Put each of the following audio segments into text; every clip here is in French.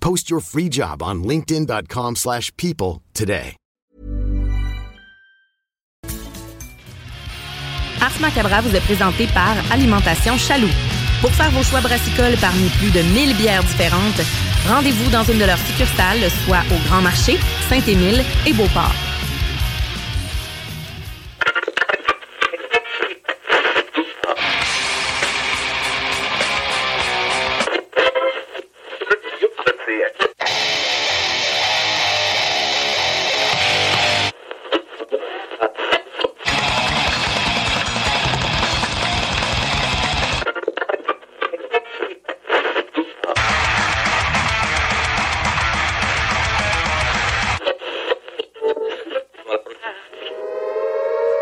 Post your free job on linkedin.com/people slash people today. Ars Macabra vous est présenté par Alimentation Chaloux. Pour faire vos choix brassicoles parmi plus de 1000 bières différentes, rendez-vous dans une de leurs succursales, soit au Grand Marché, Saint-Émile et Beauport.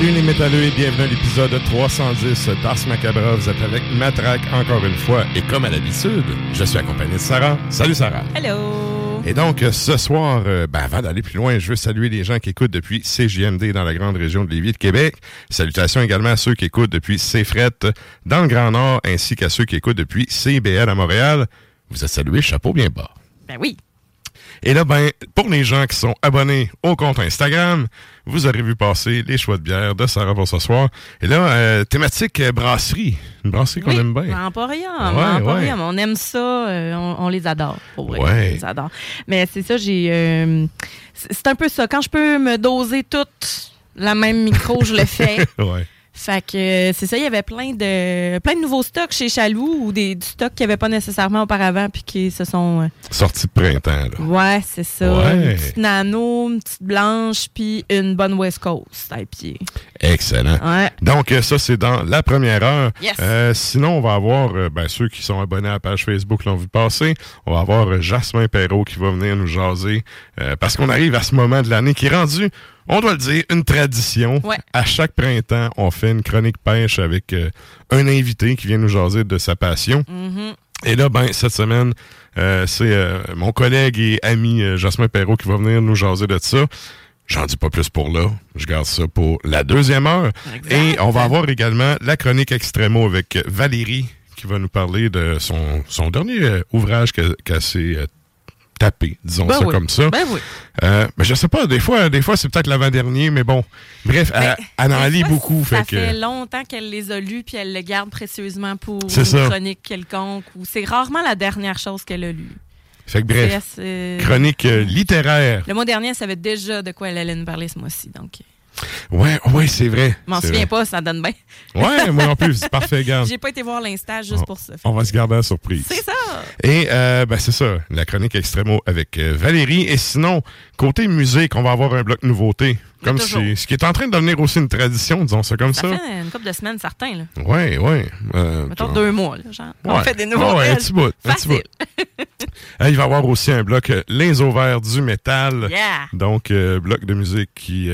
Salut les métalleux et bienvenue à l'épisode 310 d'Ars Macabra. Vous êtes avec Matraque encore une fois et comme à l'habitude, je suis accompagné de Sarah. Salut Sarah. Hello! Et donc ce soir, euh, ben, avant d'aller plus loin, je veux saluer les gens qui écoutent depuis CJMD dans la grande région de Lévis de Québec. Salutations également à ceux qui écoutent depuis CFRET dans le Grand Nord ainsi qu'à ceux qui écoutent depuis CBL à Montréal. Vous êtes salués, chapeau bien bas. Ben oui. Et là, ben, pour les gens qui sont abonnés au compte Instagram, vous aurez vu passer les choix de bière de Sarah pour ce soir. Et là, euh, thématique euh, brasserie. Une brasserie qu'on Oui, aime bien. Emporium, Ouais, Emporium. ouais. On aime ça, euh, on, on les adore. Pour vrai, Ouais. on les adore. Mais c'est ça, j'ai. euh, c'est c'est un peu ça. Quand je peux me doser toute la même micro, je le fais. ouais. Fait que euh, c'est ça, il y avait plein de plein de nouveaux stocks chez Chaloux ou des du stock qu'il n'y avait pas nécessairement auparavant puis qui se sont. euh, Sortie de printemps, là. ouais, c'est ça. Ouais. Une petite nano, une petite blanche puis une bonne West Coast à pied. Excellent. Ouais. Donc, euh, ça, c'est dans la première heure. Yes. Euh, sinon, on va avoir, euh, ben, ceux qui sont abonnés à la page Facebook l'ont vu passer. On va avoir Jasmin Perrault qui va venir nous jaser. parce qu'on arrive à ce moment de l'année qui est rendu, on doit le dire, une tradition. Ouais. À chaque printemps, on fait une chronique pêche avec euh, un invité qui vient nous jaser de sa passion. Mhm. Et là, ben, cette semaine, euh, c'est euh, mon collègue et ami Jasmin Perrault qui va venir nous jaser de ça. J'en dis pas plus pour là. Je garde ça pour la deuxième heure. Exact. Et on va avoir également la chronique extrémo avec Valérie qui va nous parler de son, son dernier ouvrage qu'elle qu'elle s'est tapé, disons Ben ça oui. comme ça. Ben oui. Euh, mais je sais pas, des fois, des fois c'est peut-être l'avant-dernier, mais bon. Bref, elle, elle en lit beaucoup. Ça fait que, fait longtemps qu'elle les a lus puis elle les garde précieusement pour une ça. chronique quelconque. ou C'est rarement la dernière chose qu'elle a lue. fait que bref, chronique euh, littéraire. Le mois dernier, elle savait déjà de quoi elle allait nous parler ce mois-ci. Donc, Ouais, ouais, c'est vrai. je m'en souviens vrai. pas, ça donne bien. Ouais, moi non plus, c'est parfait, garde. J'ai pas été voir l'insta juste pour ça. On va se garder la surprise. C'est ça! Et euh, ben, c'est ça, la chronique extrémo avec euh, Valérie. Et sinon, côté musique, on va avoir un bloc nouveauté. Comme si, ce qui est en train de devenir aussi une tradition, disons ça comme Ça ça. fait une couple de semaines, certains. Là. Oui, oui. Euh, Mettons deux mois. Là, genre. On Ouais. fait des Ouais, nouveaux. ouais, un petit bout, un petit Facile. Il va y avoir aussi un bloc euh, Les Ovaires du métal. Yeah. Donc, euh, bloc de musique qui...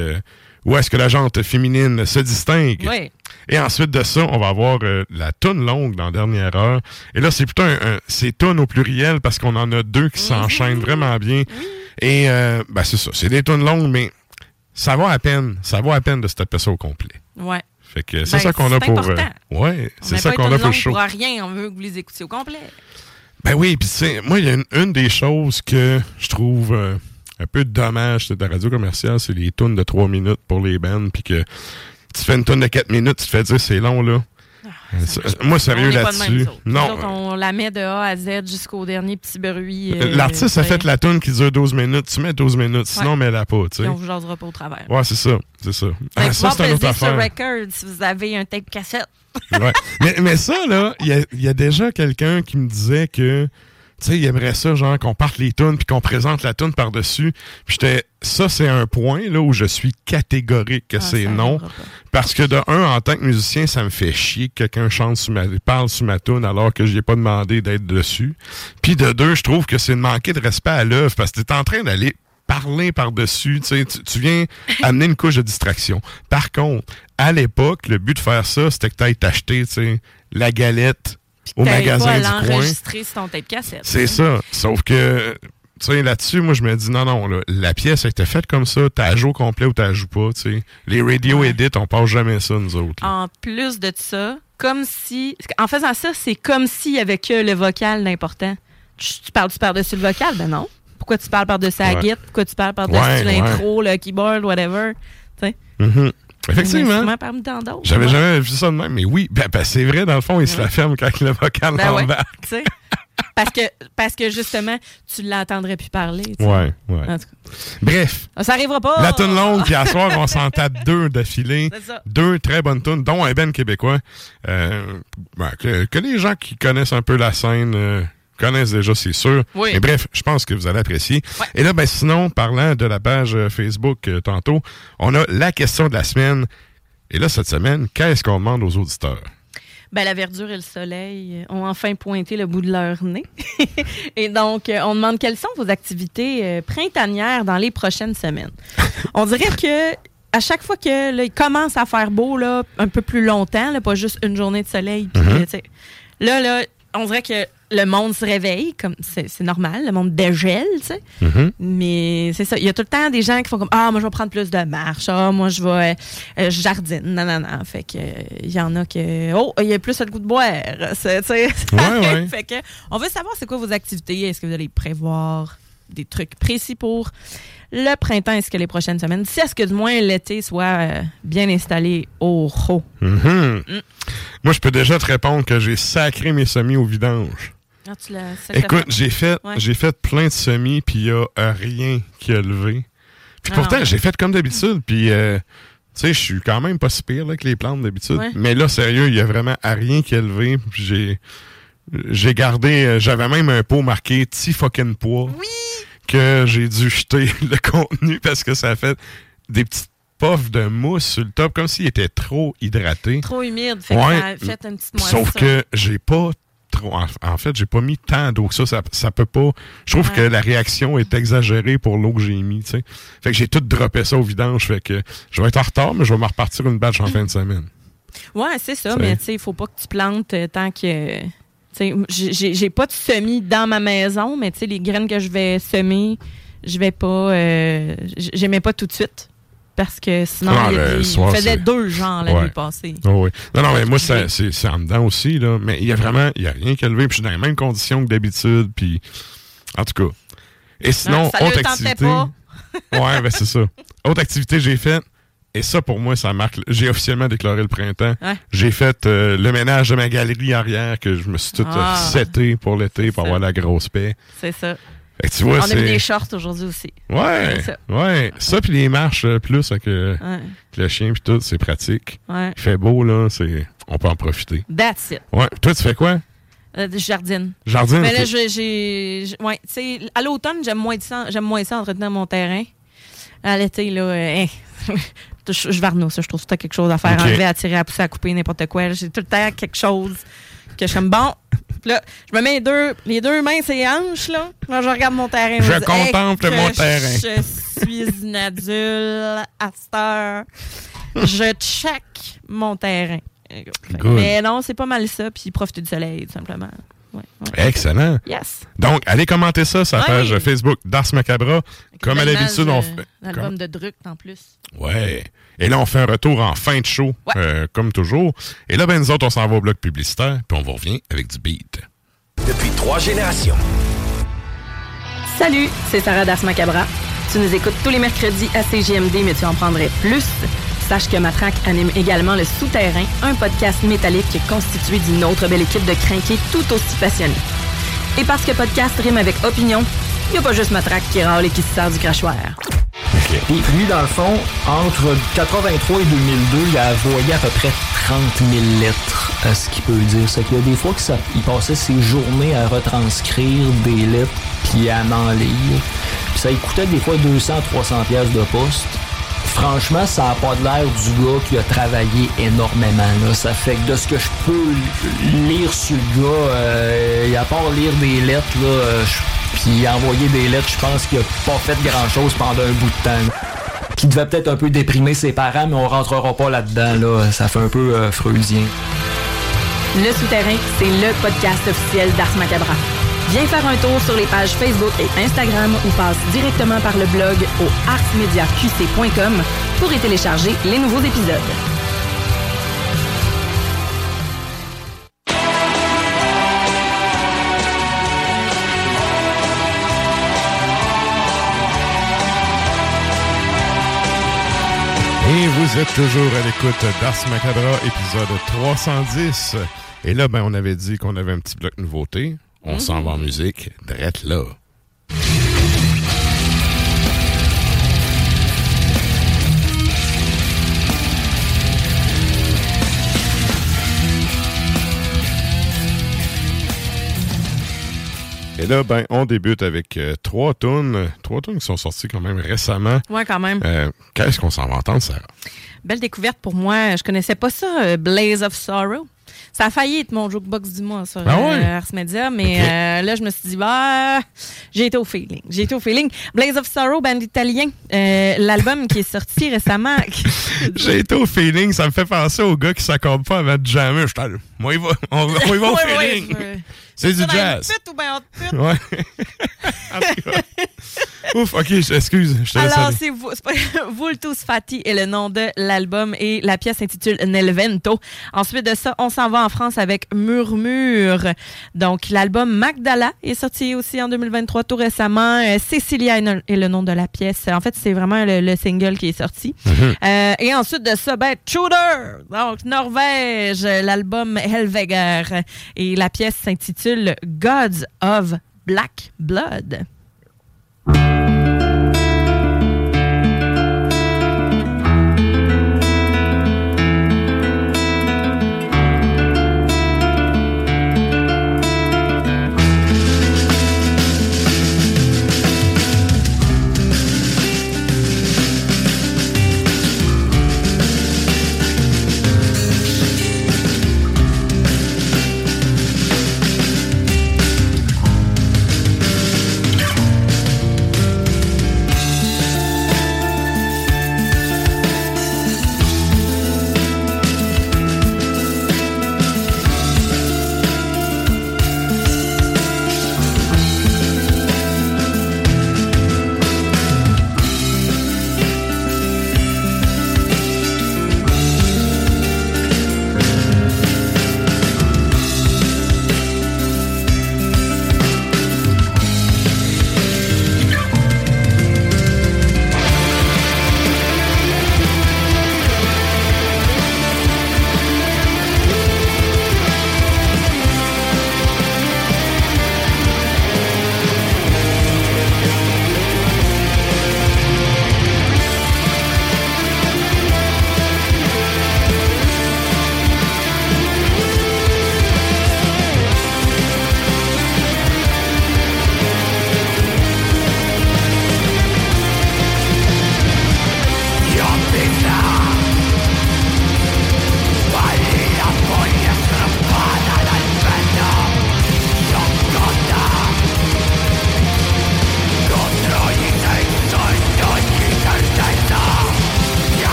euh, où est-ce que la jante féminine se distingue? Oui. Et ensuite de ça, on va avoir euh, la toune longue dans la dernière heure. Et là, c'est plutôt un, un- c'est toune au pluriel parce qu'on en a deux qui s'enchaînent vraiment bien. Et euh, ben, c'est ça, c'est des tounes longues, mais ça va à peine, ça va à peine de se taper ça au complet. Ouais. Fait que c'est Ben, ça qu'on a pour. important. ouais, On c'est ça qu'on a pour le show. pour rien. On veut que vous les écoutiez au complet. Ben oui, puis c'est moi, il y a une, une des choses que je trouve euh, un peu dommage de la radio commerciale, c'est les tunes de 3 minutes pour les bands, puis que tu fais une tune de 4 minutes, tu te fais dire c'est long, là. Euh, c'est- moi, sérieux là-dessus. Non. autres, on la met de A à Z jusqu'au dernier petit bruit. euh, L'artiste a ouais. fait la tune qui dure 12 minutes. Tu mets 12 minutes, sinon, Ouais. mets-la pas, tu sais. on vous jasera pas au travers. Ouais, c'est ça. C'est ça. Ah, ça, c'est une autre affaire. record si vous avez un tape cassette. Ouais. mais, mais ça, là, il y a, il y a déjà quelqu'un qui me disait que, tu sais, il aimerait ça, genre, qu'on parte les tunes puis qu'on présente la tune par-dessus. Puis j'étais, ça, c'est un point, là, où je suis catégorique que Ah, c'est non. Parce que de un, en tant que musicien, ça me fait chier que quelqu'un chante sous ma, parle sous ma tune alors que je ai pas demandé d'être dessus. Puis de deux, je trouve que c'est de manquer de respect à l'œuvre parce que tu es en train d'aller parler par-dessus, tu sais, tu viens amener une couche de distraction. Par contre, à l'époque, le but de faire ça, c'était que tu ailles t'acheter, tu sais, la galette au magasin pas à du coin. sur ton tape cassette. C'est hein. ça. Sauf que, tu sais, là-dessus, moi, je me dis, non, non, là, la pièce a été faite comme ça. T'as joué au complet ou t'as joué pas, tu sais. Les radio edits, on passe jamais ça, nous autres. là. En plus de ça, comme si. En faisant ça, c'est comme s'il y avait que le vocal d'important. Tu, tu parles-tu par-dessus le vocal? Ben non. Pourquoi tu parles par-dessus la Ouais. guitare? Pourquoi tu parles par-dessus Ouais, l'intro, le keyboard, whatever? Tu sais, Mhm. un Effectivement. instrument parmi tant d'autres. J'avais Ouais. jamais vu ça de même. Mais oui, ben, ben, c'est vrai, dans le fond, il se la ferme quand le vocal Ben embarque. Parce que, parce que justement, tu l'entendrais plus parler. tu sais. Ouais, ouais. En tout cas, Bref, ça arrivera pas. la tune longue, puis à soir, on s'en tape deux d'affilée. C'est ça. Deux très bonnes tunes, dont un ben québécois. Euh, ben, que, que les gens qui connaissent un peu la scène euh, connaissent déjà, c'est sûr. Oui. Mais bref, je pense que vous allez apprécier. Ouais. Et là, ben sinon, parlant de la page euh, Facebook euh, tantôt, on a la question de la semaine. Et là, cette semaine, qu'est-ce qu'on demande aux auditeurs? Ben, la verdure et le soleil euh, ont enfin pointé le bout de leur nez. et donc, on demande quelles sont vos activités printanières dans les prochaines semaines. on dirait que à chaque fois que là, il commence à faire beau, là, un peu plus longtemps, là, pas juste une journée de soleil, puis, tu sais, là, là, on dirait que le monde se réveille, comme c'est normal, le monde dégèle, tu sais. Mhm. Mais c'est ça. Il y a tout le temps des gens qui font comme Ah, moi, je vais prendre plus de marche. Ah, moi, je vais. euh, je jardine. Non, non, non. Fait que, euh, il y en a que. Oh, il y a plus le goût de boire. Tu sais, Ouais, ouais. Fait que, on veut savoir c'est quoi vos activités. Est-ce que vous allez prévoir? Des trucs précis pour le printemps? Est-ce que les prochaines semaines? Si est-ce que du moins l'été soit euh, bien installé au haut? Mhm. Mm. Moi, je peux déjà te répondre que j'ai sacré mes semis au vidange. Ah, tu que Écoute, j'ai fait, Ouais. j'ai fait plein de semis, puis il n'y a rien qui a levé. Puis Ah, pourtant, ouais. j'ai fait comme d'habitude, puis euh, tu sais, je suis quand même pas si pire là, avec les plantes d'habitude. Ouais. Mais là, sérieux, il y a vraiment à rien qui a levé. J'ai, j'ai gardé, euh, j'avais même un pot marqué T fucking poids. Que j'ai dû jeter le contenu parce que ça a fait des petites puffs de mousse sur le top, comme s'il était trop hydraté. Trop humide. Fait Ouais. que ça a fait une petite. Sauf que j'ai pas trop. En, en fait, j'ai pas mis tant d'eau que ça, ça. ça peut pas. Je trouve Ouais. que la réaction est exagérée pour l'eau que j'ai mis, tu sais. Fait que j'ai tout droppé ça au vidange. Fait que je vais être en retard, mais je vais me repartir une batch en fin de semaine. Ouais, c'est ça, mais tu sais, il faut pas que tu plantes euh, tant que. J'ai- pas de semis dans ma maison, mais tu sais, les graines que je vais semer, je vais pas. Euh, J'aimais pas tout de suite. Parce que sinon, Ah, il, ben, des- il soir, faisait deux genres l'année Ouais. passée. Oh oui. Non, non, mais moi, c'est c'est en dedans aussi, là. Mais il y a vraiment. Il y a rien qu'à lever. Puis je suis dans les mêmes conditions que d'habitude. Puis. En tout cas. Et sinon, Ah, ça le autre activité. pas. ouais, ben c'est ça. Autre activité que j'ai faite. Et ça, pour moi, ça marque. J'ai officiellement déclaré le printemps. Ouais. J'ai fait euh, le ménage de ma galerie arrière que je me suis tout Ah. euh, seté pour l'été pour ça. avoir la grosse paix. C'est ça. Que tu vois, On a mis des shorts aujourd'hui aussi. Ouais, ça. ouais. Ça, puis les marches euh, plus avec, euh, Ouais. avec le chien puis tout, c'est pratique. Ouais. Il fait beau, là, c'est on peut en profiter. That's it. Ouais. Toi, tu fais quoi? Euh, jardine. Jardin? Mais là, j'ai- j'ai. j'ai- Ouais, tu sais, à l'automne, j'aime moins ça, j'aime moins ça entretenir mon terrain. À l'été, là, hein, je, je varno, ça. Je trouve que t'as quelque chose à faire. Enlever, à tirer, à pousser, à couper, n'importe quoi. J'ai tout le temps quelque chose que je suis comme bon. Là, je me mets les deux, les deux mains sur les hanches, là. Là, je regarde mon terrain. Je dis, contemple Hey, mon terrain. Je suis une adulte à cette heure. Je check mon terrain. Good. Mais non, c'est pas mal ça. Puis profiter du soleil, tout simplement. Ouais, ouais. Excellent. Yes. Donc, allez commenter ça sur la Ouais. page Facebook d'Ars Macabra. Comme à l'habitude, on fait. L'album de Druck, en plus. Ouais. Et là, on fait un retour en fin de show, Ouais. euh, comme toujours. Et là, ben, nous autres, on s'en va au bloc publicitaire, puis on vous revient avec du beat. Depuis trois générations. Salut, c'est Sarah Das Macabra. Tu nous écoutes tous les mercredis à CGMD, mais tu en prendrais plus. Sache que Matraque anime également Le Souterrain, un podcast métallique constitué d'une autre belle équipe de crinqués tout aussi passionnés. Et parce que podcast rime avec opinion, il n'y a pas juste Matraque qui râle et qui se sert du crachoir. Puis lui, dans le fond, entre 83 et 2002, il a envoyé à peu près 30 000 lettres, à ce qu'il peut dire. C'est qu'il y a des fois qu'il passait ses journées à retranscrire des lettres puis à m'en lire. Puis ça coûtait des fois 200-300 pièces de poste. Franchement, ça n'a pas de l'air du gars qui a travaillé énormément. Ça fait que de ce que je peux lire sur le gars, euh, à part lire des lettres, euh, puis envoyer des lettres, je pense qu'il a pas fait grand-chose pendant un bout de temps. Qui devait peut-être un peu déprimer ses parents, mais on rentrera pas là-dedans. Là. Ça fait un peu euh, freudien. Le Souterrain, c'est le podcast officiel d'Ars Macabra. Viens faire un tour sur les pages Facebook et Instagram ou passe directement par le blog au arsmediaqc.com pour y télécharger les nouveaux épisodes. Et vous êtes toujours à l'écoute d'Ars Macabra, épisode 310. Et là, ben, on avait dit qu'on avait un petit bloc nouveauté. On s'en va en musique, drette là. Et là, ben, on débute avec euh, trois tunes. Trois tunes qui sont sorties quand même récemment. Ouais, quand même. Euh, Qu'est-ce qu'on s'en va entendre, Sarah? Belle découverte pour moi. Je connaissais pas ça, euh, Blaze of Sorrow. Ça a failli être mon jukebox du mois sur Ah ouais? euh, Ars Media, mais euh, là, je me suis dit, bah, j'ai été au feeling. J'ai été au feeling. Blaze of Sorrow, band italien. Euh, L'album qui est sorti récemment. J'ai été au feeling, ça me fait penser au gars qui s'accorde pas avant de jammer. Je Moi, il va, on, on y va au Ouais, ouais, feeling. C'est du jazz. ou en pute? Ouais. En tout cas. Ouf, ok, excuse, je te Alors, c'est pas- Vultus Fati est le nom de l'album et la pièce s'intitule Nel Vento. Ensuite de ça, on s'en va en France avec Murmure. Donc, l'album Magdala est sorti aussi en 2023 tout récemment. Euh, Cecilia est le nom de la pièce. En fait, c'est vraiment le, le single qui est sorti. Euh, et ensuite de ça, ben, Tudor, donc Norvège, l'album Helveger. Et la pièce s'intitule Gods of Black Blood.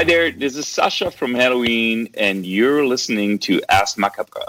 Hi there, this is Sasha from Halloween, and you're listening to Ask Macabre.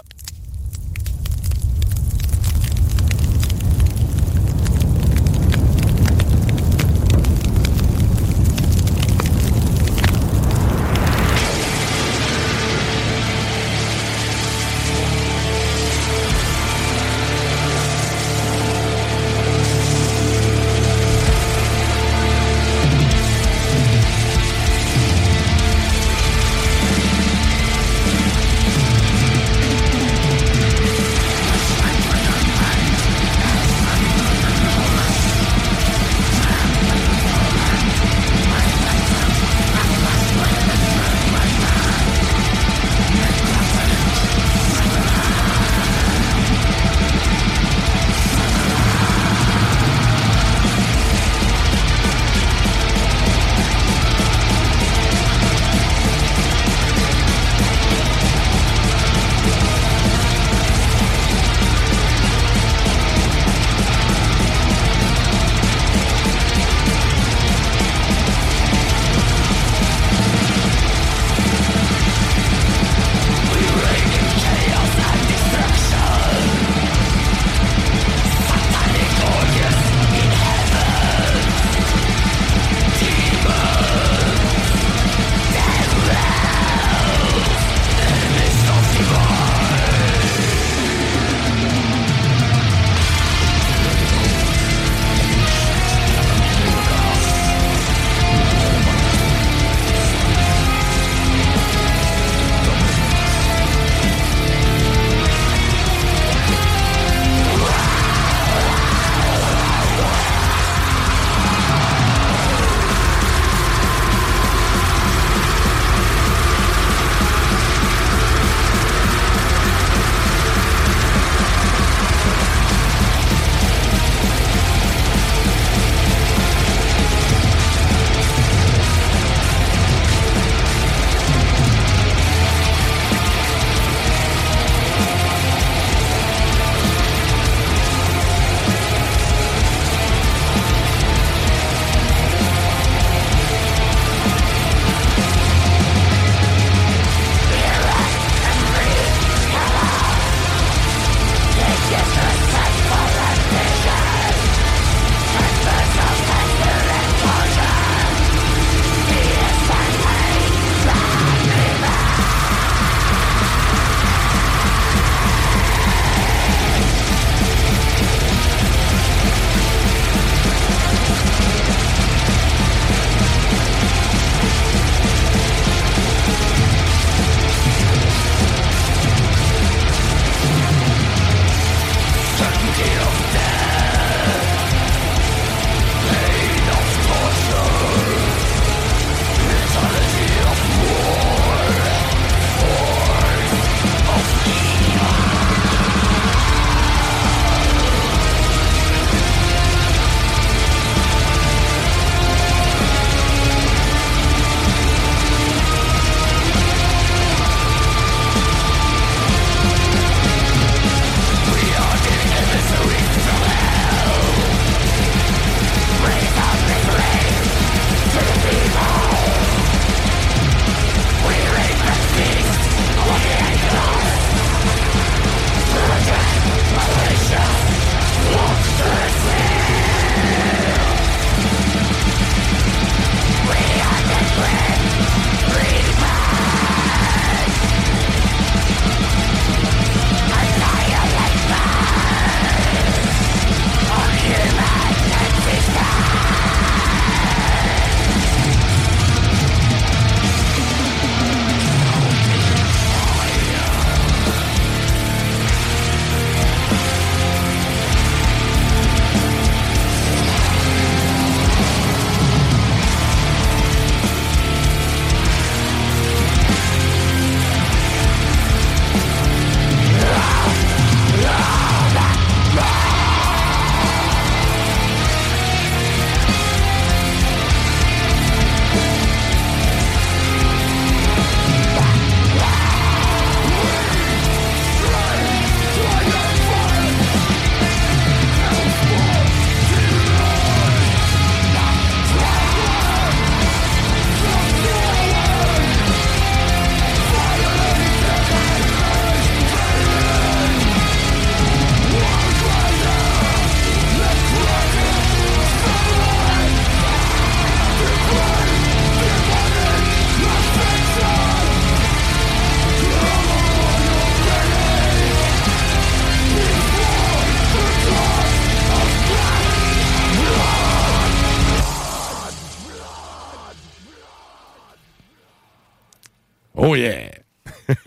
Oh yeah!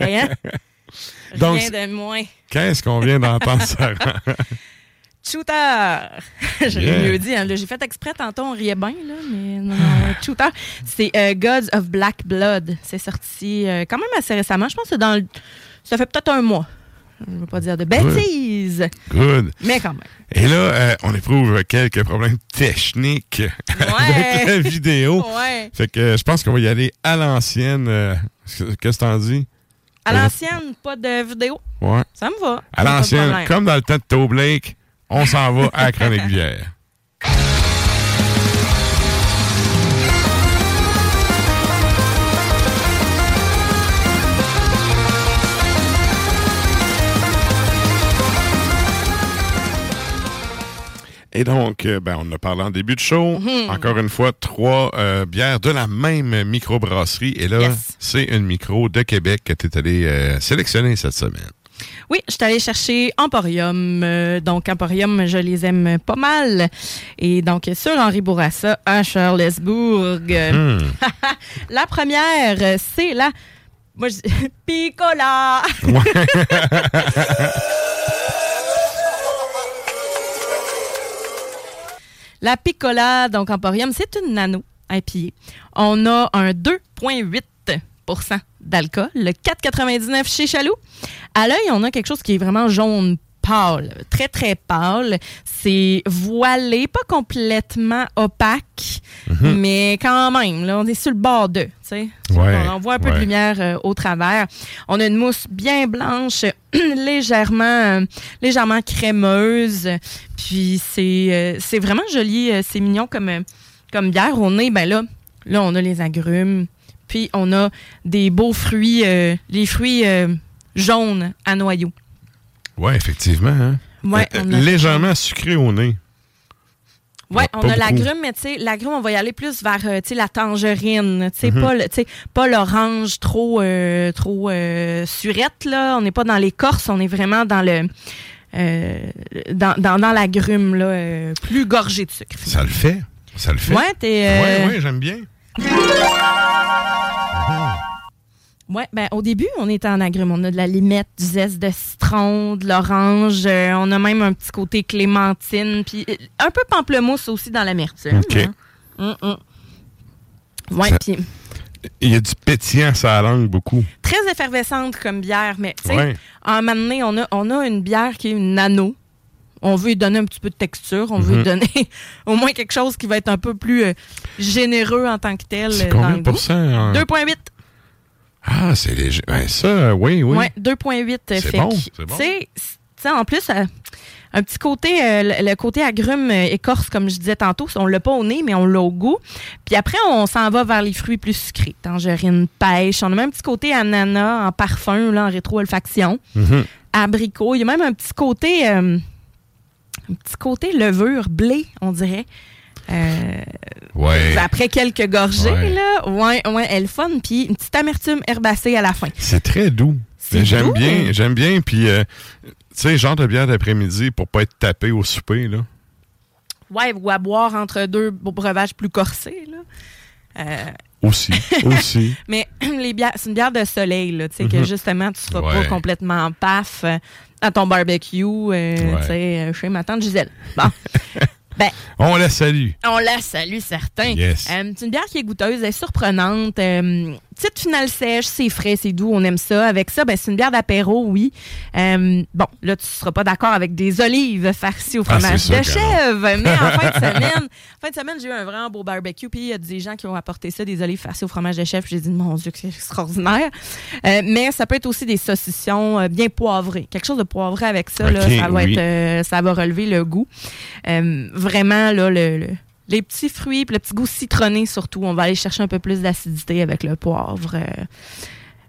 Hein? Donc, Rien de moins. Qu'est-ce qu'on vient d'entendre, Sarah? Shooter! Je Yeah. mieux dit. hein. J'ai fait exprès tantôt, on riait bien, là, mais non, non, Shooter. C'est euh, Gods of Black Blood. C'est sorti euh, quand même assez récemment. Je pense que c'est dans le- ça fait peut-être un mois. Je ne veux pas dire de bêtises, Good. mais quand même. Et là, euh, on éprouve quelques problèmes techniques avec la vidéo. Ouais. Fait que euh, je pense qu'on va y aller à l'ancienne. euh, Qu'est-ce que t'en dis? À l'ancienne, pas de vidéo. Ouais. Ça me va. À l'ancienne, comme dans le temps de Toe Blake, on s'en va à la chronique bière. Et donc, euh, ben, on en a parlé en début de show. Mhm. Encore une fois, trois euh, bières de la même microbrasserie. Et là, Yes. c'est une micro de Québec que tu es allé euh, sélectionner cette semaine. Oui, je suis allée chercher Emporium. Euh, donc, Emporium, je les aime pas mal. Et donc, sur Henri Bourassa à Charlesbourg. Hmm. la première, c'est la. Moi, je dis La Piccola, donc Emporium, c'est une nano IPA. On a un 2,8% d'alcool, le 4,99 chez Chaloux. À l'œil, on a quelque chose qui est vraiment jaune pâle, très très pâle. C'est voilé, pas complètement opaque, mais quand même, là, on est sur le bord de, tu sais. Ouais, on, on voit un peu ouais. de lumière euh, au travers. On a une mousse bien blanche, légèrement, euh, légèrement crémeuse. Puis c'est euh, vraiment joli, c'est mignon comme, comme bière. Au nez, ben là, là, on a les agrumes. Puis on a des beaux fruits, les fruits jaunes à noyaux. Ouais, effectivement. hein. Ouais, Euh, on a- légèrement sucré au nez. Pas on a l'agrume, mais tu sais, l'agrume, on va y aller plus vers euh, tu sais, la tangerine. Tu sais, Mhm. pas le- tu sais, pas l'orange trop, euh, trop euh, surette, là. On n'est pas dans l'écorce, on est vraiment dans le. euh, dans, dans, dans l'agrume, là, plus gorgé de sucre. Ça le fait. Ça le fait. T'es. euh, Ouais, ouais, j'aime bien. Ouais, ben au début, on était en agrumes. On a de la limette, du zeste de citron, de l'orange. euh, on a même un petit côté clémentine, puis euh, un peu pamplemousse aussi dans l'amertume. OK. hein. Hum. Ouais, Ça- puis Il y a du pétillant sur la langue, beaucoup. très effervescente comme bière, mais tu sais, Ouais. en un moment donné, on a, on a une bière qui est une nano. On veut lui donner un petit peu de texture, on veut lui donner au moins quelque chose qui va être un peu plus euh, généreux en tant que tel. C'est dans combien le de goût. pourcents? en- 2,8. Ah, c'est léger. Ben, ça, oui, oui. Ouais, 2,8. euh, C'est fait bon, c'est bon. Tu sais, c- tu sais, en plus, euh, un petit côté, euh, le, côté agrume euh, écorce, comme je disais tantôt, on l'a pas au nez, mais on l'a au goût. Puis après, on s'en va vers les fruits plus sucrés. Tangerine, pêche. On a même un petit côté ananas en parfum, là, en rétro-olfaction. Mhm. Abricot. Il y a même un petit côté, euh, un petit côté levure, blé, on dirait. Euh, Ouais. après quelques gorgées, Ouais. là. Ouais, ouais, elle fun. Puis une petite amertume herbacée à la fin. C'est très doux. J'aime bien, j'aime bien. Puis, euh, tu sais, genre de bière d'après-midi pour pas être tapé au souper, là. Ouais, ou à boire entre deux breuvages plus corsés, là. Euh, Aussi, aussi. mais les bières, c'est une bière de soleil, là, tu sais, que Mhm. justement, tu seras Ouais. pas complètement paf à ton barbecue, euh, tu sais, chez ma tante Gisèle. Bon. ben, On la salue. on la salue, certain. Yes. Euh, c'est une bière qui est goûteuse, elle est surprenante. euh, petite finale sèche, c'est frais, c'est doux, on aime ça. Avec ça, ben, c'est une bière d'apéro, oui. Euh, bon, là, tu seras pas d'accord avec des olives farcies au Ah, fromage de chèvre. Mais en fin de semaine, fin de semaine, j'ai eu un vraiment beau barbecue. Puis il y a des gens qui ont apporté ça, des olives farcies au fromage de chèvre. J'ai dit, mon Dieu, que c'est extraordinaire. Euh, mais ça peut être aussi des saucissons euh, bien poivrés. Quelque chose de poivré avec ça, là, ça, va oui. être, euh, ça va relever le goût. Vraiment, là, le, le- les petits fruits, puis le petit goût citronné surtout. On va aller chercher un peu plus d'acidité avec le poivre euh,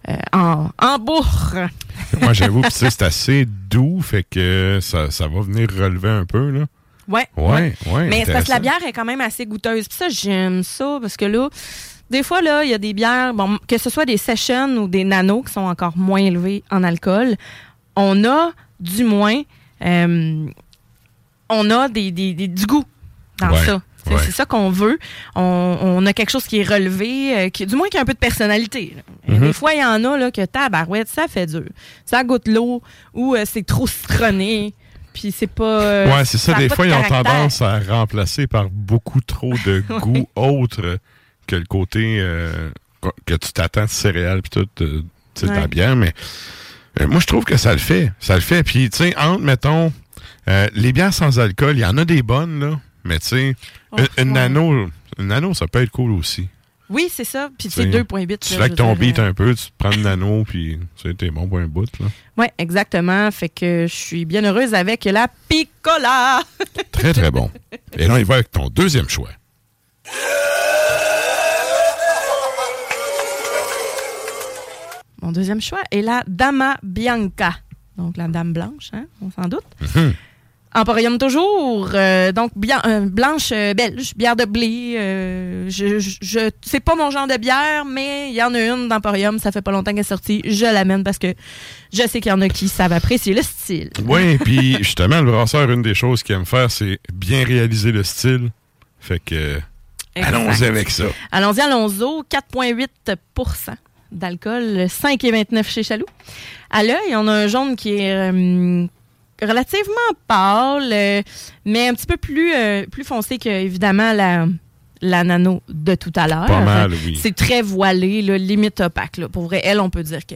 euh, en, en bourre. Moi, j'avoue, sais, c'est assez doux, fait que ça, ça va venir relever un peu, là. Ouais. Ouais, ouais. Mais c'est parce que la bière est quand même assez goûteuse. Puis ça, j'aime ça parce que là, des fois, là, il y a des bières, bon, que ce soit des sessions ou des nanos qui sont encore moins élevés en alcool, on a du moins, euh, on a des, des- des- du goût dans Ouais. ça. Ouais. C'est ça qu'on veut. On, on a quelque chose qui est relevé, euh, qui, du moins qui a un peu de personnalité. Mhm. Des fois, il y en a là, que tabarouette, ça fait dur. Ça goûte l'eau ou euh, c'est trop citronné. Puis c'est pas. euh, ouais, c'est ça. Des fois, de ils ont tendance à remplacer par beaucoup trop de goût autre que le côté euh, que tu t'attends de céréales puis tout, tu sais, Ouais. bière. Mais euh, moi, je trouve que ça le fait. Ça le fait. Puis, tu sais, entre, mettons, les bières sans alcool, il y en a des bonnes, là. Mais, tu sais, Oh, une, une ouais. nano, une nano, ça peut être cool aussi. Oui, c'est ça. Puis c'est 2,8. Tu je ton beat un peu, tu te prends une nano, puis t'es bon pour un bout, là. Oui, exactement. Fait que je suis bien heureuse avec la Piccola. Très, très bon. Et là, il va avec ton deuxième choix. Mon deuxième choix est la Dama Bianca. Donc la dame blanche, hein, on s'en doute. Mhm. Emporium toujours. euh, donc bien- euh, blanche euh, belge, bière de blé. je, je, je- c'est pas mon genre de bière, mais il y en a une d'Emporium. Ça fait pas longtemps qu'elle est sortie. Je l'amène parce que je sais qu'il y en a qui savent apprécier le style. Oui, puis justement, le brasseur, une des choses qu'il aime faire, c'est bien réaliser le style. Fait que, allons-y avec ça. Allons-y, allons-y. 4,8% d'alcool, 5,29 chez Chaloux. À l'œil, on a un jaune qui est relativement pâle, euh, mais un petit peu plus, euh, plus foncé que, évidemment, la, la nano de tout à l'heure. Pas mal, oui. C'est très voilé, là, limite opaque. Là. Pour vrai, elle, on peut dire que.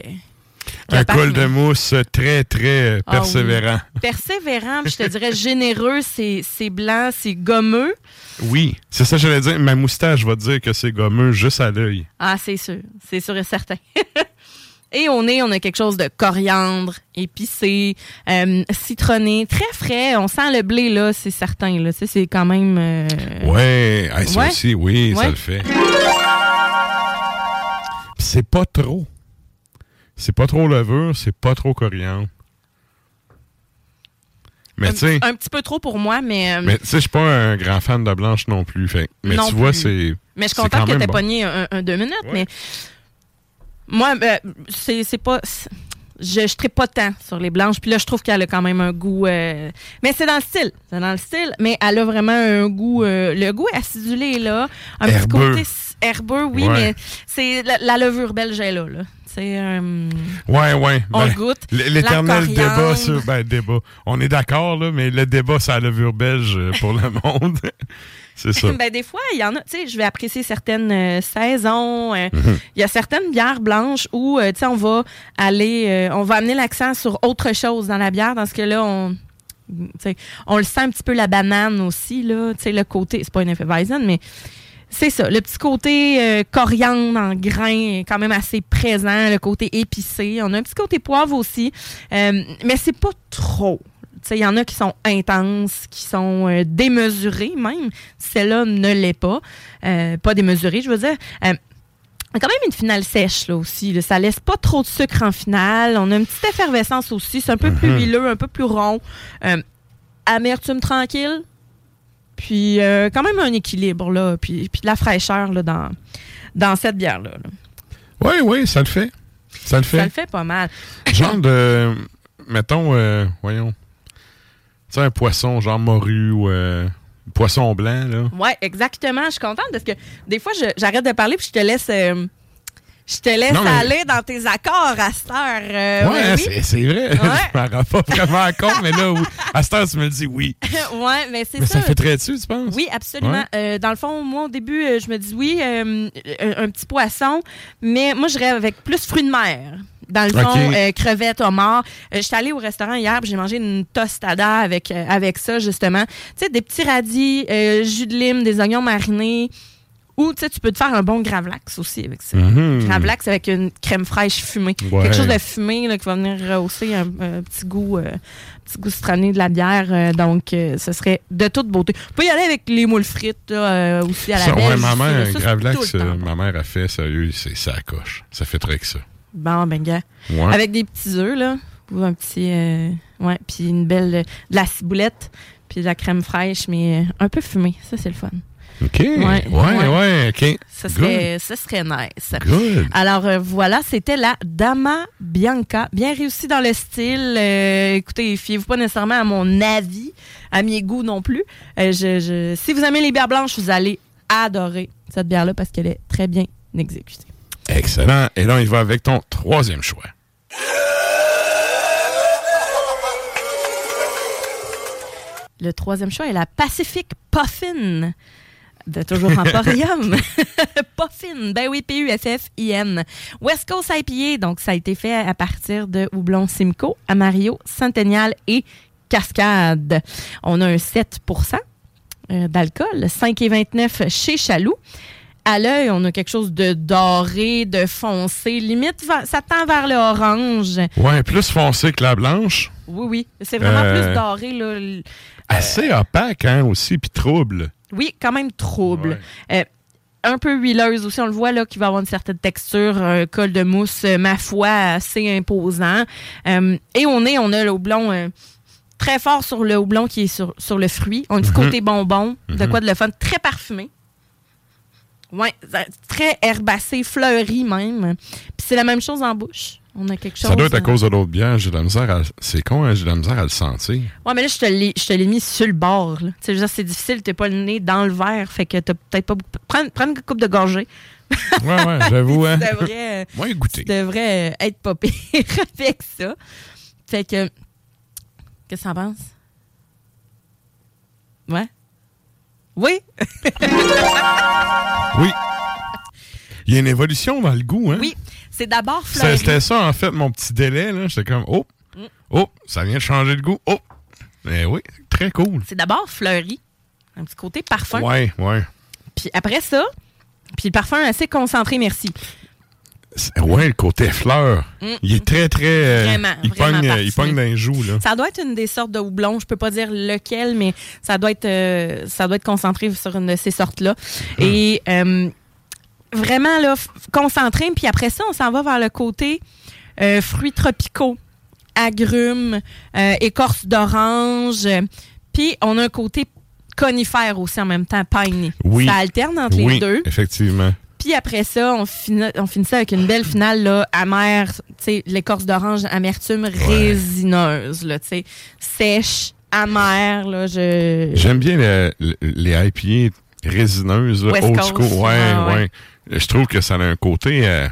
Un col de mousse très, très euh, Ah oui. persévérant. Persévérant, je te dirais généreux, c'est c'est blanc, c'est gommeux. Oui, c'est ça que j'allais dire. Ma moustache va te dire que c'est gommeux juste à l'œil. Ah, c'est sûr. C'est sûr et certain. et au nez, on a quelque chose de coriandre, épicé, euh, citronné, très frais. On sent le blé, là, c'est certain. Là. Tu sais, C'est quand même... euh, Ouais, hey, ça Ouais. aussi, oui, ça le fait. C'est pas trop. C'est pas trop levure, c'est pas trop coriandre. Mais un, tu sais, un petit peu trop pour moi, mais, euh, mais tu sais, je suis pas un grand fan de blanche non plus. Fait. Mais Non tu vois, c'est. mais je suis contente que t'aies bon. pogné un, un deux minutes. Ouais. Mais moi, euh, c'est pas... Je ne pas tant sur les blanches. Puis là, je trouve qu'elle a quand même un goût... euh, Mais c'est dans le style. C'est dans le style. Mais elle a vraiment un goût... euh, Le goût acidulé, là. Un Herbeux. petit côté herbeux, oui. Ouais. Mais c'est la, la levure belge est là. là. C'est... euh, Ouais, ouais. On ben, goûte. L'éternel débat sur. Ben, débat. On est d'accord, là, mais le débat, c'est la levure belge euh, pour le monde. C'est ça. Ben, des fois, il y en a, tu sais, je vais apprécier certaines euh, saisons. euh, Mhm. Il y a certaines bières blanches où, euh, tu sais, on va aller, on va amener l'accent sur autre chose dans la bière. Dans ce cas-là, on, tu sais, on le sent un petit peu la banane aussi, là. Tu sais, le côté, c'est pas une Hefeweizen, mais c'est ça. Le petit côté euh, coriandre en grain est quand même assez présent. Le côté épicé. On a un petit côté poivre aussi. Euh, mais c'est pas trop. Il y en a qui sont intenses, qui sont euh, démesurées même. Celle-là ne l'est pas. Euh, pas démesurée, je veux dire. Euh, il y a quand même une finale sèche là aussi. là. Ça laisse pas trop de sucre en finale. On a une petite effervescence aussi. C'est un peu plus Mhm. huileux, un peu plus rond. Euh, amertume tranquille. Puis euh, quand même un équilibre là. Puis, puis de la fraîcheur là, dans, dans cette bière-là. là. Oui, oui, ça le fait. Ça le fait. Ça le fait pas mal. Genre de. Mettons, euh, voyons. Tu sais, un poisson, genre morue ou euh, poisson blanc, là. Oui, exactement. Je suis contente parce que des fois, j'arrête de parler puis je te laisse, euh, je te laisse Non, mais- aller dans tes accords à cette heure. Euh, ouais, oui, c'est vrai. Ouais. je m'en rends pas vraiment compte, mais là, oui. à cette heure, tu me le dis oui. ouais, mais c'est Mais ça. ça fait très dessus, tu penses? Oui, absolument. Euh, dans le fond, moi, au début, je me dis oui, euh, un, un petit poisson, mais moi, je rêve avec plus fruits de mer. Dans le fond, Ok. euh, crevettes, homards. Euh, J'étais allée au restaurant hier, j'ai mangé une tostada avec, euh, avec ça, justement. Tu sais, des petits radis, euh, jus de lime, des oignons marinés. Ou, tu sais, tu peux te faire un bon gravlax aussi avec ça. Mhm. Gravlax avec une crème fraîche fumée. Ouais. Quelque chose de fumé là, qui va venir rehausser un, un petit goût euh, petit goût citronné de la bière. euh, donc, euh, ce serait de toute beauté. Vous pouvez y aller avec les moules frites là, aussi à la Ça, ouais, ma mère, ça, Gravlax, ma mère a fait, sérieux, c'est ça coche. Ça fait très que ça. Bon, ben, gars. Ouais. Avec des petits œufs, là. Ou un petit... euh, ouais, puis une belle... euh, de la ciboulette, puis de la crème fraîche, mais euh, un peu fumée. Ça, c'est le fun. OK. Ouais, ouais, OK. Ce serait, ce serait nice. Good. Alors euh, voilà, c'était la Dama Bianca. Bien réussi dans le style. Euh, écoutez, fiez-vous pas nécessairement à mon avis, à mes goûts non plus. Euh, je, je- si vous aimez les bières blanches, vous allez adorer cette bière-là parce qu'elle est très bien exécutée. Excellent. Et là, on y va avec ton troisième choix. Le troisième choix est la Pacific Puffin. De toujours Emporium. Puffin. Ben oui, P-U-F-F-I-N. West Coast IPA. Donc, ça a été fait à partir de houblon Simcoe, Amario, Centennial et Cascade. On a un 7% euh, d'alcool, 5,29 chez Chaloux. À l'œil, on a quelque chose de doré, de foncé. Limite, ça tend vers le orange. Ouais, plus foncé que la blanche. Oui, oui. C'est vraiment Euh, plus doré, là. L- Assez opaque, hein, aussi, puis trouble. Oui, quand même trouble. Euh, un peu huileuse aussi, on le voit là, qui va avoir une certaine texture, un col de mousse, euh, ma foi, assez imposant. Euh, et on est, on a le houblon euh, très fort sur le houblon qui est sur, sur le fruit. On a du Mhm. côté bonbon, de Mhm. quoi de le fun, très parfumé. Ouais, très herbacé, fleuri même. Puis c'est la même chose en bouche. On a quelque chose. Ça doit être à cause de l'autre bière. J'ai de la misère à... C'est con, hein, j'ai de la misère à le sentir. Ouais, mais là, je te l'ai, mis sur le bord. Tu sais, c'est difficile, t'es pas le nez dans le verre, fait que t'as peut-être pas beaucoup. Prends, prends une coupe de gorgée. Ouais, ouais, j'avoue, hein. tu devrais, euh, goûter. tu devrais euh, être pas pire avec ça. Fait que. Qu'est-ce que t'en penses? Ouais? Oui? Oui. Il y a une évolution dans le goût, hein? Oui. C'est d'abord fleuri. C'était ça, en fait, mon petit délai. là. J'étais comme, oh, Mm. oh, ça vient de changer de goût. Oh, mais oui, très cool. C'est d'abord fleuri. Un petit côté parfum. Ouais, ouais. Puis après ça, puis le parfum assez concentré, merci. Ouais, le côté fleur. Mm. Il est très, très. euh, Vraiment, il vraiment pogne, euh, il pogne dans les joues, là. Ça doit être une des sortes de houblon. Je peux pas dire lequel, mais ça doit être, euh, ça doit être concentré sur une de ces sortes-là. Et euh, vraiment, là, concentré. Puis après ça, on s'en va vers le côté fruits tropicaux, agrumes, écorce d'orange. Puis on a un côté conifère aussi en même temps, piney. Oui. Ça alterne entre oui, les deux. effectivement. Puis après ça, on ça avec une belle finale là, amère, tu sais, l'écorce d'orange, amertume résineuse, là, tu sais, sèche, amère, là, je... J'aime bien le- le- les IPA résineuses, là, old school. Ouais, Ah, ouais. ouais. Je trouve que ça a un côté. euh,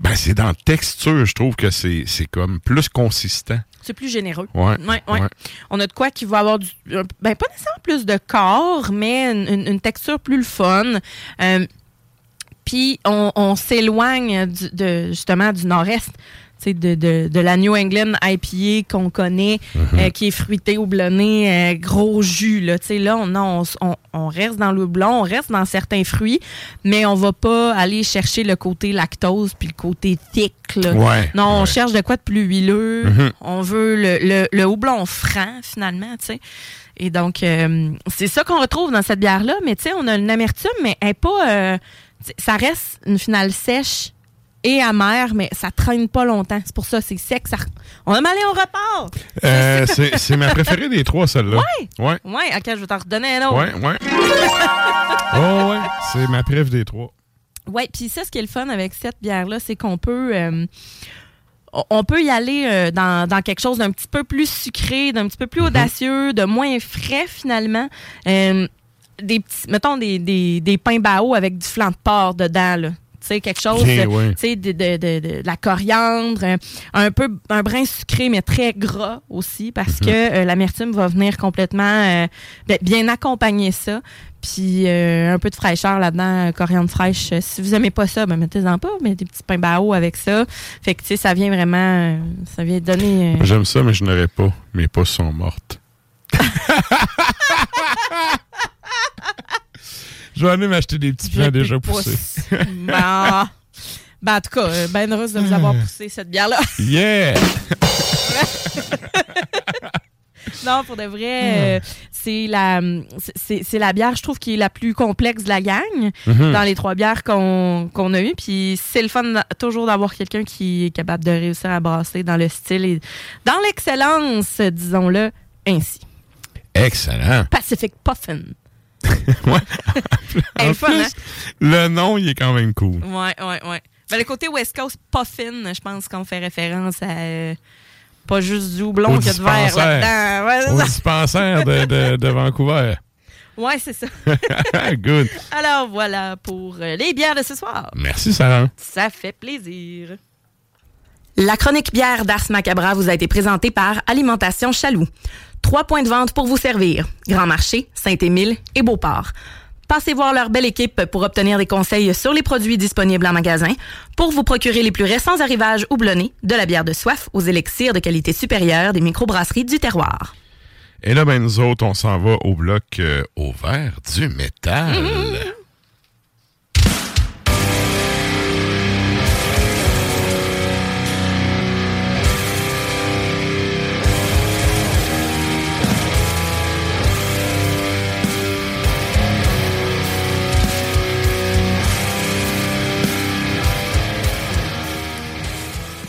ben, c'est dans la texture, je trouve que c'est c'est comme plus consistant. C'est plus généreux. Ouais, ouais. ouais. On a de quoi qui va avoir du. Ben, pas nécessairement plus de corps, mais une, une- une texture plus le fun. Euh, Puis on, on s'éloigne du- de, justement du nord-est. tu sais, De, de, de la New England IPA qu'on connaît, Mhm. euh, qui est fruité, houblonné, euh, gros jus. Là, Tu sais, là on, non, on, on- reste dans le houblon, on reste dans certains fruits, mais on va pas aller chercher le côté lactose puis le côté thick. là. Ouais, non, on cherche de quoi de plus huileux. Mhm. On veut le, le, le houblon franc, finalement, tu sais. Et donc, euh, c'est ça qu'on retrouve dans cette bière-là. Mais tu sais, on a une amertume, mais elle est pas... ça reste une finale sèche et amère, mais ça traîne pas longtemps. C'est pour ça, c'est sec. Ça... On a allé, on repart. Euh, c'est ma préférée des trois, celle-là. Ouais. Ouais. Ouais, ok, je vais t'en redonner un autre. Ouais, ouais. oh, ouais. C'est ma préf des trois. Ouais, puis ça, ce qui est le fun avec cette bière-là, c'est qu'on peut, euh, on- peut y aller euh, dans, dans quelque chose d'un petit peu plus sucré, d'un petit peu plus audacieux, de moins frais finalement. Des petits, mettons des, des, des pains bao avec du flan de porc dedans, là. Tu sais, quelque chose, ouais. tu sais, de, de, de- de la coriandre, un peu, un brin sucré, mais très gras aussi, parce Mhm. que euh, l'amertume va venir complètement euh, ben, bien accompagner ça. Puis euh, un peu de fraîcheur là-dedans, coriandre fraîche. Si vous aimez pas ça, ben mettez-en pas, mais des petits pains bao avec ça. Fait que tu sais, ça vient vraiment, ça vient donner. J'aime ça, mais je n'aurais pas. Mes pouces sont mortes. je vais aller m'acheter des petits plants déjà poussés. bon. Ben, en tout cas, euh, ben heureuse de vous avoir poussé cette bière-là. Yeah! non, pour de vrai, euh, c'est la, c'est, la bière, je trouve, qui est la plus complexe de la gang Mhm. dans les trois bières qu'on, a eues. Puis c'est le fun toujours d'avoir quelqu'un qui est capable de réussir à brasser dans le style et dans l'excellence, disons-le ainsi. Excellent. Pacific Puffin. Ouais. En plus, hein? le nom, il est quand même cool. Ouais, ouais, ouais. Ben, le côté West Coast, pas fine, je pense qu'on fait référence à euh, pas juste du houblon qu'il y a de verre là-dedans. Ouais, Au dispensaire de, de, de Vancouver. Ouais, c'est ça. Good. Alors voilà pour euh, les bières de ce soir. Merci, Sarah. Ça fait plaisir. La chronique bière d'Ars Macabra vous a été présentée par Alimentation Chaloux. Trois points de vente pour vous servir. Grand Marché, Saint-Émile et Beauport. Passez voir leur belle équipe pour obtenir des conseils sur les produits disponibles en magasin, pour vous procurer les plus récents arrivages houblonnés, de la bière de soif aux élixirs de qualité supérieure des microbrasseries du terroir. Et là, ben, nous autres, on s'en va au bloc euh, au vert du métal.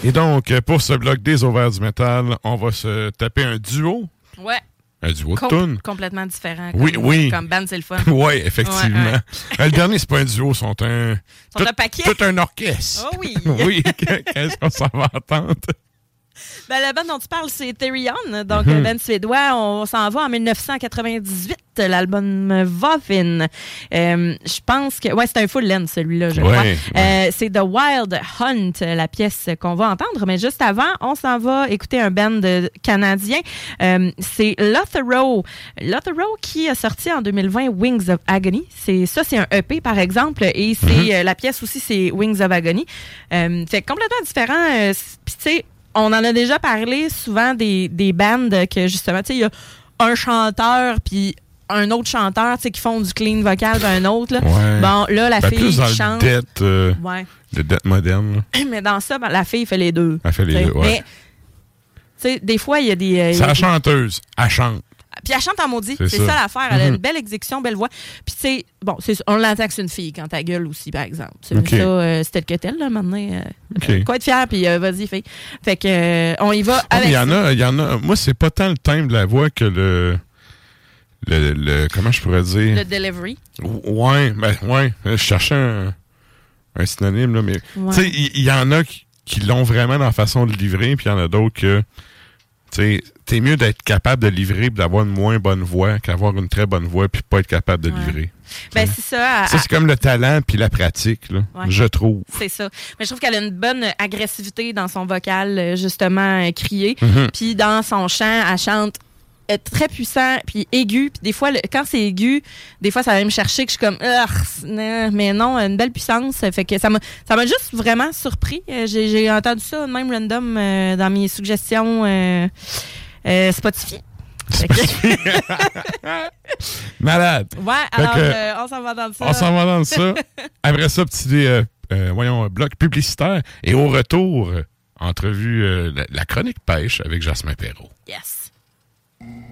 Et donc, euh, pour ce bloc des ovaires du métal, on va se taper un duo. Ouais. Un duo de Com- complètement différent. Oui, comme, oui. Comme band, c'est le fun. Oui, effectivement. Ouais, ouais. Euh, Le dernier, c'est pas un duo, sont un. Sont tout, un paquet. Tout un orchestre. Oh oui. oui, qu'est-ce qu'on s'en va entendre? Ben, la bande dont tu parles, c'est Therion, donc Mhm. un band suédois. On s'en va en 1998, l'album Vovin. Euh, je pense que... Ouais, c'est un full length, celui-là, je Ouais, crois. ouais. Euh, c'est The Wild Hunt, la pièce qu'on va entendre. Mais juste avant, on s'en va écouter un band canadien. Euh, c'est Lothero. Lothero qui a sorti en 2020 Wings of Agony. C'est ça, c'est un EP, par exemple. Et c'est Mhm. euh, la pièce aussi, c'est Wings of Agony. Fait complètement différent. Puis, tu sais, on en a déjà parlé souvent des, des bandes que justement, tu sais, il y a un chanteur puis un autre chanteur, tu sais, qui font du clean vocal d'un autre. Là. Ouais. Bon, là, la Ben, fille plus dans qui le chante. dette, euh, Ouais. le dette moderne. là. Mais dans ça, ben, la fille fait les deux. Elle fait les T'sais. deux, ouais. Mais, tu sais, des fois, il y a des. euh, C'est la des- chanteuse. Elle chante. Puis elle chante en maudit. C'est ça. l'affaire. Elle a Mhm. une belle exécution, belle voix. Puis tu sais, bon, c'est- on l'entend que c'est une fille quand ta gueule aussi, par exemple. C'est Ok. ça, euh, c'est tel que tel, là, maintenant. euh, Ok. euh, quoi être fier, puis euh, vas-y, fille. Fait que, euh, on y va mais avec. Il y en a, il y en a. Moi, c'est pas tant le thème de la voix que le. Le, le- comment je pourrais dire? Le delivery. Ouais, ben, ouais. Je cherchais un, un synonyme, là, mais. Ouais. Tu sais, il y, en a qui, qui l'ont vraiment dans la façon de livrer, puis il y en a d'autres que. T'es mieux d'être capable de livrer et d'avoir une moins bonne voix qu'avoir une très bonne voix puis pas être capable de Ouais. livrer. Ben, c'est ça. Ça, c'est comme le talent puis la pratique, là, Ouais. je trouve. C'est ça. Mais je trouve qu'elle a une bonne agressivité dans son vocal, justement, euh, crié. Mhm. Puis dans son chant, elle chante très puissant, puis aigu. Puis des fois, le- quand c'est aigu, des fois, ça va me chercher que je suis comme... Non. mais non, une belle puissance. Fait que ça m'a ça m'a juste vraiment surpris. Euh, J'ai entendu ça même random euh, dans mes suggestions euh, euh, Spotify. Malade. ouais, alors que, on s'en va dans ça. On s'en va dans ça. Après ça, petit voyons, bloc publicitaire. Et au retour, entrevue, la, la chronique pêche avec Jasmin Perrault. Yes. Mm.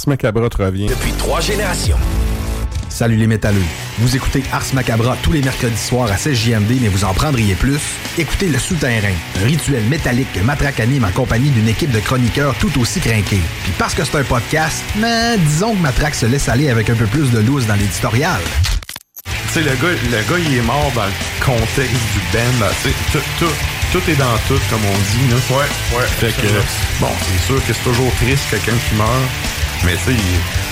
Ars Macabra te revient. Depuis trois générations. Salut les métalleux. Vous écoutez Ars Macabra tous les mercredis soirs à 16 JMD, mais vous en prendriez plus? Écoutez Le Souterrain, un rituel métallique que Matraque anime en compagnie d'une équipe de chroniqueurs tout aussi crinqués. Puis parce que c'est un podcast, mais disons que Matraque se laisse aller avec un peu plus de loose dans l'éditorial. Tu sais, le gars, le gars, il est mort dans le contexte du sais, tout, tout, tout est dans tout, comme on dit. Là. Ouais, ouais. Fait que, bon, c'est sûr que c'est toujours triste, quelqu'un qui meurt. Mais tu sais,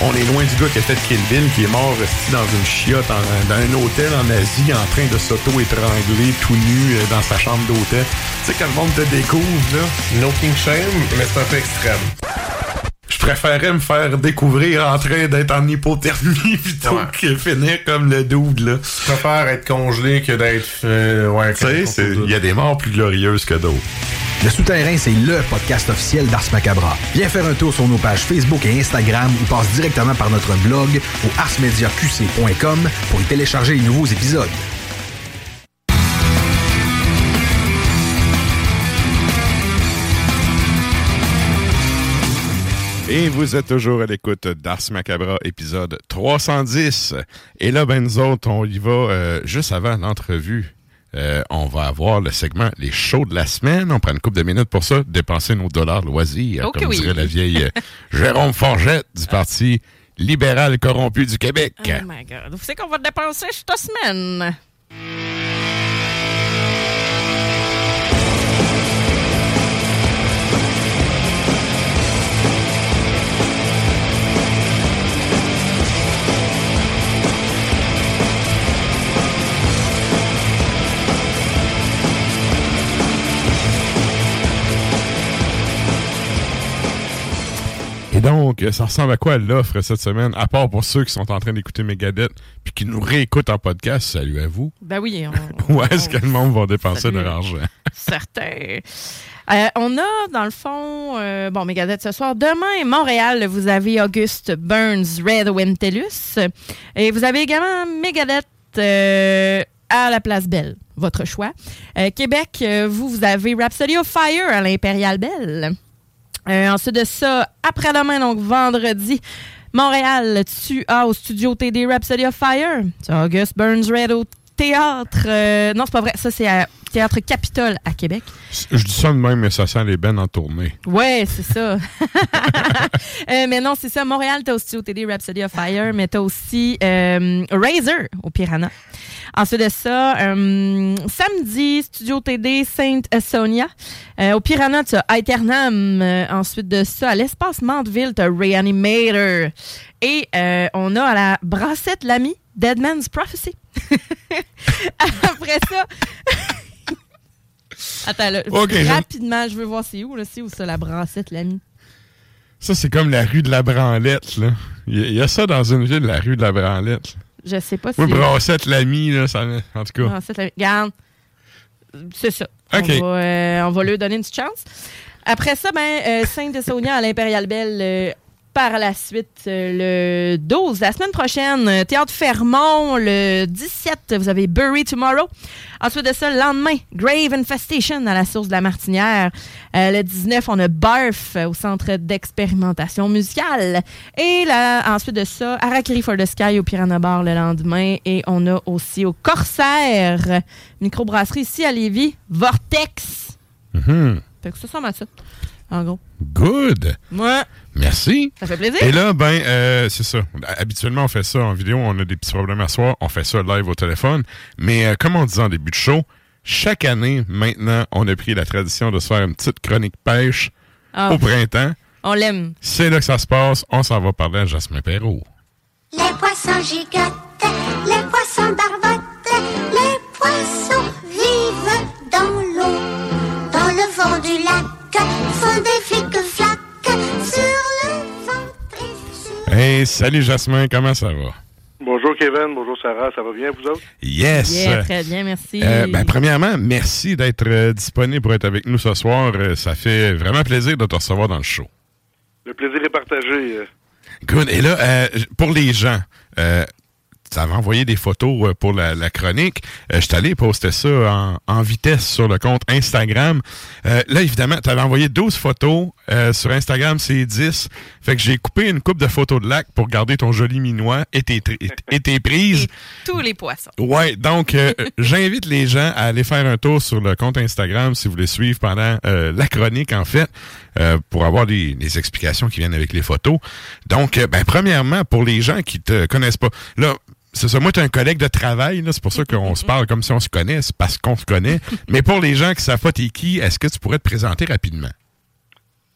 on est loin du gars qui a fait Kill Bill, qui est mort resté dans une chiotte, en- dans un hôtel en Asie, en train de s'auto-étrangler tout nu euh, dans sa chambre d'hôtel. Tu sais, quand le monde te découvre, là. No King Shame, mais c'est un peu extrême. Je préférais me faire découvrir en train d'être en hypothermie plutôt Ouais. que finir comme le dude, là. Je préfère être congelé que d'être. euh, ouais, Tu sais, il y a des morts plus glorieuses que d'autres. Le Souterrain, c'est LE podcast officiel d'Ars Macabra. Viens faire un tour sur nos pages Facebook et Instagram ou passe directement par notre blog au arsmediaqc.com pour y télécharger les nouveaux épisodes. Et vous êtes toujours à l'écoute d'Ars Macabra, épisode 310. Et là, ben nous autres, on y va euh, juste avant l'entrevue. Euh, on va avoir le segment Les shows de la semaine. On prend une couple de minutes pour ça, dépenser nos dollars loisirs, Ok, comme oui. dirait la vieille Jérôme Forgette du Parti libéral corrompu du Québec. Oh my God. Vous savez qu'on va dépenser cette semaine? Et donc, ça ressemble à quoi l'offre cette semaine, à part pour ceux qui sont en train d'écouter Megadeth puis qui nous réécoutent en podcast, salut à vous. Ben oui, on, Où est-ce que le monde va dépenser Salut. leur argent? certain. Euh, on a, dans le fond, euh, bon, Megadeth ce soir. Demain, Montréal, vous avez Auguste Burns, Red Wintellus. Et vous avez également Megadeth euh, à la Place Belle, votre choix. Québec, vous, vous avez Rhapsody of Fire à l'Impérial Belle. Euh, ensuite de ça, après-demain, donc vendredi, Montréal, tu as au studio TD Rhapsody of Fire. Tu as August Burns Red au théâtre. euh, non, c'est pas vrai. Ça, c'est à Théâtre Capitole à Québec. Je dis ça de même, mais ça sent les bennes en tournée. Ouais, c'est ça. Euh, mais non, c'est ça. Montréal, t'as au studio TD Rhapsody of Fire, mais t'as aussi Razor au Piranha. Ensuite de ça, euh, samedi, studio TD Sainte Sonia. Euh, au Piranha, tu as Aeternam. Euh, ensuite de ça, à l'espace Mandeville, tu as Reanimator. Et on a à la Brassette l'ami Deadman's Prophecy. Après ça. Attends, là, rapidement, je veux voir c'est où, là, c'est où ça, la Brassette l'ami? Ça, c'est comme la rue de la Branlette, là. Il y, y a ça dans une ville, la rue de la Branlette. Je sais pas si. Oui, Brassette, l'ami, là, ça, en tout cas. Brassette l'ami. Regarde, c'est ça. Ok. On, va, euh, on va lui donner une petite chance. Après ça, ben, euh, Sainte-Sonia à l'Impérial Belle. Par la suite, euh, le 12, la semaine prochaine, euh, Théâtre Fermont, le 17, vous avez Bury Tomorrow. Ensuite de ça, le lendemain, Grave Infestation à la source de la Martinière. Euh, le 19, on a Barf au centre d'expérimentation musicale. Et là, ensuite de ça, Harakiri for the Sky au Piranha Bar le lendemain. Et on a aussi au Corsaire, microbrasserie ici à Lévis, Vortex. Mhm. Fait que ça, en gros. Good. Moi, Merci. ça fait plaisir. Et là, ben, euh, c'est ça. Habituellement, on fait ça en vidéo. On a des petits problèmes à soir. On fait ça live au téléphone. Mais euh, comme on disait en début de show, chaque année, maintenant, on a pris la tradition de se faire une petite chronique pêche Ah, au printemps. on l'aime. C'est là que ça se passe. On s'en va parler à Jasmin Perrault. Les poissons gigotent, les poissons barbotent, les poissons vivent dans l'eau. Dans le fond du lac, font des flics-flacs sur le ventre et sur... Hey, salut Jasmin, comment ça va? Bonjour Kevin, bonjour Sarah, ça va bien vous autres? Yes! Yeah, très bien, merci. Euh, ben, premièrement, merci d'être euh, disponible pour être avec nous ce soir. Euh, ça fait vraiment plaisir de te recevoir dans le show. Le plaisir est partagé. Good. Et là, euh, pour les gens, euh, tu avais envoyé des photos euh, pour la, la chronique. Euh, je suis allé poster ça en, en vitesse sur le compte Instagram. Euh, là, évidemment, tu avais envoyé 12 photos. Euh, sur Instagram, c'est 10. Fait que j'ai coupé une coupe de photos de lac pour garder ton joli minois et tes, et tes prises. Tous les poissons. Ouais, donc euh, j'invite les gens à aller faire un tour sur le compte Instagram si vous voulez suivre pendant euh, la chronique en fait euh, pour avoir des, des explications qui viennent avec les photos. Donc, euh, ben premièrement pour les gens qui te connaissent pas, là. C'est ça, moi, tu un collègue de travail, c'est pour ça qu'on se parle comme si on se connaît, c'est parce qu'on se connaît. Mais pour les gens qui savent pas t'es qui, est-ce que tu pourrais te présenter rapidement?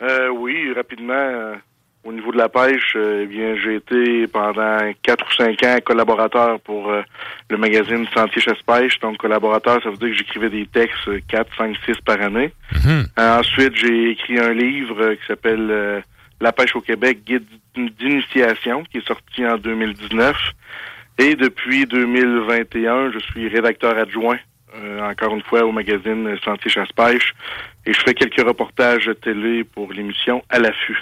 Euh, oui, rapidement, euh, au niveau de la pêche, euh, eh bien, j'ai été pendant quatre ou cinq ans collaborateur pour euh, le magazine Sentier Chasse-Pêche. Donc, collaborateur, ça veut dire que j'écrivais des textes euh, 4, 5, 6 par année. Euh, ensuite, j'ai écrit un livre euh, qui s'appelle euh, La pêche au Québec, guide d'initiation, qui est sorti en 2019. Et depuis 2021, je suis rédacteur adjoint, euh, encore une fois, au magazine Sentier Chasse-Pêche. Et je fais quelques reportages télé pour l'émission À l'affût.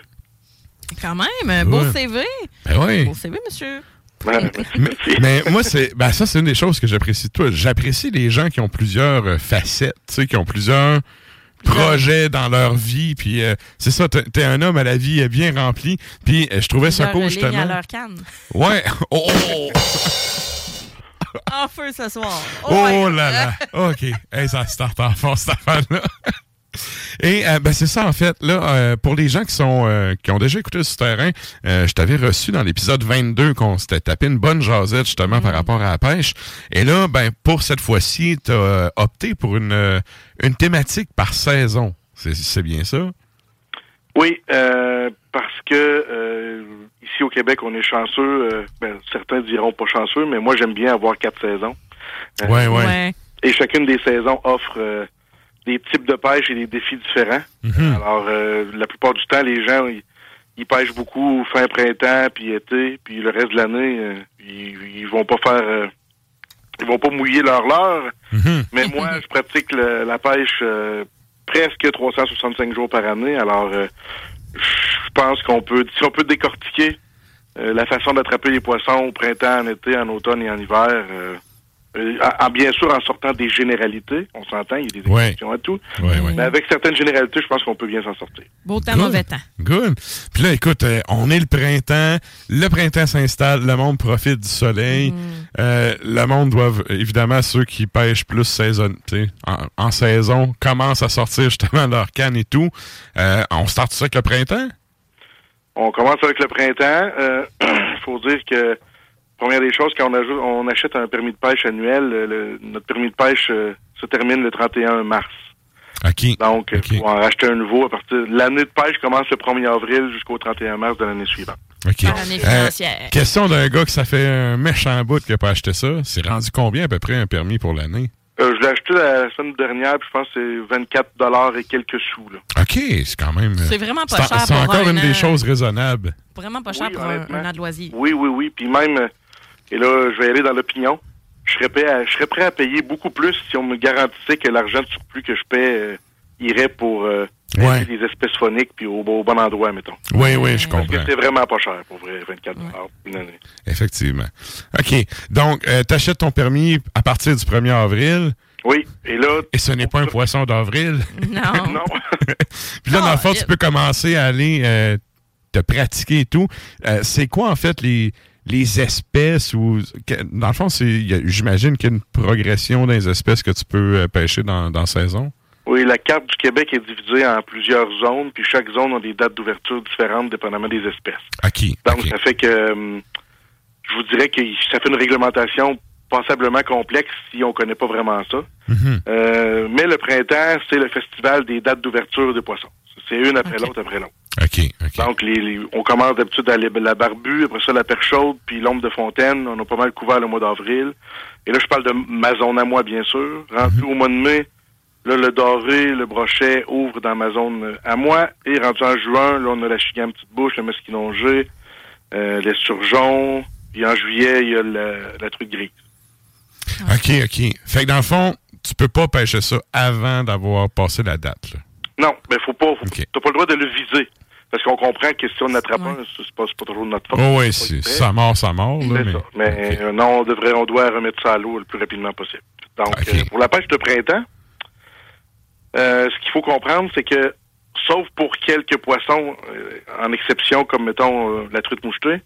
Quand même, un beau Ouais. CV. Ben oui. Beau CV, monsieur. mais, mais moi, c'est ben ça, c'est une des choses que j'apprécie de toi. J'apprécie les gens qui ont plusieurs euh, facettes, tu sais, qui ont plusieurs projets dans leur vie. Puis euh, c'est ça, t'es t'es un homme à la vie bien rempli. Puis euh, je trouvais ça cool, justement. à leur canne. Ouais. Oh, oh, En feu ce soir. oh là là. OK. Hey, ça start en force, cette affaire-là. Et euh, ben c'est ça en fait là euh, pour les gens qui sont euh, qui ont déjà écouté ce terrain, euh, je t'avais reçu dans l'épisode 22 qu'on s'était tapé une bonne jasette justement par rapport à la pêche. Et là ben pour cette fois-ci, tu as opté pour une une thématique par saison. C'est bien ça? Oui, euh, parce que euh, ici au Québec, on est chanceux. euh, ben, certains diront pas chanceux, mais moi, j'aime bien avoir quatre saisons. Euh, Ouais, ouais. Et chacune des saisons offre euh, des types de pêche et des défis différents. Mhm. Alors, euh, la plupart du temps, les gens, ils, ils pêchent beaucoup fin printemps, puis été, puis le reste de l'année, euh, ils, ils vont pas faire... euh, ils vont pas mouiller leur leurre. Mais moi, je pratique le- la pêche euh, presque 365 jours par année. Alors, euh, je pense qu'on peut, si on peut décortiquer euh, la façon d'attraper les poissons au printemps, en été, en automne et en hiver, euh, en, en- bien sûr en sortant des généralités, on s'entend, il y a des Ouais. exceptions à tout. Ouais, ouais. Mais avec certaines généralités, je pense qu'on peut bien s'en sortir. Beau temps, Good. mauvais temps. Good. Puis là, écoute, euh, on est le printemps, le printemps s'installe, le monde profite du soleil. Euh, le monde doit, évidemment, ceux qui pêchent plus saison, tu sais, en, en saison, commencent à sortir justement leur canne et tout. Euh, on start ça avec le printemps? On commence avec le printemps. Il faut dire que, première des choses, quand on, ajoute- on achète un permis de pêche annuel, le- le- notre permis de pêche euh, se termine le 31 mars. OK. Donc, il faut en racheter un nouveau à partir... L'année de pêche commence le 1er avril jusqu'au 31 mars de l'année suivante. OK. Financière. question d'un gars que ça fait un méchant bout qui a pas acheté ça. C'est rendu combien à peu près un permis pour l'année? Euh, je l'ai acheté la semaine dernière, puis je pense que c'est 24 dollars et quelques sous. Là. OK, c'est quand même... euh, C'est vraiment pas en- cher C'est pour encore un une an. des choses raisonnables. Vraiment pas cher Oui, pour un, un an de loisir. Oui, oui, oui. Puis même, euh, et là, je vais aller dans l'opinion. Je serais prêt à, je serais prêt à payer beaucoup plus si on me garantissait que l'argent de surplus que je paie euh, irait pour euh, Ouais. des espèces phoniques puis au, au bon endroit, mettons. Oui, oui, je Parce que comprends. c'est vraiment pas cher, pour vrai, 24 dollars une année. Effectivement. OK. Donc, euh, t'achètes ton permis à partir du 1er avril. Oui. Et là. Et ce n'est pas un poisson d'avril. Non. non. Puis là, dans le fond, tu peux commencer à aller euh, te pratiquer et tout. Euh, c'est quoi, en fait, les, les espèces ou. Dans le fond, c'est, j'imagine qu'il y a une progression des espèces que tu peux euh, pêcher dans, dans saison? Oui, la carte du Québec est divisée en plusieurs zones, puis chaque zone a des dates d'ouverture différentes dépendamment des espèces. OK. Donc, ça fait que hum, je vous dirais que ça fait une réglementation passablement complexe si on connaît pas vraiment ça. Euh, mais le printemps, c'est le festival des dates d'ouverture des poissons. C'est une après l'autre après l'autre. OK. Donc, les, les- on commence d'habitude à la, la barbue, après ça la perche chaude, puis l'ombre de fontaine. On a pas mal couvert le mois d'avril. Et là, je parle de ma zone à moi, bien sûr. Rendu au mois de mai, là, le doré, le brochet ouvrent dans ma zone euh, à moi. Et rendu en juin, là, on a la chigame petite bouche, le mesquinongé, euh, les surgeons. Puis en juillet, il y a la, la truc grise. OK, OK. Fait que dans le fond, tu peux pas pêcher ça avant d'avoir passé la date. là. Non, mais faut pas. Faut, T'as pas le droit de le viser. Parce qu'on comprend que si on n'attrape pas, c'est pas, pas toujours de notre faute. Oh oui, C'est ça mort, ça mort. Là, C'est mais... ça. Mais euh, non, on devrait, on doit remettre ça à l'eau le plus rapidement possible. Donc, euh, pour la pêche de printemps, euh, ce qu'il faut comprendre, c'est que, sauf pour quelques poissons, euh, en exception, comme, mettons, euh, la truite mouchetée,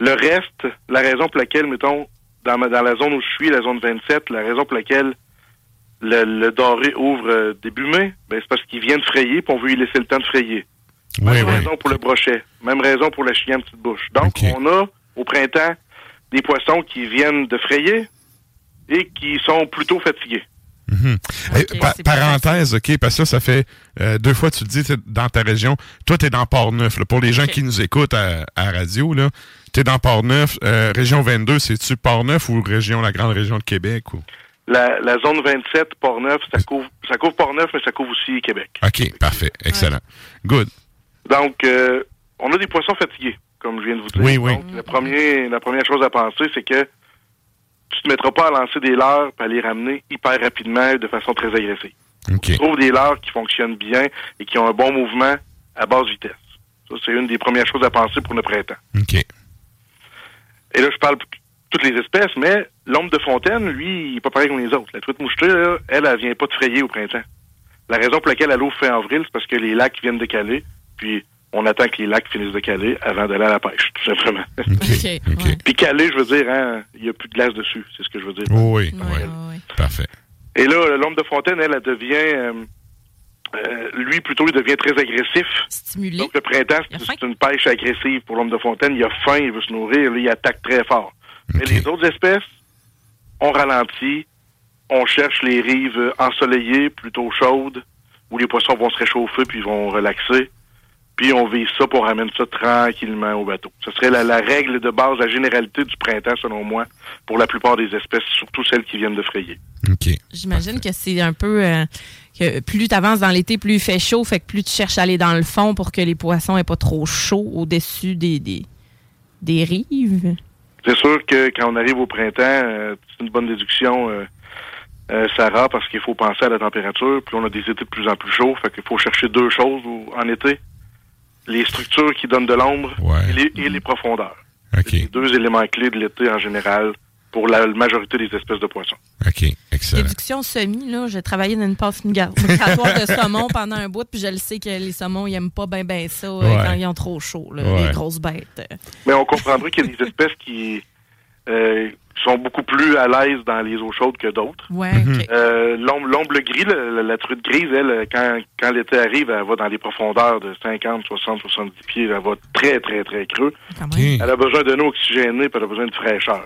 le reste, la raison pour laquelle, mettons, dans, ma- dans la zone où je suis, la zone 27, la raison pour laquelle le, le doré ouvre euh, début mai, ben, c'est parce qu'il vient de frayer, puis on veut lui laisser le temps de frayer. Oui, Même oui. raison pour le brochet. Même raison pour la chienne petite bouche. Donc, on a, au printemps, des poissons qui viennent de frayer et qui sont plutôt fatigués. Mhm. Eh, pa- parenthèse, OK, parce que là, ça fait euh, deux fois tu te dis, dans ta région. Toi, tu es dans Port-Neuf. là. Pour les gens qui nous écoutent à, à radio, là, tu es dans Port-Neuf. Euh, région 22, c'est-tu Port-Neuf ou région, la grande région de Québec? Ou... La, la zone 27, Port-Neuf, ça couvre, ça couvre Port-Neuf, mais ça couvre aussi Québec. OK, parfait. Excellent. Good. Donc, euh, on a des poissons fatigués, comme je viens de vous dire. Oui, oui. Donc, le premier, la première chose à penser, c'est que tu te mettras pas à lancer des leurres et à les ramener hyper rapidement et de façon très agressive. Tu trouves des leurres qui fonctionnent bien et qui ont un bon mouvement à basse vitesse. Ça, c'est une des premières choses à penser pour le printemps. OK. Et là, je parle pour toutes les espèces, mais l'ombre de fontaine, lui, il est pas pareil comme les autres. La truite mouchetée, là, elle, elle vient pas de frayer au printemps. La raison pour laquelle elle ouvre fin avril, c'est parce que les lacs viennent de caler, puis on attend que les lacs finissent de caler avant d'aller à la pêche, tout simplement. Puis caler, je veux dire, hein, il y a plus de glace dessus, c'est ce que je veux dire. oui, oui. Parfait. Et là, l'ombre de fontaine, elle, elle devient... euh, euh, lui, plutôt, il devient très agressif. Stimulé. Donc, le printemps, c'est c'est une pêche agressive pour l'homme de fontaine. Il a faim, il veut se nourrir, là, il attaque très fort. Mais les autres espèces, on ralentit, on cherche les rives ensoleillées, plutôt chaudes, où les poissons vont se réchauffer puis vont relaxer. Puis on vise ça pour ramener ça tranquillement au bateau. Ce serait la, la règle de base, la généralité du printemps, selon moi, pour la plupart des espèces, surtout celles qui viennent de frayer. J'imagine que c'est un peu euh, que plus tu avances dans l'été, plus il fait chaud, fait que plus tu cherches à aller dans le fond pour que les poissons aient pas trop chaud au-dessus des, des, des rives. C'est sûr que quand on arrive au printemps, euh, c'est une bonne déduction, euh, euh, Sarah, parce qu'il faut penser à la température. Puis on a des étés de plus en plus chauds, fait qu'il faut chercher deux choses en été. Les structures qui donnent de l'ombre et, les, et les profondeurs. C'est les deux éléments clés de l'été en général pour la majorité des espèces de poissons. OK, excellent. Déduction semi, là, j'ai travaillé dans une passe migratoire de saumon pendant un bout, puis je le sais que les saumons, ils aiment pas bien ben ça Ouais. quand ils ont trop chaud, là, Ouais. les grosses bêtes. Mais on comprendrait qu'il y a des espèces qui euh, sont beaucoup plus à l'aise dans les eaux chaudes que d'autres. Ouais, Mhm. Euh, l'ombre, l'ombre gris, la, la- la truite grise, elle, quand, quand l'été arrive, elle va dans des profondeurs de 50, 60, 70 pieds. Elle va très, très, très creux. Elle a besoin d'un eau oxygénée, puis elle a besoin de fraîcheur.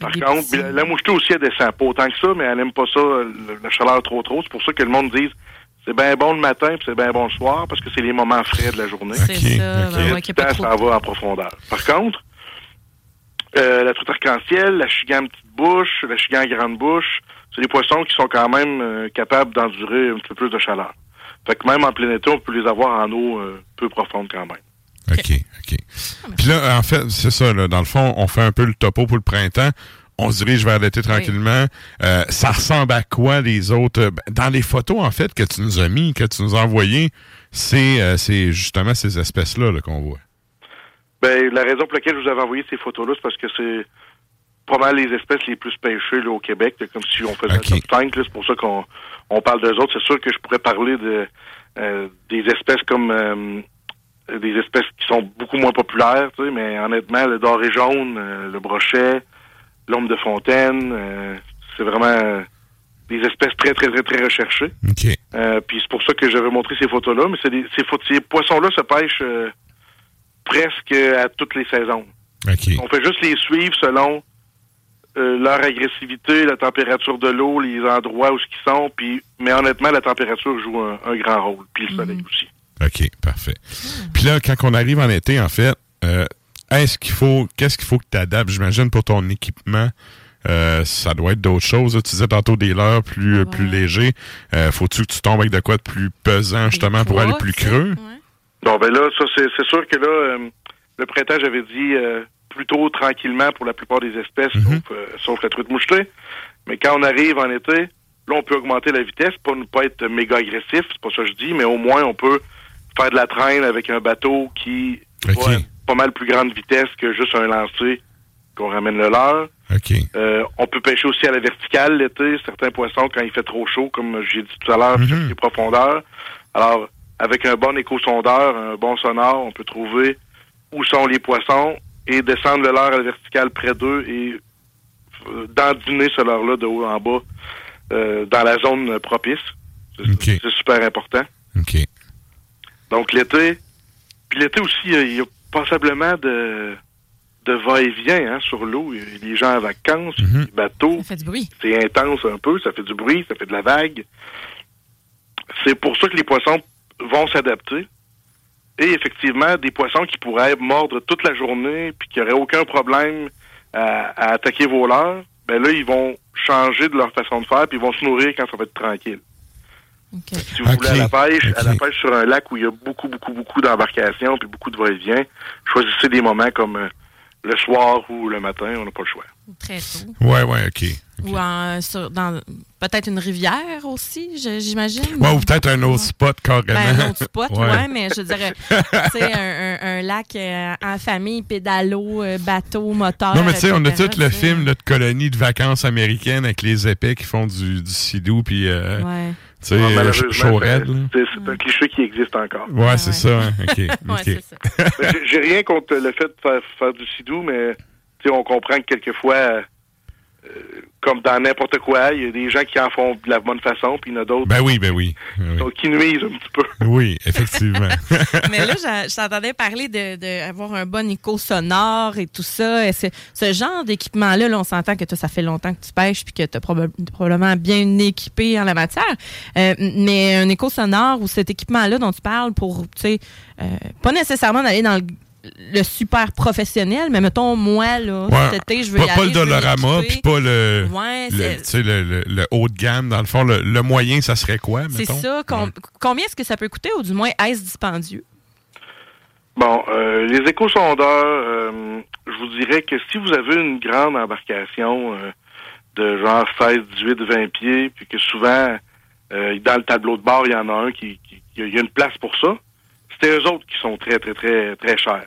Par contre, petits- la, la mouchetée aussi, elle descend pas autant que ça, mais elle n'aime pas ça, le- la chaleur trop trop. C'est pour ça que le monde dise c'est bien bon le matin, puis c'est bien bon le soir, parce que c'est les moments frais de la journée. C'est ça, ben ouais, pas trop- s'en va en profondeur. Par contre, euh, la truite arc-en-ciel, la chigan petite bouche, la chigan grande bouche, c'est des poissons qui sont quand même euh, capables d'endurer un petit peu plus de chaleur. Fait que même en plein été, on peut les avoir en eau euh, peu profonde quand même. OK, OK. Puis là, en fait, c'est ça, là, dans le fond, on fait un peu le topo pour le printemps. On se dirige vers l'été tranquillement. Euh, ça ressemble à quoi les autres? ben, Dans les photos, en fait, que tu nous as mis, que tu nous as envoyées, c'est euh, c'est justement ces espèces-là là, qu'on voit. Ben, la raison pour laquelle je vous avais envoyé ces photos-là, c'est parce que c'est probablement les espèces les plus pêchées là, au Québec, là, comme si on faisait un top 5. là, C'est pour ça qu'on on parle d'eux autres. C'est sûr que je pourrais parler de euh, des espèces comme euh, des espèces qui sont beaucoup moins populaires, tu sais, mais honnêtement, le doré jaune, euh, le brochet, l'ombre de fontaine, euh, c'est vraiment euh, des espèces très, très, très, très recherchées. Euh, puis c'est pour ça que j'avais montré ces photos-là, mais c'est des, ces, ces poissons-là se pêchent euh, presque à toutes les saisons. On fait juste les suivre selon euh, leur agressivité, la température de l'eau, les endroits où ce qu'ils sont, puis mais honnêtement, la température joue un, un grand rôle, puis le soleil aussi. OK, parfait. Puis là, quand on arrive en été, en fait, euh, est-ce qu'il faut, qu'est-ce qu'il faut que tu adaptes? J'imagine pour ton équipement, euh, ça doit être d'autres choses. Tu disais tantôt des leurres plus, plus légers. Euh, Faut-tu que tu tombes avec de quoi de plus pesant, justement, pour aller plus creux? Bon, ben là, ça, c'est c'est sûr que là, euh, le printemps, j'avais dit euh, plutôt tranquillement pour la plupart des espèces, sauf, euh, sauf la truite mouchetée. Mais quand on arrive en été, là, on peut augmenter la vitesse, pas ne pas être méga agressif, c'est pas ça que je dis, mais au moins, on peut faire de la traîne avec un bateau qui OK. va à pas mal plus grande vitesse que juste un lancer qu'on ramène le leurre. OK. Euh, on peut pêcher aussi à la verticale l'été, certains poissons quand il fait trop chaud, comme j'ai dit tout à l'heure, Mhm. sur les profondeurs. Alors, avec un bon écho-sondeur, un bon sonore, on peut trouver où sont les poissons et descendre le leurre à la verticale près d'eux et euh, dandiner ce leurre-là de haut en bas euh, dans la zone propice. C'est super important. Donc l'été, puis l'été aussi, il y a- il y, a passablement de, de va-et-vient hein, sur l'eau. Il y a Les gens en vacances, les bateaux. Ça fait du bruit. C'est intense un peu, ça fait du bruit, ça fait de la vague. C'est pour ça que les poissons vont s'adapter. Et effectivement, des poissons qui pourraient mordre toute la journée puis qui n'auraient aucun problème à, à attaquer vos leurres, ben là, ils vont changer de leur façon de faire puis ils vont se nourrir quand ça va être tranquille. Si vous voulez à la pêche, à la pêche sur un lac où il y a beaucoup, beaucoup, beaucoup d'embarcations puis beaucoup de va-et-vient, choisissez des moments comme euh, le soir ou le matin, on n'a pas le choix. Très tôt. Ouais, ouais, OK. Ou en, sur, dans peut-être une rivière aussi, j'imagine. Ouais, ou peut-être un autre spot carrément. Ben, un autre spot, ouais. Ouais. mais je dirais, tu sais, un, un- un lac euh, en famille, pédalo, euh, bateau, moteur. Non, mais tu sais, on a tout le sais. film de colonie de vacances américaines avec les épais qui font du, du sidou, puis, euh, Ouais. tu sais, Ouais, euh, chaud c'est- un cliché qui existe encore. Ouais, c'est ça. hein. OK. Ouais, OK. c'est ça. Mais j'ai- J'ai rien contre le fait de faire, faire du sidou, mais tu sais, on comprend que quelquefois, comme dans n'importe quoi, il y a des gens qui en font de la bonne façon, puis il y en a d'autres Ben oui, ben oui. Ben oui. donc, qui nuisent un petit peu. Oui, effectivement. Mais là, je t'entendais parler de, de avoir un bon écho sonore et tout ça. Et c'est- ce genre d'équipement-là, là, on s'entend que toi, ça fait longtemps que tu pêches puis que tu es probablement bien équipé en la matière. Euh, mais un écho sonore ou cet équipement-là dont tu parles pour, tu sais, euh, pas nécessairement d'aller dans le, le super professionnel, mais mettons, moi, là, Ouais. cet été, je veux pas, y pas aller. le Dolorama, puis pas le, Ouais, le, c'est- tu sais, le, le- le haut de gamme. Dans le fond, le, le moyen, ça serait quoi, C'est mettons? ça. Com- Combien est-ce que ça peut coûter, ou du moins, est-ce dispendieux? Bon, euh, les échosondeurs, euh, je vous dirais que si vous avez une grande embarcation euh, de genre 16, 18, 20 pieds, puis que souvent, euh, dans le tableau de bord, il y en a un qui, qui, qui- il y a une place pour ça, c'est eux autres qui sont très, très, très, très chers.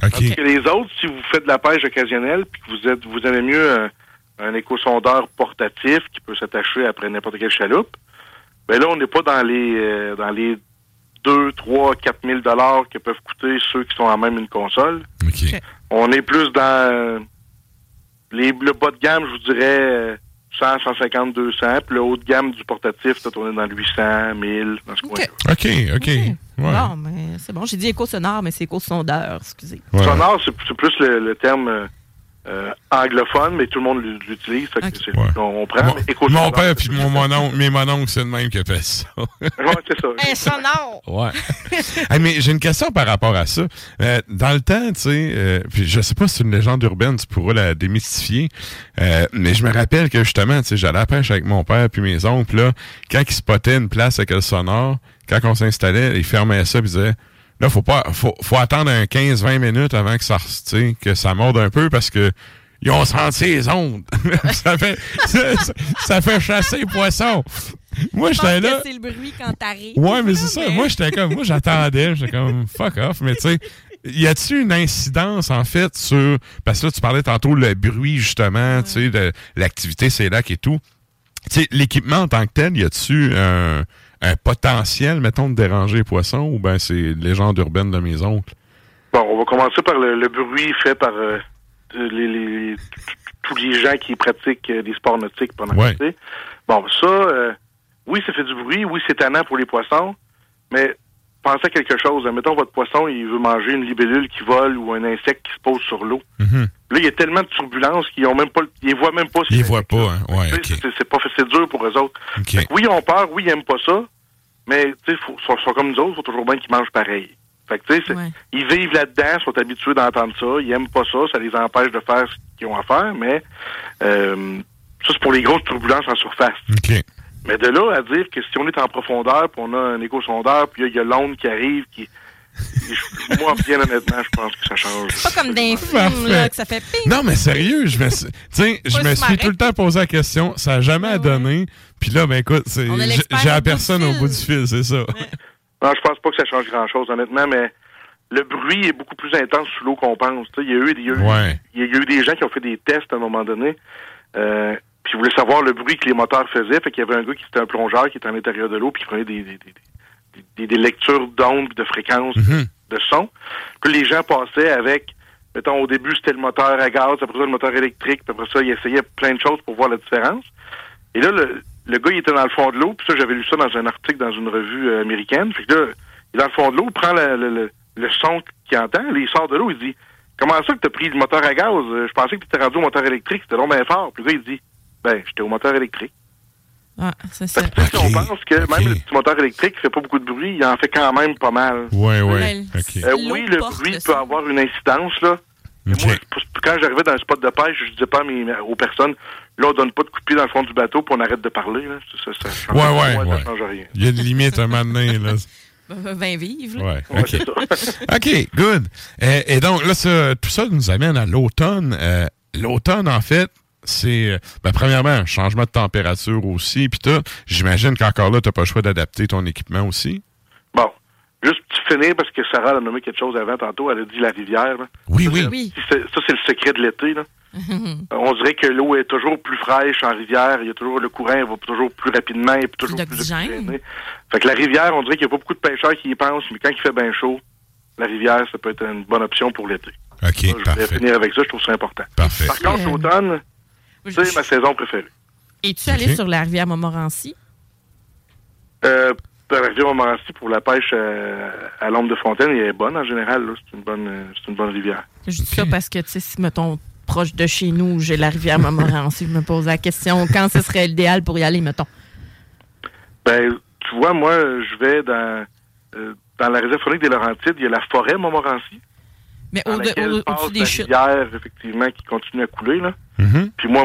Tandis que les autres, si vous faites de la pêche occasionnelle, puis que vous êtes, vous aimez mieux un, un échosondeur portatif qui peut s'attacher après n'importe quelle chaloupe, ben là, on n'est pas dans les euh, dans les 2, 3, 4 000 dollars que peuvent coûter ceux qui sont en même une console. On est plus dans les, le bas de gamme, je vous dirais euh, 100, 150, 200, puis le haut de gamme du portatif, on est dans le 800, 1000, dans ce coin OK, OK. Ouais. Bon, mais c'est bon. J'ai dit écho sonore, mais c'est écho sondeur, excusez. Sonore, c'est c'est plus le, le terme euh, anglophone, mais tout le monde l'u- l'utilise. fait que c'est- On, on prend. Mon, mais mon père c'est puis mon mes mononcles, c'est le même qui a fait ça. Ouais, c'est ça. Un sonore! Ouais. Hey, mais j'ai une question par rapport à ça. Euh, dans le temps, tu sais, euh, puis je sais pas si c'est une légende urbaine, tu pourras la démystifier, euh, mais je me rappelle que justement, tu sais, j'allais à la pêche avec mon père puis mes oncles, là, quand ils spottaient une place avec le sonore, quand on s'installait, ils fermaient ça ils disaient Là, faut pas faut, faut attendre un 15-20 minutes avant que ça, tu sais, que ça morde un peu parce que ils ont senti les ondes. ça, fait, ça, ça- ça fait chasser les poissons. Moi, j'étais là. c'est le bruit quand t'arrives. Ouais, mais c'est ça. Moi, j'étais comme, moi, j'attendais. J'étais comme, fuck off. Mais tu sais, y a-tu une incidence, en fait, sur. Parce que là, tu parlais tantôt le bruit, justement, tu sais, de l'activité, c'est lacs et tout. Tu sais, l'équipement en tant que tel, y a-tu un, un potentiel, mettons, de déranger les poissons ou ben c'est légende urbaine de mes oncles? Bon, on va commencer par le, le bruit fait par euh, les, les- tous les gens qui pratiquent euh, des sports nautiques pendant Ouais. l'été. Bon, ça, euh, oui, ça fait du bruit, oui, c'est tannant pour les poissons, mais pensez à quelque chose. Mettons, votre poisson, il veut manger une libellule qui vole ou un insecte qui se pose sur l'eau. Là, il y a tellement de turbulences qu'ils ont même pas, ils voient même pas. Ils voient pas, hein? Ouais, c'est- pas c'est dur pour eux autres. Fait que oui, ils ont peur, oui, ils aiment pas ça, mais tu sais, faut- sont, sont comme nous autres, faut toujours bien qu'ils mangent pareil. Fait que tu sais, c'est- ils vivent là-dedans, sont habitués d'entendre ça, ils aiment pas ça, ça les empêche de faire ce qu'ils ont à faire, mais euh, ça c'est pour les grosses turbulences en surface. Mais de là à dire que si on est en profondeur, puis on a un écho-sondeur, puis là, il y a l'onde qui arrive, qui moi, bien honnêtement, je pense que ça change. Pas comme dans les films, là, que ça fait ping. Non, mais sérieux, je me suis, je me suis tout le temps posé la question. Ça n'a jamais donné. Puis là, ben écoute, c'est- j'ai la personne au bout du fil, c'est ça. Non, je pense pas que ça change grand-chose, honnêtement, mais le bruit est beaucoup plus intense sous l'eau qu'on pense. Il y, a eu, il y, a eu- Ouais. il y a eu des gens qui ont fait des tests à un moment donné, euh, puis ils voulaient savoir le bruit que les moteurs faisaient. Fait qu'il y avait un gars qui était un plongeur qui était à l'intérieur de l'eau, puis qui prenait des, des, des, des- lectures d'ondes, de fréquences, de son. Puis les gens passaient avec, mettons, au début, c'était le moteur à gaz, après ça, le moteur électrique, puis après ça, ils essayaient plein de choses pour voir la différence. Et là, le, le gars, il était dans le fond de l'eau, puis ça, j'avais lu ça dans un article dans une revue euh, américaine. Fait que là, il est dans le fond de l'eau, il prend le, le, le, le son qu'il entend, là, il sort de l'eau, il dit Comment ça que t'as pris le moteur à gaz? Euh, Je pensais que t'étais rendu au moteur électrique, c'était long bien fort. Puis le gars, il dit Ben, j'étais au moteur électrique. C'est ça. Tu sais, On pense que même le petit moteur électrique qui fait pas beaucoup de bruit, il en fait quand même pas mal. Ouais, ouais. Ouais, OK. Euh, oui, le bruit peut avoir une incidence, là. Mais Moi, quand j'arrivais dans un spot de pêche, je disais pas à mes- aux personnes, là, on donne pas de coup de pied dans le fond du bateau, puis on arrête de parler. Là. Ça, ça, ça change Ouais, ouais, moi, ouais. Ça change rien. Il y a une limite à un moment donné, là. Ben là. Ouais, Ouais, OK. c'est ça. OK, good. Et, et donc, là, ça, tout ça nous amène à l'automne. Euh, l'automne, en fait, c'est, euh, ben, premièrement, un changement de température aussi, puis tout. J'imagine qu'encore là, t'as pas le choix d'adapter ton équipement aussi. Bon, juste petit finir, parce que Sarah a nommé quelque chose avant tantôt, elle a dit la rivière. là. Oui, Ça, oui. Oui. Ça, c'est le secret de l'été. là. On dirait que l'eau est toujours plus fraîche en rivière. Il y a toujours le courant, il va toujours plus rapidement et toujours plus oxygéné. Fait que la rivière, on dirait qu'il n'y a pas beaucoup de pêcheurs qui y pensent, mais quand il fait bien chaud, la rivière, ça peut être une bonne option pour l'été. OK, Je voulais parfait. finir avec ça, je trouve ça important. Parfait. Par contre, Euh, Je- c'est ma saison préférée. Es-tu allé sur la rivière Montmorency? Euh, la rivière Montmorency, pour la pêche euh, à l'ombre de fontaine, elle est bonne en général. C'est une bonne, euh, c'est une bonne rivière. Je dis ça parce que, tu sais, si, mettons, proche de chez nous, j'ai la rivière Montmorency, je me pose la question, quand ce serait l'idéal pour y aller, mettons? Ben, tu vois, moi, je vais dans, euh, dans la réserve faunique des Laurentides, il y a la forêt Montmorency. Mais dans au- au- au-dessus des la chutes. rivière, effectivement, qui continue à couler. Là. Mhm. Puis moi,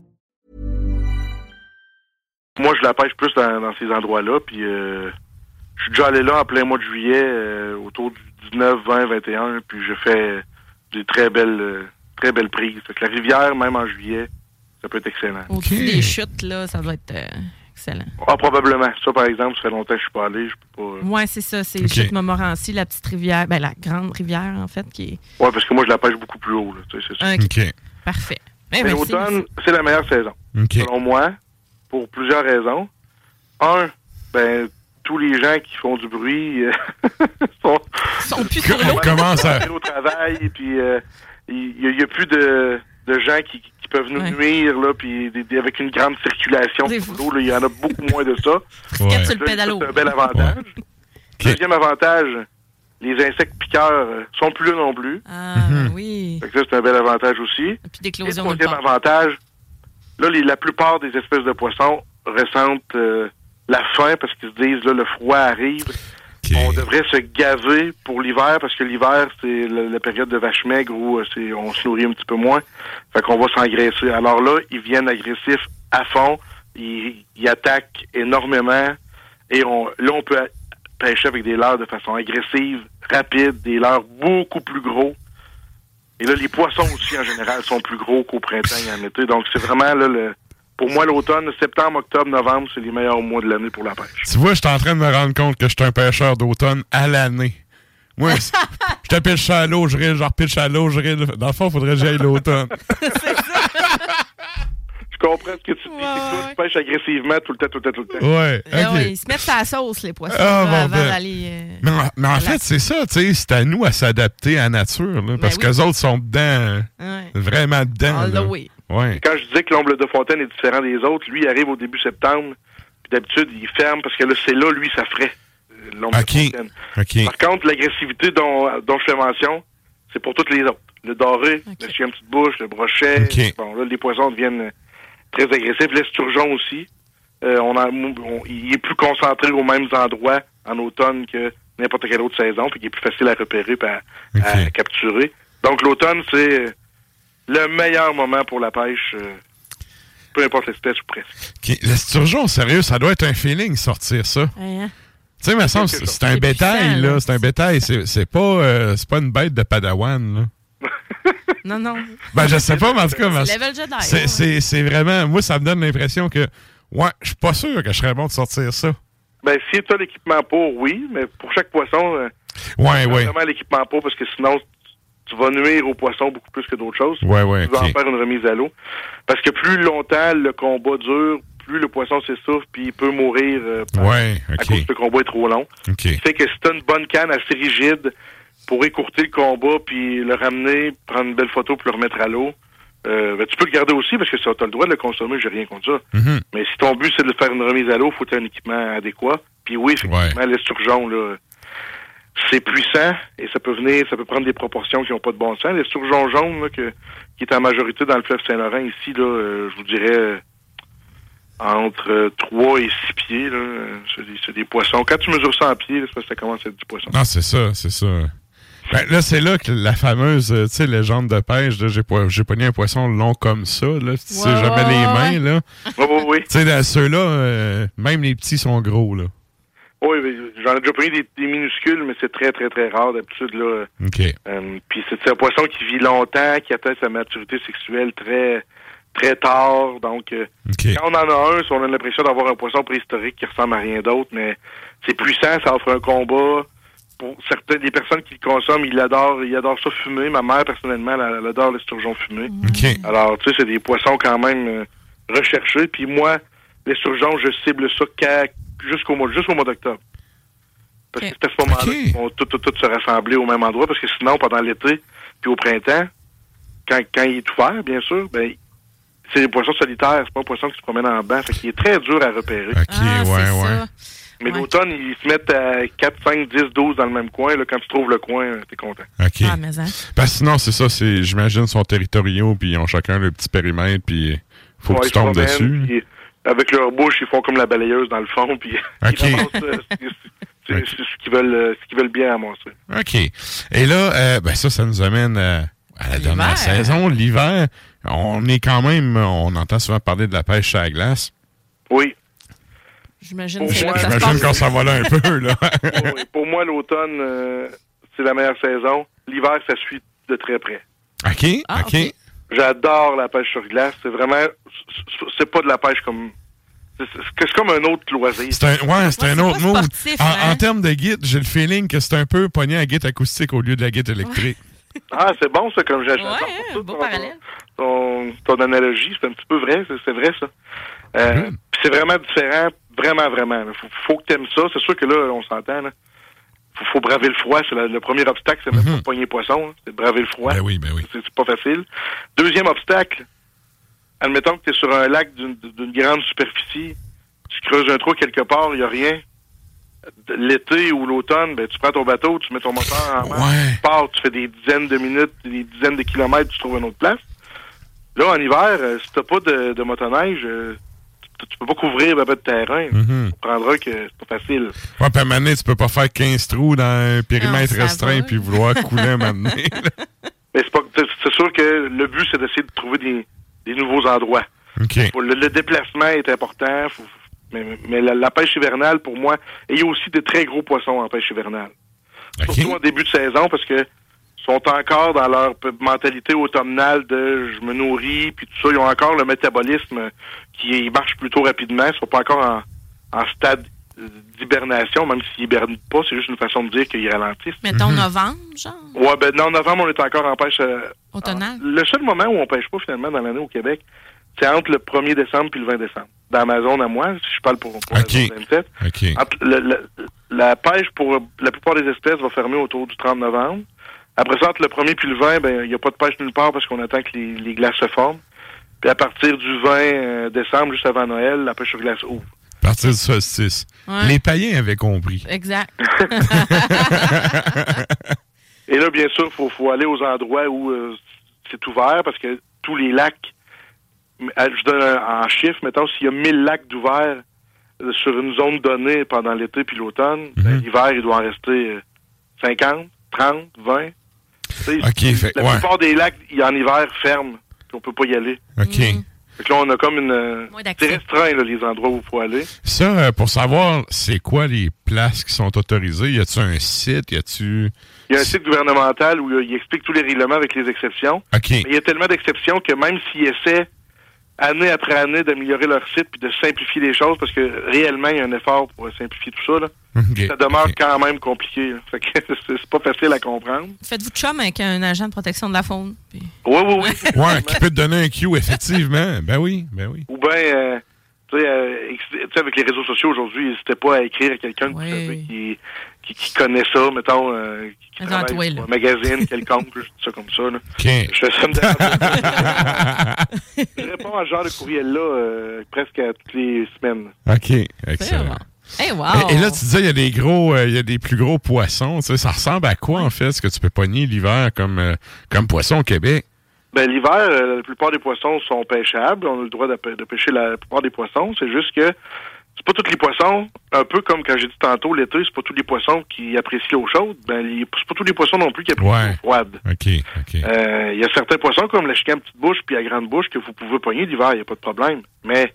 Moi, je la pêche plus dans, dans ces endroits-là. Puis euh, je suis déjà allé là en plein mois de juillet, euh, autour du 19, 20, 21. Puis je fais des très belles, euh, très belles prises. Fait que la rivière, même en juillet, ça peut être excellent. Au-dessus des chutes, là, ça doit être euh, excellent. Ah, probablement. Ça, par exemple, ça fait longtemps que je suis pas allé. Je peux pas... Ouais, c'est ça, c'est Ok. chute Montmorency, la petite rivière, ben la grande rivière, en fait, qui est... Ouais, parce que moi, je la pêche beaucoup plus haut. Là, c'est ça. Ok. Parfait. Eh Mais ben, l'automne, c'est la meilleure saison. OK. Selon moi, pour plusieurs raisons. Un, ben, tous les gens qui font du bruit euh, sont, sont plus sur l'eau. Comment ça? au travail, puis euh, il n'y a, il y a plus de, de gens qui, qui peuvent nous Ouais. nuire, là, puis avec une grande circulation là, il y en a beaucoup moins de ça. Ouais. sur. C'est un bel avantage. Deuxième avantage, les insectes piqueurs euh, sont plus là non plus. Ah, oui. Que ça, c'est un bel avantage aussi. Puis d'éclosion Et nulle troisième part. avantage, là, les- la plupart des espèces de poissons ressentent euh, la faim parce qu'ils se disent, là, le froid arrive. On devrait se gaver pour l'hiver parce que l'hiver, c'est la, la période de vache maigre où euh, c'est, on se nourrit un petit peu moins. Fait qu'on va s'engraisser. Alors là, ils viennent agressifs à fond. Ils, ils attaquent énormément. Et on, là, on peut pêcher avec des leurres de façon agressive, rapide, des leurres beaucoup plus gros. Et là, les poissons aussi, en général, sont plus gros qu'au printemps et en été. Donc, c'est vraiment, là, le, pour moi, l'automne, septembre, octobre, novembre, c'est les meilleurs mois de l'année pour la pêche. Tu vois, je suis en train de me rendre compte que je suis un pêcheur d'automne à l'année. Moi, c'est- je te pitche à l'eau, je rille, je repitche à l'eau, je rille. Dans le fond, il faudrait que j'aille l'automne. Je comprends ce que tu dis. c'est que tu pêches agressivement tout le temps, tout le temps, tout le temps. Ouais, ouais, ils se mettent sa sauce, les poissons, Ah, bon, avant ben. d'aller... euh, Mais en, mais en fait, c'est ça, tu sais, c'est à nous à s'adapter à la nature, là, parce Ben oui. qu'eux autres sont dedans, Ouais. vraiment dedans. Ah, là. Ouais. Quand je disais que l'ombre de fontaine est différent des autres, lui, il arrive au début septembre, puis d'habitude, il ferme parce que là, c'est là, lui, ça ferait euh, l'ombre de fontaine. Par contre, l'agressivité dont, dont je fais mention, c'est pour toutes les autres. Le doré, le chien petite bouche, le brochet. OK. Bon, là, les poissons deviennent euh, très agressifs. L'esturgeon aussi. Euh, on a, on- il est plus concentré aux mêmes endroits en automne que n'importe quelle autre saison, puis il est plus facile à repérer et à, à capturer. Donc, l'automne, c'est le meilleur moment pour la pêche, euh, peu importe l'espèce ou presque. OK. L'esturgeon, sérieux, ça doit être un feeling sortir ça. Ouais, hein? Tu sais, semble, c'est un bétail, là. C'est un bétail. C'est c'est pas, euh, c'est pas une bête de padawan, là. Non, non. Ben, je sais pas, mais en tout cas, mais C'est vraiment. Moi, ça me donne l'impression que. Ouais, je suis pas sûr que je serais bon de sortir ça. Ben, si tu as l'équipement pour, oui, mais pour chaque poisson, euh, Ouais, vraiment l'équipement pour, parce que sinon, tu vas nuire aux poissons beaucoup plus que d'autres choses. Ouais, ouais, Tu vas en faire une remise à l'eau. Parce que plus longtemps le combat dure, plus le poisson s'essouffle, puis il peut mourir euh, par- Ouais, à ok. cause que le combat est trop long. OK. Ce qui fait que si tu as une bonne canne assez rigide pour écourter le combat, puis le ramener, prendre une belle photo, puis le remettre à l'eau, euh, ben, tu peux le garder aussi parce que tu as le droit de le consommer, j'ai rien contre ça. Mhm. Mais si ton but c'est de faire une remise à l'eau, faut que un équipement adéquat. Puis oui, effectivement, l'esturgeon, là, c'est puissant et ça peut venir, ça peut prendre des proportions qui n'ont pas de bon sens. L'esturgeon jaune, là, que, qui est en majorité dans le fleuve Saint-Laurent, ici, là, euh, je vous dirais euh, entre 3 et 6 pieds. C'est des, des poissons. Quand tu mesures ça en pieds, là, c'est parce que ça commence à être du poisson. Non, c'est ça, c'est ça. Ben, là, c'est là que la fameuse, euh, tu sais, légende de pêche, j'ai po- j'ai pogné un poisson long comme ça, là, tu sais, ouais, les mains, là. Oui, oui, oui. Tu sais, dans ceux-là, euh, même les petits sont gros, là. Oui, mais j'en ai déjà pris des, des minuscules, mais c'est très, très, très rare d'habitude. là. OK. Euh, Puis c'est c'est un poisson qui vit longtemps, qui atteint sa maturité sexuelle très très tard. Donc, euh, quand on en a un, on a l'impression d'avoir un poisson préhistorique qui ressemble à rien d'autre, mais c'est puissant, ça offre un combat. Pour certaines des personnes qui le consomment, ils adorent, ils adorent ça fumer. Ma mère, personnellement, elle, elle adore l'esturgeon fumé. Alors, tu sais, c'est des poissons quand même euh, recherchés. Puis moi, l'esturgeon, je cible ça jusqu'au mois, jusqu'au mois d'octobre. Parce que c'est à ce moment-là qu'ils vont tout, tout, tout se rassembler au même endroit. Parce que sinon, pendant l'été, puis au printemps, quand, quand il est tout vert, bien sûr, ben, c'est des poissons solitaires. C'est pas un poisson qui se promène en banc. Fait qu'il est très dur à repérer. OK, Ah, ouais, ouais. Mais l'automne, ils se mettent à 4, 5, 10, 12 dans le même coin. Là, quand tu trouves le coin, euh, t'es content. OK. Ah, mais hein. Parce que sinon, c'est ça, c'est, j'imagine, sont territoriaux, puis ils ont chacun le petit périmètre, puis faut que tu tombes dessus. puis avec leur bouche, ils font comme la balayeuse dans le fond, puis OK. ils ramassent, euh, c'est- c'est c'est ce qu'ils veulent, euh, ce qu'ils veulent bien ramasser. OK. Et là, euh, ben ça, ça nous amène euh, à la dernière saison, l'hiver. On est quand même, on entend souvent parler de la pêche à la glace. Oui. J'imagine que J'imagine qu'on s'en va là un peu, là. Pour moi, l'automne, euh, c'est la meilleure saison. L'hiver, ça suit de très près. OK, Ah, OK. J'adore la pêche sur glace. C'est vraiment, c'est- pas de la pêche comme, c'est comme un autre loisir. C'est un, ouais, c'est un autre mot. En, hein? en termes de guide, j'ai le feeling que c'est un peu pogné à guide acoustique au lieu de la guide électrique. Ah, c'est bon ça, comme j'achète. Ouais, beau parallèle. ton, ton analogie, c'est un petit peu vrai, c'est, vrai ça. Euh, puis c'est vraiment différent, vraiment, vraiment. Il faut, faut que tu aimes ça. C'est sûr que là, on s'entend. Là. Faut, faut braver le froid. C'est le premier obstacle, c'est même pas de pogner poisson. C'est de braver le froid. Ben oui, ben oui. C'est, pas facile. Deuxième obstacle, admettons que tu es sur un lac d'une, d'une grande superficie, tu creuses un trou quelque part, il n'y a rien. L'été ou l'automne, ben, tu prends ton bateau, tu mets ton moteur en marche, tu pars, tu fais des dizaines de minutes, des dizaines de kilomètres, tu trouves une autre place. Là, en hiver, euh, si t'as pas de, de motoneige, euh, tu, peux pas couvrir ben, ben, de terrain. Mhm. Tu comprendras que c'est pas facile. Ouais, puis à un donné, tu peux pas faire 15 trous dans un périmètre Non, restreint puis vouloir couler un moment donné. Mais c'est pas c'est- c'est sûr que le but, c'est d'essayer de trouver des, des nouveaux endroits. Le, le déplacement est important. faut- mais mais la, la pêche hivernale, pour moi, et il y a aussi de très gros poissons en pêche hivernale. Surtout en début de saison, parce que sont encore dans leur mentalité automnale de je me nourris, puis tout ça. Ils ont encore le métabolisme qui marche plutôt rapidement. Ils sont pas encore en, en stade d'hibernation, même s'ils hibernent pas. C'est juste une façon de dire qu'ils ralentissent. Mettons novembre, genre, Ouais, ben non, en novembre, on est encore en pêche. euh, automnal. le seul moment où on pêche pas finalement dans l'année au Québec, c'est entre le 1er décembre puis le 20 décembre. Dans ma zone à moi, si je parle pour, pour OK. la zone 27. OK. Entre le- le- la pêche pour la plupart des espèces va fermer autour du 30 novembre. Après ça, entre le 1er puis le 20, ben il n'y a pas de pêche nulle part parce qu'on attend que les, les glaces se forment. Puis à partir du 20 euh, décembre, juste avant Noël, la pêche sur glace ouvre. À partir du solstice. Ouais. Les païens avaient compris. Exact. Et là, bien sûr, il faut, faut aller aux endroits où euh, c'est ouvert parce que tous les lacs, je donne un- en chiffre, mettons, s'il y a 1000 lacs d'ouverts euh, sur une zone donnée pendant l'été puis l'automne, ben, l'hiver, il doit en rester euh, 50, 30, 20. Tu sais, OK, fait- la ouais. plupart des lacs, il y a en hiver, ferment, on peut pas y aller. OK. Fait que là, on a comme une... euh, C'est restreint, là, les endroits où il faut aller. Ça, euh, pour savoir, c'est quoi les places qui sont autorisées? Y a-tu un site? Y a-tu. Il y a un site gouvernemental où il explique tous les règlements avec les exceptions. OK. Mais il y a tellement d'exceptions que même s'ils essaient année après année d'améliorer leur site puis de simplifier les choses, parce que réellement, il y a un effort pour simplifier tout ça, là, ça demeure quand même compliqué. c'est pas facile à comprendre. Faites-vous chum avec un agent de protection de la faune. puis- Oui, oui, oui. Ouais, qui peut te donner un cue, effectivement. Ben oui, ben oui. Ou bien, euh, tu sais, euh, tu sais, avec les réseaux sociaux aujourd'hui, n'hésitez pas à écrire à quelqu'un que vous savez qui, qui, qui connaît ça, mettons, euh, qui, Attends, travaille toi, un magazine quelconque, ça comme ça. Là. Je fais ça me. Je réponds à ce genre de courriel-là euh, presque à toutes les semaines. OK, excellent. Hey, wow! Et, et là, tu disais, il y a des gros, euh, il y a des plus gros poissons. tu sais, Ça ressemble à quoi, en fait, ce que tu peux pogner l'hiver comme, euh, comme poisson au Québec? Ben, l'hiver, euh, la plupart des poissons sont pêchables. On a le droit de pêcher la plupart des poissons. C'est juste que c'est pas tous les poissons, un peu comme quand j'ai dit tantôt, l'été, c'est pas tous les poissons qui apprécient l'eau chaude. Ben, c'est pas tous les poissons non plus qui apprécient Ouais. l'eau froide. OK, OK. Euh, Il y a certains poissons comme la chicane petite bouche puis la grande bouche que vous pouvez pogner l'hiver, il n'y a pas de problème. Mais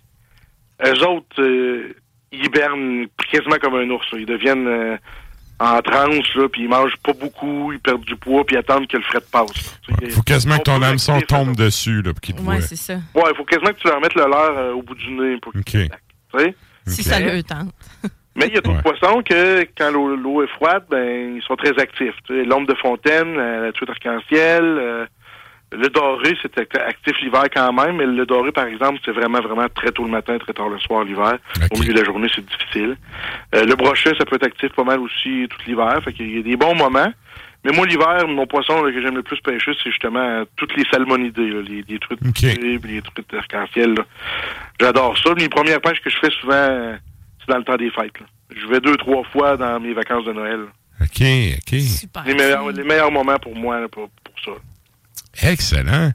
eux autres, euh, ils hibernent quasiment comme un ours. là. Ils deviennent euh, en transe, là, puis ils mangent pas beaucoup, ils perdent du poids, puis ils attendent que le fret passe. sais, Faut quasiment que ton hameçon tombe dessus, là, pour qu'il te Ouais, c'est ça. Ouais, il faut quasiment que tu leur mettes le leur euh, au bout du nez pour qu'ils OK. tu sais? Si ça le tente. Mais il y a d'autres poissons que, quand l'eau l'eau est froide, ben ils sont très actifs. Tu sais, L'ombre de fontaine, euh, la truite arc-en-ciel, euh, le doré, c'est act- actif l'hiver quand même, mais le doré, par exemple, c'est vraiment, vraiment très tôt le matin, très tard le soir l'hiver. Au milieu de la journée, c'est difficile. Euh, le brochet, ça peut être actif pas mal aussi tout l'hiver. Fait qu'il y a des bons moments. Mais moi, l'hiver, mon poisson là, que j'aime le plus pêcher, c'est justement euh, toutes les salmonidés, là, les, pousées, puis les truites arc-en-ciel. J'adore ça. Les premières pêches que je fais souvent, euh, c'est dans le temps des fêtes. là. Je vais deux, trois fois dans mes vacances de Noël. OK, OK. Les meilleurs, les meilleurs moments pour moi là, pour, pour ça. Excellent.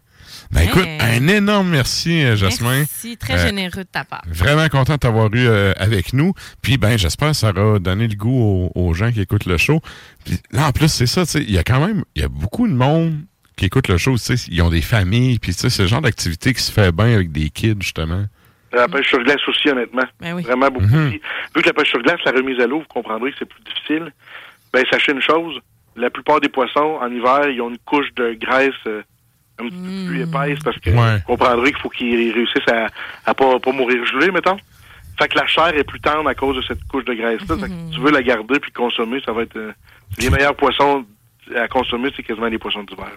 Ben écoute, un énorme merci, euh, Jasmin. Merci, très Euh, généreux de ta part. Vraiment content de t'avoir eu euh, avec nous. Puis ben j'espère que ça aura donné le goût aux, aux gens qui écoutent le show. Puis là en plus c'est ça, tu sais, il y a quand même il y a beaucoup de monde qui écoute le show, tu sais, ils ont des familles, puis tu sais c'est le genre d'activité qui se fait bien avec des kids justement. La pêche sur glace aussi, honnêtement. Vraiment beaucoup. Mhm. Vu que la pêche sur glace, la remise à l'eau, vous comprendrez que c'est plus difficile. Ben, sachez une chose, la plupart des poissons, en hiver, ils ont une couche de graisse euh, un petit peu plus épaisse parce que Ouais. vous comprendrez qu'il faut qu'ils réussissent à, à pas, pas mourir gelé, mettons. Fait que la chair est plus tendre à cause de cette couche de graisse-là. Que si tu veux la garder puis consommer, ça va être... euh, les meilleurs poissons à consommer, c'est quasiment les poissons d'hiver.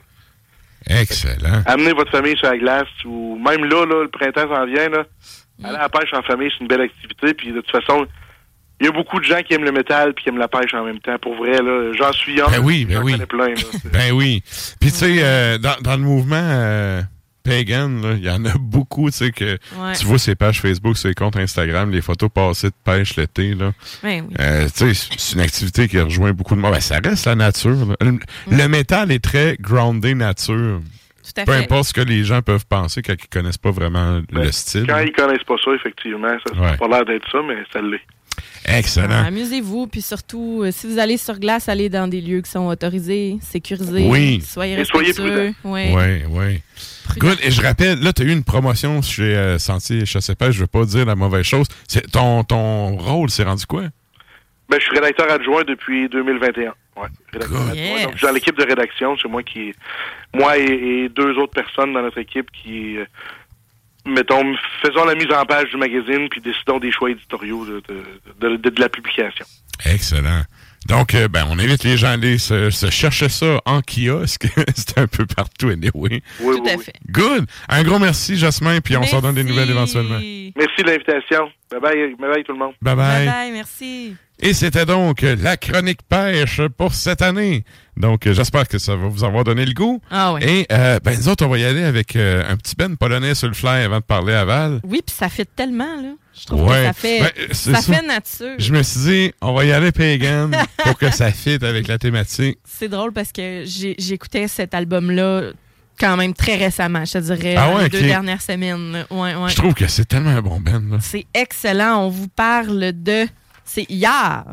Excellent. Amenez votre famille sur la glace ou même là, là le printemps s'en vient, là. Aller à la pêche en famille, c'est une belle activité. Puis de toute façon, il y a beaucoup de gens qui aiment le métal puis qui aiment la pêche en même temps. Pour vrai, là, j'en suis un. Ben oui, ben oui. plein, là. Ben oui. Puis tu sais euh, dans, dans le mouvement euh, pagan, là, il y en a beaucoup, tu sais que Ouais. tu vois ces pages Facebook, ces comptes Instagram, les photos passées de pêche l'été là. Ben oui. Euh, tu sais, c'est une activité qui rejoint beaucoup de monde. Ben, ça reste la nature. Le, le métal est très groundé nature. Tout à Peu fait. importe ce que les gens peuvent penser quand ils connaissent pas vraiment le style. Quand ils connaissent pas ça, effectivement, ça n'a Ouais. pas l'air d'être ça, mais ça l'est. Excellent. Amusez-vous, puis surtout, euh, si vous allez sur glace, allez dans des lieux qui sont autorisés, sécurisés. Oui. Soyez Et soyez respectueux. prudents. Ouais. Oui, oui. Good. Et je rappelle, là, tu as eu une promotion chez euh, Sentier Chasse et Pêche. Je veux pas dire la mauvaise chose. C'est ton, ton rôle, c'est rendu quoi? Ben, je suis rédacteur adjoint depuis 2021. Ouais, rédacteur adjoint. Yes. Donc, je suis dans l'équipe de rédaction. C'est moi qui, moi et, et deux autres personnes dans notre équipe qui, euh, mettons, faisons la mise en page du magazine puis décidons des choix éditoriaux de, de, de- de- de la publication. Excellent. Donc, euh, ben, on invite les gens à aller se, se chercher ça en kiosque. C'est un peu partout, anyway. Oui, Tout à fait. Good. Un gros merci, Jasmin, puis on s'en donne des nouvelles éventuellement. Merci de l'invitation. Bye bye, bye bye tout le monde. Bye bye. Bye, merci. Et c'était donc la chronique pêche pour cette année. Donc, j'espère que ça va vous avoir donné le goût. Ah oui. Et euh, ben, nous autres, on va y aller avec euh, un petit ben polonais sur le fly avant de parler à Val. Oui, puis ça fait tellement, là. Je trouve Ouais. que ça fait, Ben, ça ça. fait nature. Je me suis dit, on va y aller pagan pour que ça fitte avec la thématique. C'est drôle parce que j'écoutais cet album-là quand même très récemment, je te dirais, Ah ouais, les deux dernières semaines. Ouais, ouais. Je trouve que c'est tellement un bon ben. Là. C'est excellent. On vous parle de. C'est hier.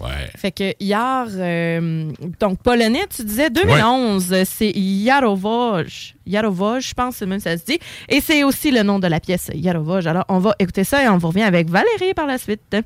Ouais. Fait que hier, euh, donc polonais, tu disais 2011, c'est Jarowoj. Jarowoj, je pense, c'est même ça se dit. Et c'est aussi le nom de la pièce, Jarowoj. Alors, on va écouter ça et on vous revient avec Valérie par la suite.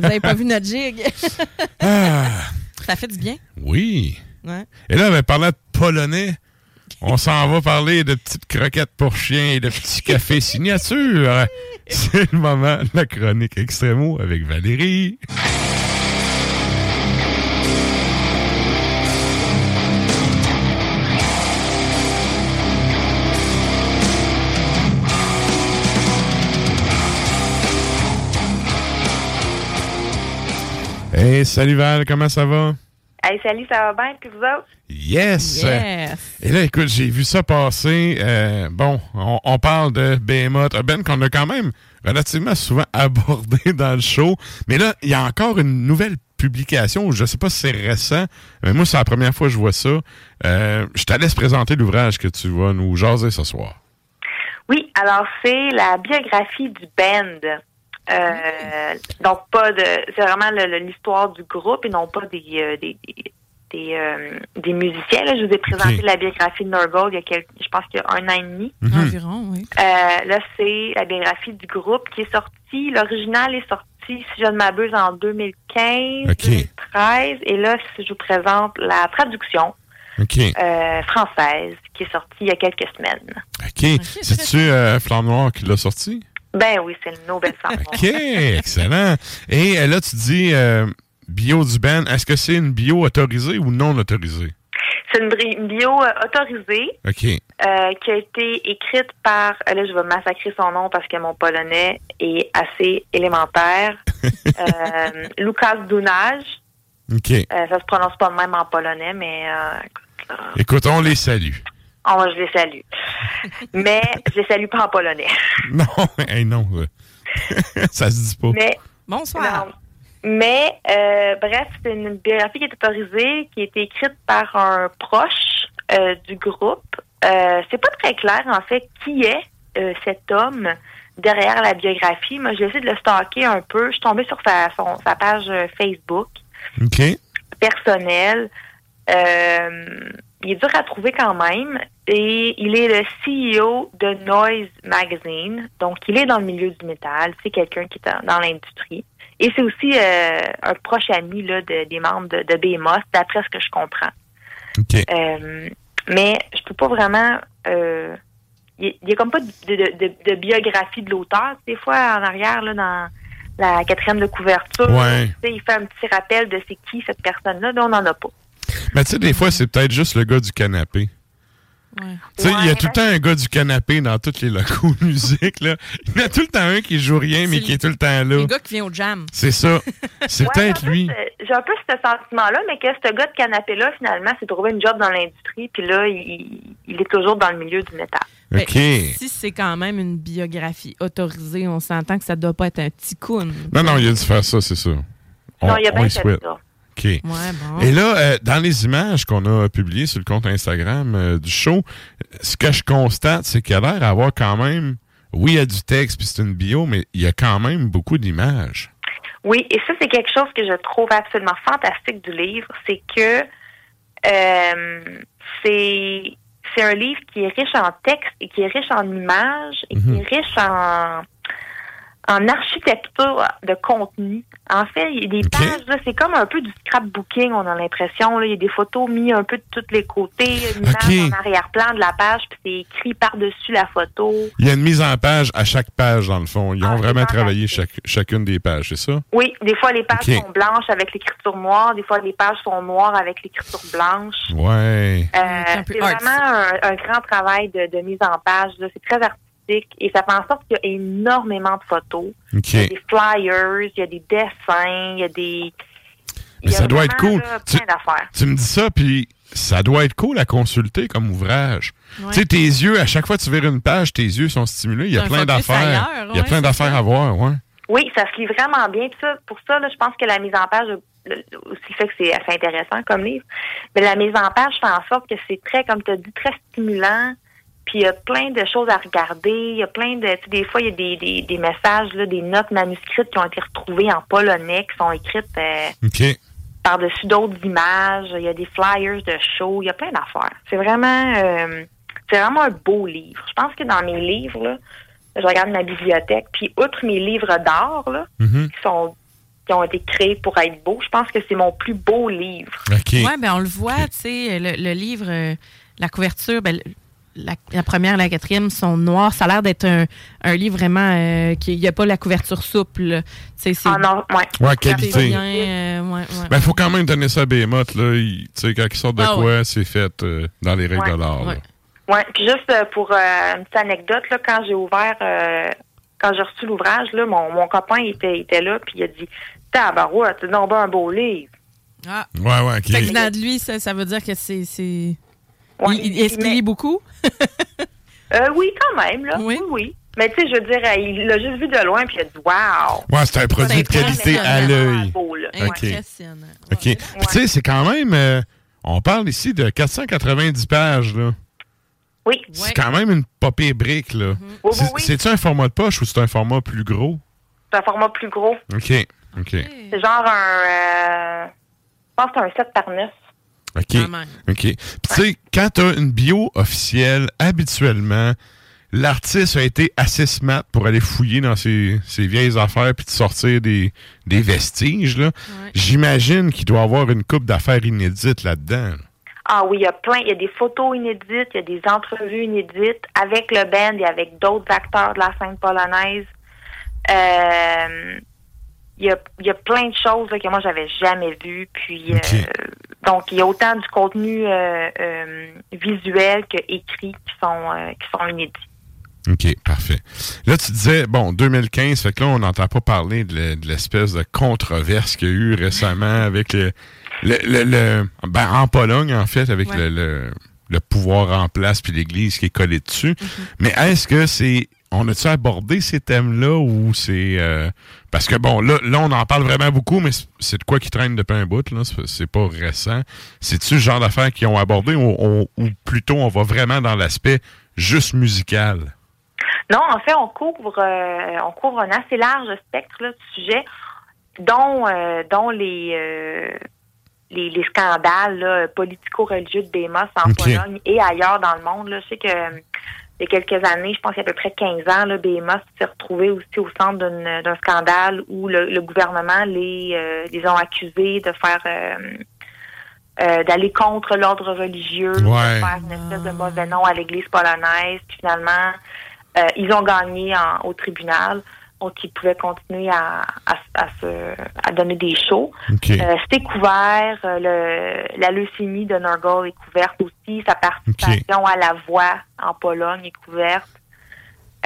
Vous avez pas vu notre jig? Ah, Ça fait du bien. oui. Ouais. Et là, ben, parlant de polonais, on s'en va parler de petites croquettes pour chiens et de petits cafés signature. C'est le moment de la chronique Extremo avec Valérie. Hey, salut Val, comment ça va? Hey, salut, ça va bien? Puis vous autres? Yes! Yes. Et là, écoute, j'ai vu ça passer. Euh, bon, on, on parle de Behemoth, un Ben qu'on a quand même relativement souvent abordé dans le show. Mais là, il y a encore une nouvelle publication. Je sais pas si c'est récent, mais moi, c'est la première fois que je vois ça. Euh, je te laisse présenter l'ouvrage que tu vas nous jaser ce soir. Oui, alors c'est la biographie du band. Euh, donc pas de c'est vraiment l'histoire du groupe et non pas des euh, des, des, des, euh, des musiciens. Là, je vous ai présenté la biographie de Nurgle il y a quelques, je pense qu'il y a un an et demi. Environ, oui. Euh, là, c'est la biographie du groupe qui est sortie. L'original est sorti, si je ne m'abuse, en 2015, 2013. Et là, si je vous présente la traduction euh, française qui est sortie il y a quelques semaines. OK. C'est-tu euh, Flamme Noire qui l'a sorti? Ben oui, c'est le Nobel Noire. OK, excellent. Et euh, là, tu dis euh, bio du Ben. Est-ce que c'est une bio autorisée ou non autorisée? C'est une, bio euh, autorisée euh, qui a été écrite par, là je vais massacrer son nom parce que mon polonais est assez élémentaire, euh, Lukas Dunaj. OK. Ça se prononce pas de même en polonais, mais Écoute, on les salue. Oh, je les salue. mais je les salue pas en polonais. Non, hey, non. euh, ça se dit pas. Mais Bonsoir. non. Mais euh, bref, c'est une biographie qui est autorisée, qui a été écrite par un proche euh, du groupe. Euh, c'est pas très clair en fait qui est euh, cet homme derrière la biographie. Moi, j'ai essayé de le stalker un peu. Je suis tombée sur sa, son- sa page Facebook OK. personnelle. Il est dur à trouver quand même. Et il est le CEO de Noise Magazine. Donc, il est dans le milieu du métal. C'est quelqu'un qui est dans, l'industrie. Et c'est aussi euh, un proche ami là, de- des membres de, de Behemoth, d'après ce que je comprends. Euh, mais je peux pas vraiment... euh, il n'y a comme pas de, de- biographie de l'auteur. Des fois, en arrière, là, dans la quatrième de couverture, Ouais. tu sais, il fait un petit rappel de c'est qui cette personne-là. Là, on n'en a pas. Mais tu sais, des fois, c'est peut-être juste le gars du canapé. Tu sais, il y a tout le temps un gars du canapé dans tous les locaux de musique. Là. Il y en a tout le temps un qui joue rien, mais qui est tout le temps là. Le gars qui vient au jam. C'est ça. C'est Ouais, peut-être lui. J'ai un peu ce sentiment-là, mais que ce gars de canapé-là, finalement, s'est trouvé une job dans l'industrie, puis là, il, il est toujours dans le milieu du métal. Ben, si c'est quand même une biographie autorisée, on s'entend que ça doit pas être un petit coon. Non, non, il a dû faire ça, c'est ça. Non, il a bien fait souhaite. ça. OK. Ouais, bon. Et là, euh, dans les images qu'on a publiées sur le compte Instagram euh, du show, ce que je constate, c'est qu'il a l'air d'avoir quand même, oui, il y a du texte, puis c'est une bio, mais il y a quand même beaucoup d'images. Oui, et ça, c'est quelque chose que je trouve absolument fantastique du livre, c'est que euh, c'est c'est un livre qui est riche en texte et qui est riche en images et qui est riche en en architecture de contenu. En fait, il y a des pages, là, c'est comme un peu du scrapbooking, on a l'impression. là. Il y a des photos mises un peu de tous les côtés, une en arrière-plan de la page, puis c'est écrit par-dessus la photo. Il y a une mise en page à chaque page, dans le fond. Ah, Ils ont vraiment travaillé chaque- chacune des pages, c'est ça? Oui, des fois les pages sont blanches avec l'écriture noire, des fois les pages sont noires avec l'écriture blanche. Ouais. Euh, c'est vraiment un, un grand travail de, de mise en page. là. C'est très artistique et ça fait en sorte qu'il y a énormément de photos. Il y a des flyers, il y a des dessins, il y a des. Mais ça doit être cool. là, Tu, plein d'affaires. tu me dis ça, puis ça doit être cool à consulter comme ouvrage. Ouais. Tu sais, tes yeux, à chaque fois que tu vires une page, tes yeux sont stimulés. Il y a plein d'affaires. Il y a ouais, plein d'affaires à voir, ouais. Oui, ça se lit vraiment bien. Puis ça, pour ça, là, je pense que la mise en page le- aussi fait que c'est assez intéressant comme livre. Mais la mise en page fait en sorte que c'est très, comme tu as dit, très stimulant. Puis il y a plein de choses à regarder. Il y a plein de. tu sais, des fois, il y a des, des, des messages, là, des notes manuscrites qui ont été retrouvées en polonais, qui sont écrites euh, par-dessus d'autres images. Il y a des flyers de shows. Il y a plein d'affaires. C'est vraiment, euh, c'est vraiment un beau livre. Je pense que dans mes livres, là, je regarde ma bibliothèque, puis outre mes livres d'art, là, Mhm. qui sont qui ont été créés pour être beaux. Je pense que c'est mon plus beau livre. OK. Ouais, ben on le voit, tu sais, le, le livre, euh, la couverture, ben, la, la première et la quatrième sont noires. Ça a l'air d'être un, un livre vraiment euh, qui n'y a pas la couverture souple. c'est Ah non, ouais. Ouais, qualité. bien, euh, ouais, ouais. Ben, faut quand même donner ça à Behemoth, là. Il- Tu sais, quand ils sortent de Ah quoi, c'est fait euh, dans les règles Ouais. de l'art. Ouais, puis juste euh, pour euh, une petite anecdote, là, quand j'ai ouvert, euh, quand j'ai reçu l'ouvrage, là, mon, mon copain était, était là, puis il a dit Tabarouette, c'est donc ben un beau livre. Ah. Ouais, ouais, OK. Fait que de lui, ça, ça veut dire que c'est. Ouais, Est-ce qu'il mais- lit beaucoup? Euh, oui, quand même, là. Oui, oui. Mais tu sais, je veux dire, il l'a juste vu de loin, puis il a dit Waouh! Ouais, c'est un produit de qualité à l'œil. beau, là. OK. Impressionnant. OK. Puis, tu sais, c'est quand même. euh, on parle ici de 490 pages, là. Oui. C'est quand même une popée brique, là. Oui, C'est- oui, oui. C'est-tu un format de poche ou c'est un format plus gros? C'est un format plus gros. OK. OK. C'est genre un. euh, je pense que c'est un 7 par 9. OK. OK. Puis, tu sais, quand tu as une bio officielle, habituellement, l'artiste a été assez smart pour aller fouiller dans ses, ses vieilles affaires puis de sortir des, des vestiges. là. J'imagine qu'il doit avoir une coupe d'affaires inédites là-dedans. là. Ah oui, il y a plein. Il y a des photos inédites, il y a des entrevues inédites avec le band et avec d'autres acteurs de la scène polonaise. Euh, il, y a, il y a plein de choses là, que moi, j'avais jamais vues. Puis, euh, donc, il y a autant du contenu euh, euh, visuel que écrit qui sont, qui sont inédits. OK, parfait. Là, tu disais, bon, 2015, fait que là, on n'entend pas parler de le- de l'espèce de controverse qu'il y a eu récemment avec le, le, le- le- ben, en Pologne, en fait, avec Ouais. le, le, le pouvoir en place puis l'Église qui est collée dessus. Mais est-ce que c'est... On a-tu abordé ces thèmes-là ou c'est... euh, parce que, bon, là, là, on en parle vraiment beaucoup, mais c'est- de quoi qui traîne depuis un bout, là. C'est- pas récent. C'est-tu le genre d'affaires qu'ils ont abordé ou, plutôt on va vraiment dans l'aspect juste musical? Non, en fait, on couvre, euh, on couvre un assez large spectre là, de sujets, dont, euh, dont les, les, les scandales politico-religieux de Bémos en. Pologne et ailleurs dans le monde. Là. Je sais que il y a quelques années, je pense qu'il y a à peu près 15 ans, là, Bémos s'est retrouvé aussi au centre d'un scandale où le, le gouvernement les, euh, les ont accusés de faire... euh, euh, d'aller contre l'ordre religieux, de faire une espèce de mauvais nom à l'Église polonaise. Puis finalement, euh, ils ont gagné en- au tribunal, donc ils pouvaient continuer à, à, à se, à donner des shows. OK. Euh, C'était couvert, euh, le, la leucémie de Nurgle est couverte aussi, sa participation à la voix en Pologne est couverte.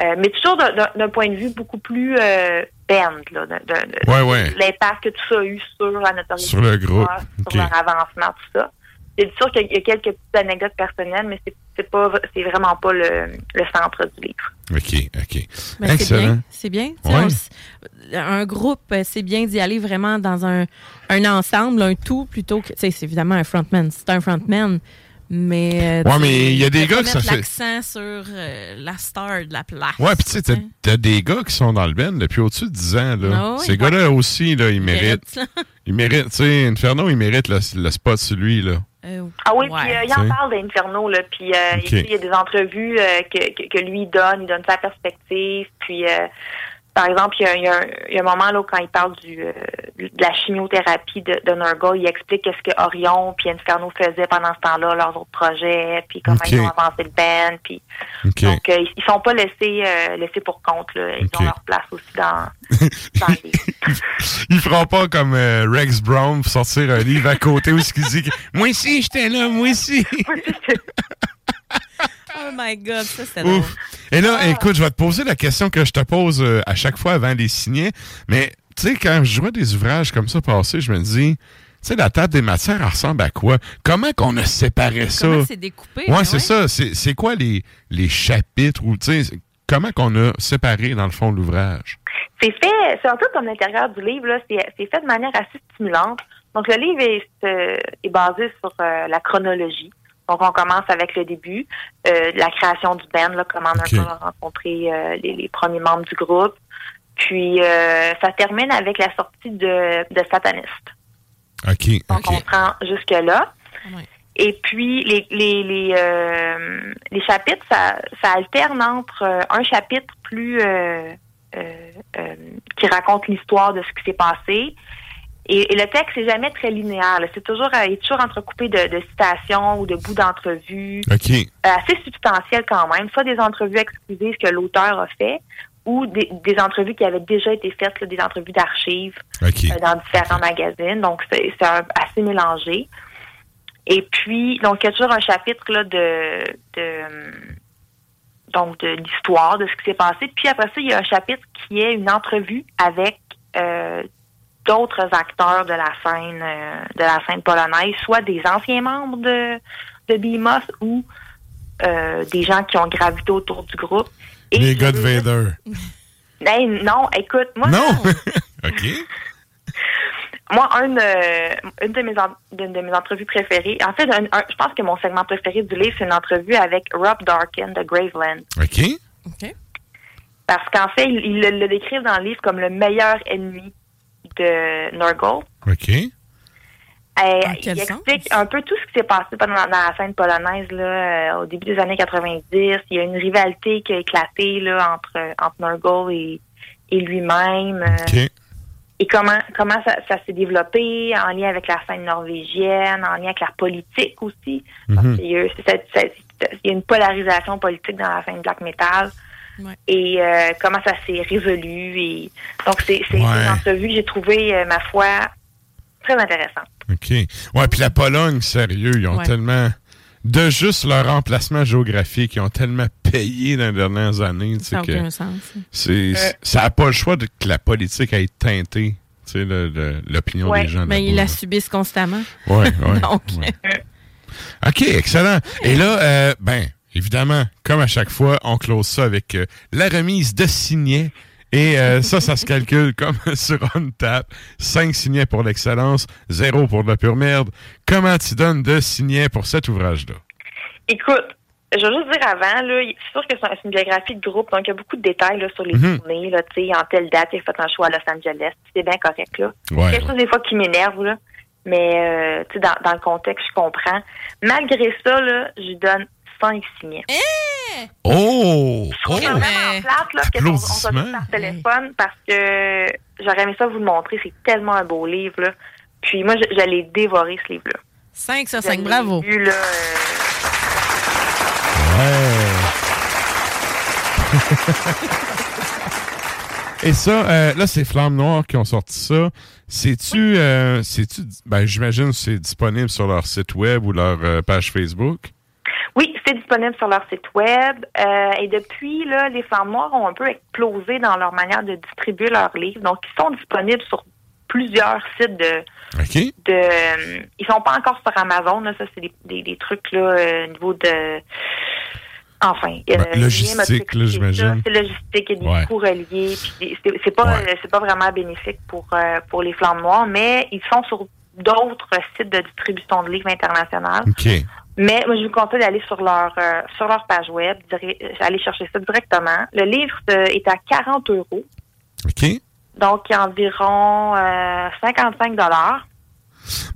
Euh, mais toujours d'un- point de vue beaucoup plus euh, band, là, de, de- de- Ouais, ouais. l'impact que tout ça a eu sur la notoriété le groupe. sur leur avancement, tout ça. C'est sûr qu'il y a quelques petites anecdotes personnelles, mais c'est c'est pas c'est vraiment pas le, le centre du livre. OK, OK. Mais c'est Excellent. bien. C'est bien. Ouais. on un groupe, euh, c'est bien d'y aller vraiment dans un, un ensemble, un tout, plutôt que. Tu sais, c'est évidemment un frontman. C'est un frontman. Mais. euh, Ouais, mais il y a des gars mettre fait- l'accent sur euh, la star de la place. Ouais, puis tu sais, t'as- t'as des gars qui sont dans le band depuis au-dessus de 10 ans. Là. Ah. Ces gars-là aussi, là, ils méritent méritent. Ils méritent. Tu sais, Inferno, il mérite le, le spot sur lui. Là. Ah oui, Ouais. puis euh, il en parle d'Inferno, là, puis euh, il y a des entrevues euh, que, que, que lui donne, il donne sa perspective, puis euh, par exemple, il y, a, il y a un, il y a un moment là où quand il parle du, euh, de la chimiothérapie de, de Nurgle, il explique qu'est-ce que Orion puis Inferno faisaient pendant ce temps-là, leurs autres projets, puis comment ils ont avancé le band, puis OK. donc euh, ils, sont pas laissés euh, laissés pour compte, là. ils ont leur place aussi dans, dans les... Ils feront pas comme Rex Brown pour sortir un livre à côté où il dit que, Moi aussi, j'étais là, moi aussi. Oh my God, ça, c'était drôle. Ouf. Et là, Ah. écoute, je vais te poser la question que je te pose euh, à chaque fois avant les signer. Mais, tu sais, quand je vois des ouvrages comme ça passer, je me dis, tu sais, la table des matières, elle ressemble à quoi? Comment qu'on a séparé ça? Comment c'est découpé? Ouais, c'est ça. C'est c'est quoi les, les chapitres ou, tu sais, comment qu'on a séparé, dans le fond, l'ouvrage? C'est fait, c'est peu comme l'intérieur du livre, là, c'est c'est fait de manière assez stimulante. Donc, le livre est, euh, est basé sur euh, la chronologie. Donc, on commence avec le début, euh, la création du band, là, comment on a rencontré euh, les, les premiers membres du groupe. Puis, euh, ça termine avec la sortie de, de Satanist. OK, Donc, on se rend jusque-là. Et puis, les, les, les, euh, les chapitres, ça, ça alterne entre euh, un chapitre plus euh, euh, euh, qui raconte l'histoire de ce qui s'est passé. Et, et le texte n'est jamais très linéaire. C'est toujours, euh, il est toujours entrecoupé de, de citations ou de bouts d'entrevues OK. euh, assez substantielles quand même, soit des entrevues exclusives que l'auteur a fait ou des, des entrevues qui avaient déjà été faites, là, des entrevues d'archives euh, dans différents magazines. Donc, c'est assez mélangé. Et puis, donc, il y a toujours un chapitre là, de, de donc de l'histoire de ce qui s'est passé. Puis après ça, il y a un chapitre qui est une entrevue avec euh, d'autres acteurs de la scène euh, de la scène polonaise, soit des anciens membres de, de Behemoth ou euh, des gens qui ont gravité autour du groupe. Et Les gars de Vader. Hey, non, écoute, moi, Non! OK. moi, un, de- une de mes, en- d'une de mes entrevues préférées, en fait, un- un- je pense que mon segment préféré du livre, c'est une entrevue avec Rob Darkin de Graveland. OK. Parce qu'en fait, il, il le, le décrivent dans le livre comme le meilleur ennemi de Nurgle. OK. Euh, il sens? explique un peu tout ce qui s'est passé pendant dans la scène polonaise là, euh, au début des années 90. Il y a une rivalité qui a éclaté là, entre, entre Nurgle et, et lui-même. euh, OK. et comment comment ça, ça s'est développé en lien avec la scène norvégienne, en lien avec la politique aussi? Parce Mhm. qu'il y a il y a une polarisation politique dans la scène black metal. Et euh, comment ça s'est résolu. Et donc, c'est Ouais. une entrevue que j'ai trouvée, euh, ma foi, très intéressante. OK. Ouais, puis la Pologne, sérieux, ils ont Ouais. tellement. De juste leur emplacement géographique, ils ont tellement payé dans les dernières années. Ça n'a aucun sens. Euh. ça n'a pas le choix de, que la politique ait teinté l'opinion des gens. Mais ils la subissent constamment. Ouais, ouais. Donc, OK, excellent. Et là, euh, ben, évidemment, comme à chaque fois, on close ça avec euh, la remise de signets. Et euh, ça, ça se calcule comme sur OnTap. 5 signets pour l'excellence, 0 pour de la pure merde. Comment tu donnes de signets pour cet ouvrage-là? Écoute, je veux juste dire avant, c'est sûr que c'est une biographie de groupe, donc il y a beaucoup de détails là, sur les tournées, là, tu sais, en telle date, il a fait un show à Los Angeles, c'est bien correct, là. Ouais, quelque chose des fois qui m'énerve, là, mais euh, dans, dans le contexte, je comprends. Malgré ça, là, je donne 5 signets. Oh! oh! C'est vraiment plate, là, que on, on soit par téléphone, parce que j'aurais aimé ça vous le montrer, c'est tellement un beau livre, là. Puis moi, je- j'allais dévorer ce livre-là. 5 sur Je 5, l'ai bravo. lu, là, euh, Et ça, euh, là, c'est Flammes Noires qui ont sorti ça. C'est-tu, euh, c'est-tu, ben, j'imagine que c'est disponible sur leur site web ou leur euh, page Facebook. C'est disponible sur leur site web. Euh, et depuis, là, les Flammes Noires ont un peu explosé dans leur manière de distribuer leurs livres. Donc, ils sont disponibles sur plusieurs sites de. OK. de ils sont pas encore sur Amazon. Là, ça, c'est des, des, des trucs là, euh, au niveau de. Enfin, Ben, euh, logistique, Julien m'a là, j'imagine. C'est logistique, il y a des Ouais. coûts reliés. C'est pas, c'est pas vraiment bénéfique pour euh, pour les Flammes Noires, mais ils sont sur d'autres sites de distribution de livres internationaux. OK. Mais moi, je vous conseille d'aller sur leur euh, sur leur page web, dire- aller chercher ça directement. Le livre euh, est à 40 euros, OK. donc il y a environ euh, 55 dollars.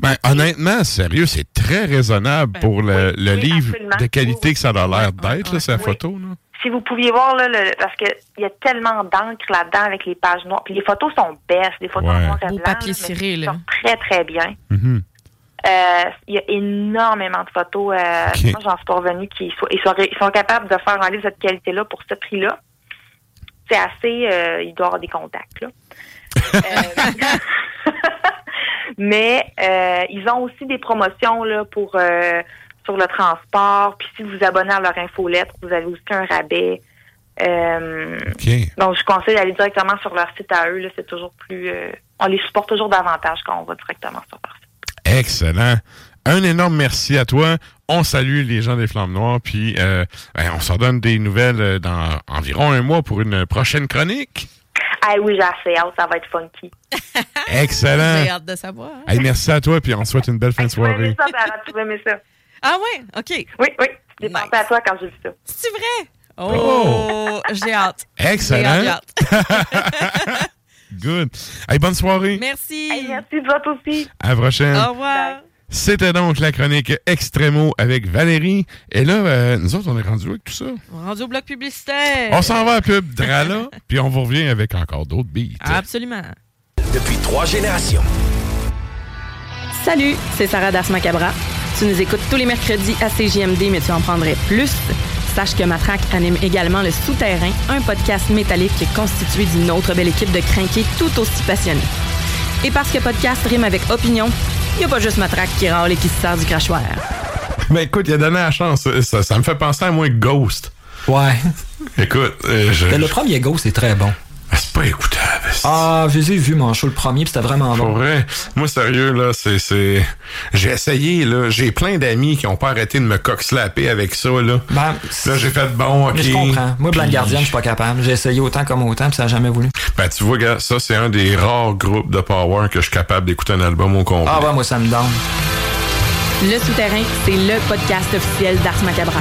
Ben, honnêtement, sérieux, c'est très raisonnable pour le, le oui, livre absolument. de qualité que ça a l'air d'être, là, sa photo. Là. Si vous pouviez voir là, le, parce que il y a tellement d'encre là-dedans avec les pages noires, puis les photos sont belles, des photos Ouais. noires et Beau blancs, papier ciré, ils là. sont très très bien. Mhm. Euh, Il y a énormément de photos. Euh. Moi, j'en suis pas revenue qu'ils soient, ils sont, ils sont capables de faire un livre de cette qualité-là pour ce prix-là. C'est assez. euh, il doit avoir des contacts, là. Euh, mais euh, ils ont aussi des promotions là pour euh, sur le transport. Puis si vous vous abonnez à leur infolettre, vous avez aussi un rabais. Euh, Donc, je conseille d'aller directement sur leur site à eux. C'est toujours plus. euh, on les supporte toujours davantage quand on va directement sur leur site. Excellent. Un énorme merci à toi. On salue les gens des Flammes Noires, puis euh, ben, on s'en donne des nouvelles euh, dans environ un mois pour une prochaine chronique. Ah oui, j'ai assez hâte. Ça va être funky. Excellent. J'ai hâte de savoir. Hey, merci à toi, puis on te souhaite une belle fin de Tu vas aimer soirée. ça, tu vas aimer ça. Ah ouais? OK. Oui, oui. J'ai pensé à toi quand j'ai vu ça. C'est vrai? Oh, j'ai hâte. Excellent. J'ai hâte. Good. Hey, bonne soirée. Merci. merci, toi aussi. À la prochaine. Au revoir. C'était donc la chronique Extremo avec Valérie. Et là, euh, nous autres, on est rendu avec tout ça? On est rendu au bloc publicitaire. On s'en va à pub Drala, puis on vous revient avec encore d'autres beats. Absolument. Depuis trois générations. Salut, c'est Sarah Das Macabra. Tu nous écoutes tous les mercredis à CJMD, mais tu en prendrais plus. Sache que Matraque anime également Le Souterrain, un podcast métallique constitué d'une autre belle équipe de crinqués tout aussi passionnés. Et parce que podcast rime avec opinion, il n'y a pas juste Matraque qui râle et qui se sert du crachoir. Mais écoute, il a donné la chance. Ça, ça me fait penser à moi Ghost. Ouais. Écoute, euh, je- Mais le premier Ghost est très bon. C'est pas écoutable. Ah, je les ai vus, mon show, le premier, puis c'était vraiment Pour bon. vrai, moi sérieux là, c'est c'est j'ai essayé là, j'ai plein d'amis qui ont pas arrêté de me cock-slapper avec ça là. Ben, là j'ai fait bon, OK. Mais je comprends. Moi, Blanc Puis- Gardien, je suis pas capable. J'ai essayé autant comme autant, puis ça n'a jamais voulu. Ben tu vois gars, ça c'est un des rares groupes de power que je suis capable d'écouter un album au complet. Ah ouais, moi, ça me donne. Le Souterrain, c'est le podcast officiel d'Ars Macabra.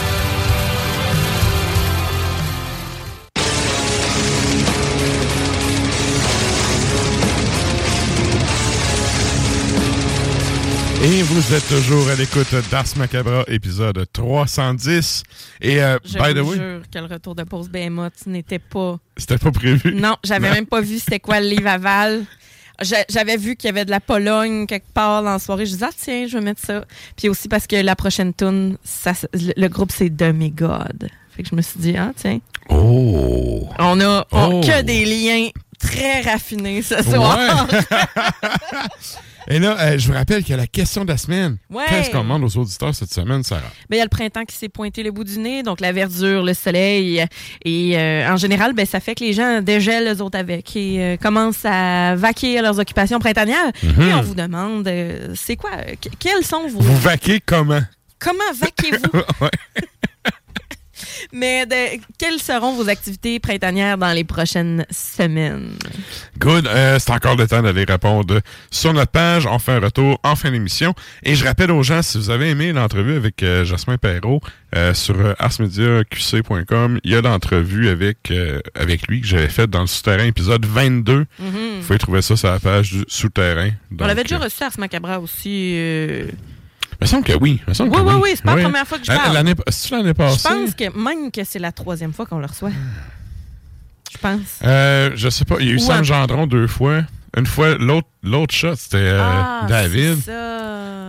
Et vous êtes toujours à l'écoute d'Ars Macabra, épisode 310. Et euh, Je by the vous way, jure que le retour de pause Behemoth n'était pas... c'était pas prévu. Non, j'avais même pas vu c'était quoi le livre aval. J'a- J'avais vu qu'il y avait de la Pologne quelque part dans la soirée. Je disais, ah tiens, je vais mettre ça. Puis aussi parce que la prochaine tune, ça, le le groupe, c'est Demigod. Fait que je me suis dit, ah tiens, Oh. on a on- Oh. que des liens très raffinés ce soir. Ouais. Et là, euh, je vous rappelle qu'il y a la question de la semaine. Ouais. Qu'est-ce qu'on demande aux auditeurs cette semaine, Sarah? Ben, il y a le printemps qui s'est pointé le bout du nez, donc la verdure, le soleil. Et euh, en général, ben, ça fait que les gens dégèlent les autres avec et euh, commencent à vaquer à leurs occupations printanières. Mhm. Et on vous demande, c'est quoi, que- quels sont vos... Vous vaquez comment? Comment vaquez-vous? Ouais. Mais de- quelles seront vos activités printanières dans les prochaines semaines? Good. Euh, c'est encore le temps d'aller répondre sur notre page. On fait un retour en fin d'émission. Et je rappelle aux gens, si vous avez aimé l'entrevue avec euh, Jasmin Perrault euh, sur arsmediaqc.com, il y a l'entrevue avec, avec lui que j'avais faite dans le souterrain, épisode 22. Vous pouvez trouver ça sur la page du souterrain. on l'avait déjà reçu à Ars Macabra aussi. Il me semble que oui. Me semble Oui, que oui, oui, c'est pas la première fois que je parle. L'année, c'est-tu l'année Je passée? pense que même que c'est la troisième fois qu'on le reçoit. Je pense. Euh, je sais pas. Il y a eu Ou Sam Gendron deux fois. Une fois, l'autre, l'autre shot, c'était euh, Ah, David. c'est ça.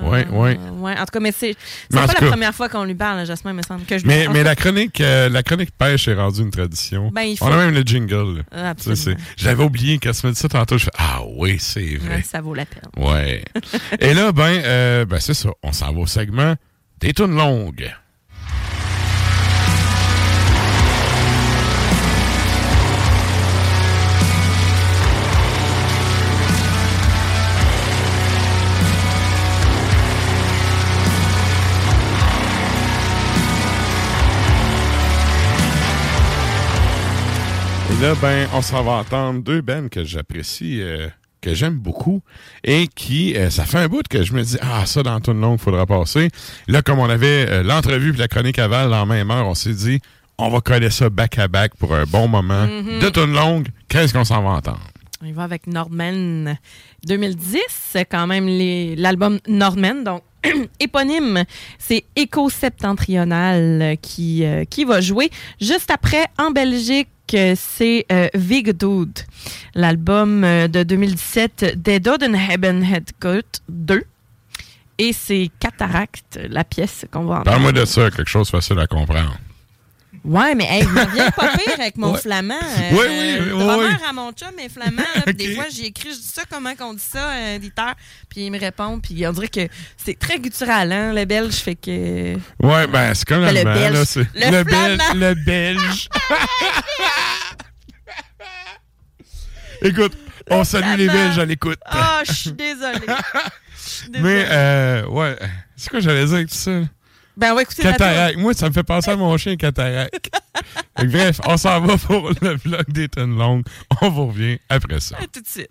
Ouais, ouais. Ouais, en tout cas, mais c'est pas la cas- première fois qu'on lui parle, hein, Jasmin, me semble. Que je Mais, mais la chronique euh, la chronique pêche est rendue une tradition. Ben, il faut- On a même le jingle. Ah, c'est- absolument. J'avais oublié qu'elle se me dit ça tantôt. Je fais Ah oui, c'est vrai. ouais, ça vaut la peine. Ouais. Et là, ben, euh, ben c'est ça. On s'en va au segment des tunes longues. Là, ben, on s'en va entendre deux bands que j'apprécie, euh, que j'aime beaucoup, et qui, euh, ça fait un bout que je me dis, ah, ça, dans tout le long, il faudra passer. Là, comme on avait euh, l'entrevue et la chronique aval la même heure, on s'est dit, on va coller ça back-à-back pour un bon moment. Mhm. De tune longue, qu'est-ce qu'on s'en va entendre? On va avec Nordman 2010, c'est quand même l'album Nordman, donc éponyme. C'est Écho Septentrional qui, euh, qui va jouer. Juste après, en Belgique, c'est euh, Vig Dude, l'album euh, de 2017 Des Dodenheben Gut 2. Et c'est Cataract, la pièce qu'on va entendre. Parle-moi de ça, quelque chose de facile à comprendre. Ouais, mais hey, je me viens pas pire avec mon Ouais. flamand. Oui, oui, le oui, oui. à mon chum est flamand. là, Des fois, j'y écris, je dis ça, comment qu'on dit ça, euh. Puis il me répond, puis on dirait que c'est très guttural, hein, le belge, fait que... Ouais, ben, c'est comme Ben, le belge. là. c'est- Le le, bel- flamand. le belge. Écoute, on salue les Belges à l'écoute. Ah, je suis désolée. Je suis désolée. Mais, euh, ouais. C'est quoi j'allais dire avec tout ça? Ben, on va écouter la Cataract. Moi, ça me fait penser à mon chien Cataract. Fait que bref, on s'en va pour le vlog des tonnes longues. On vous revient après ça. À tout de suite.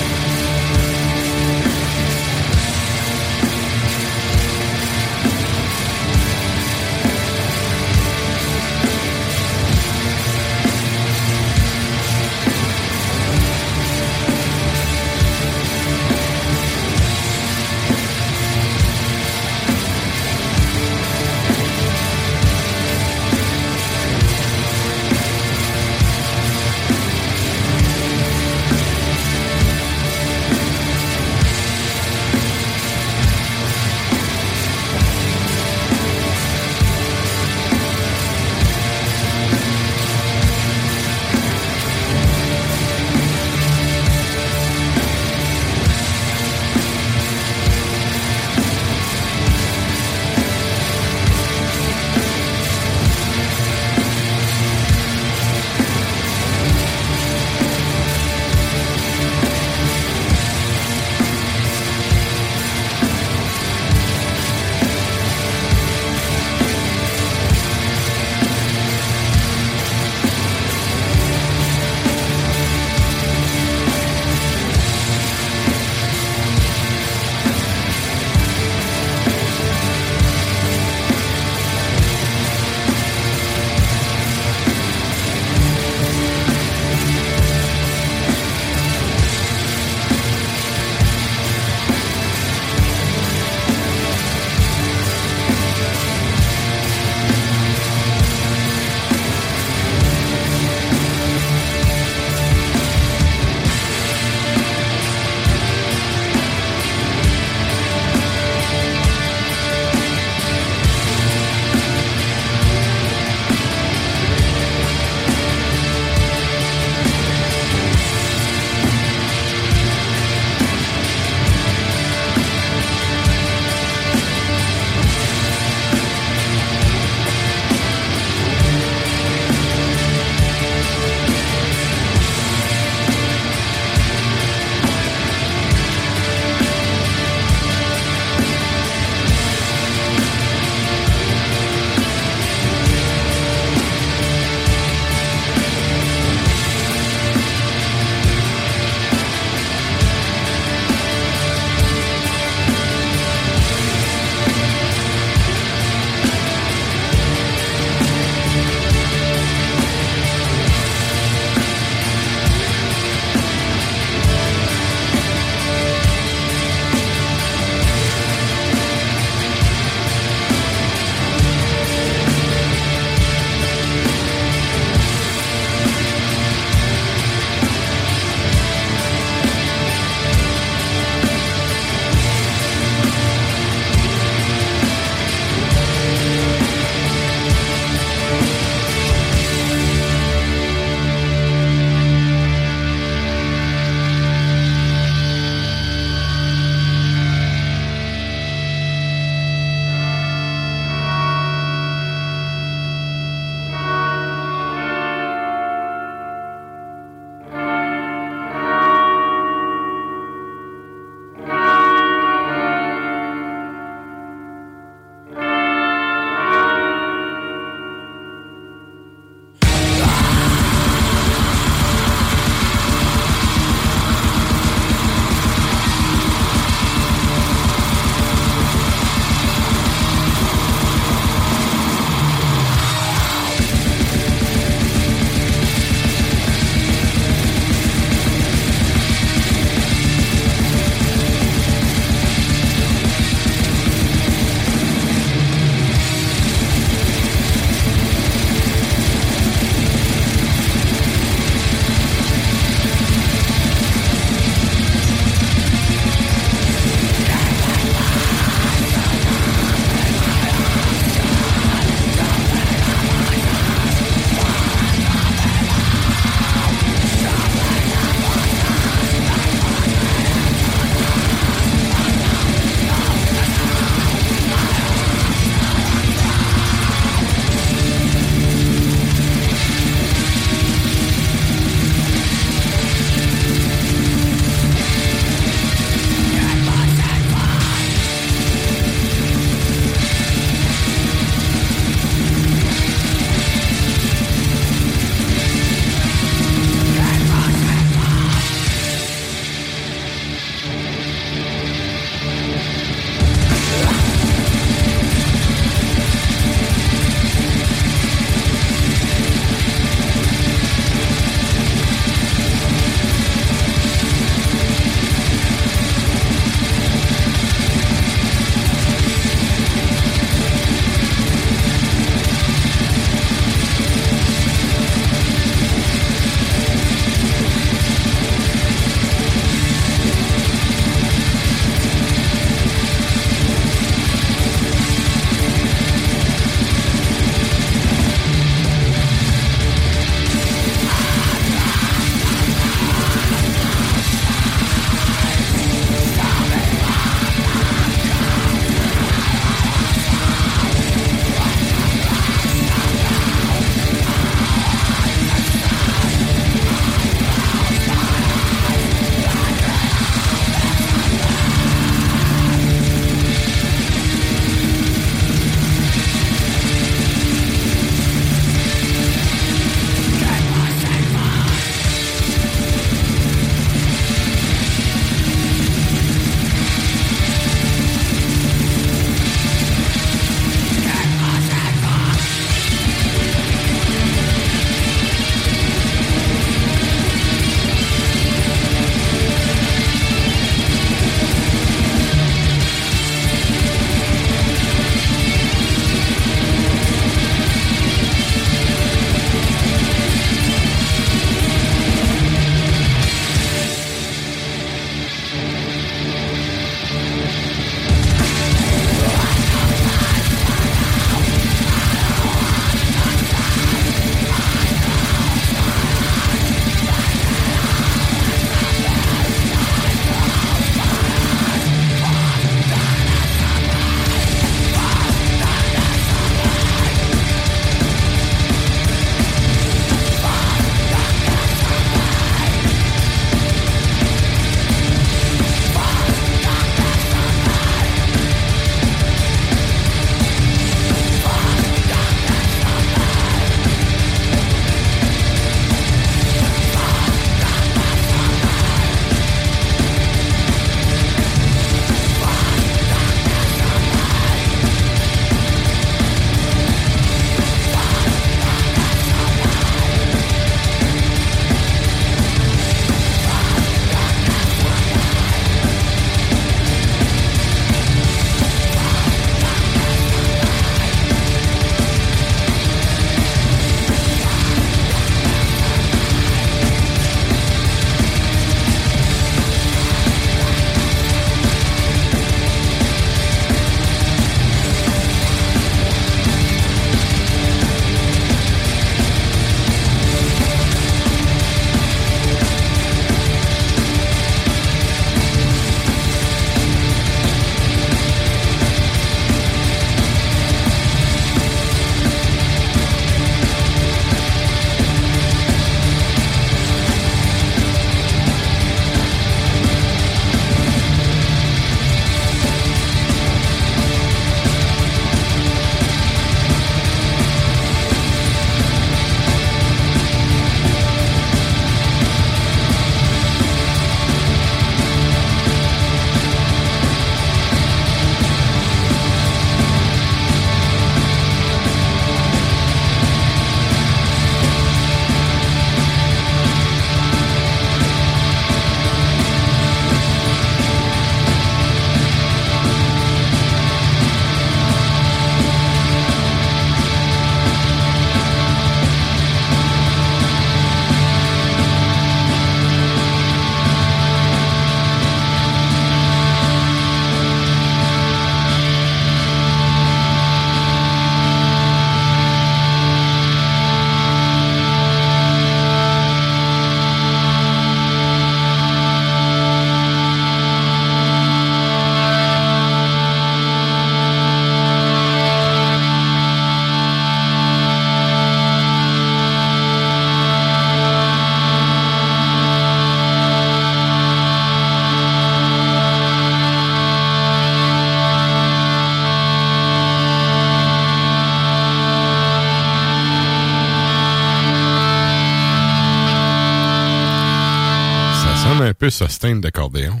Peu sustain d'accordéon.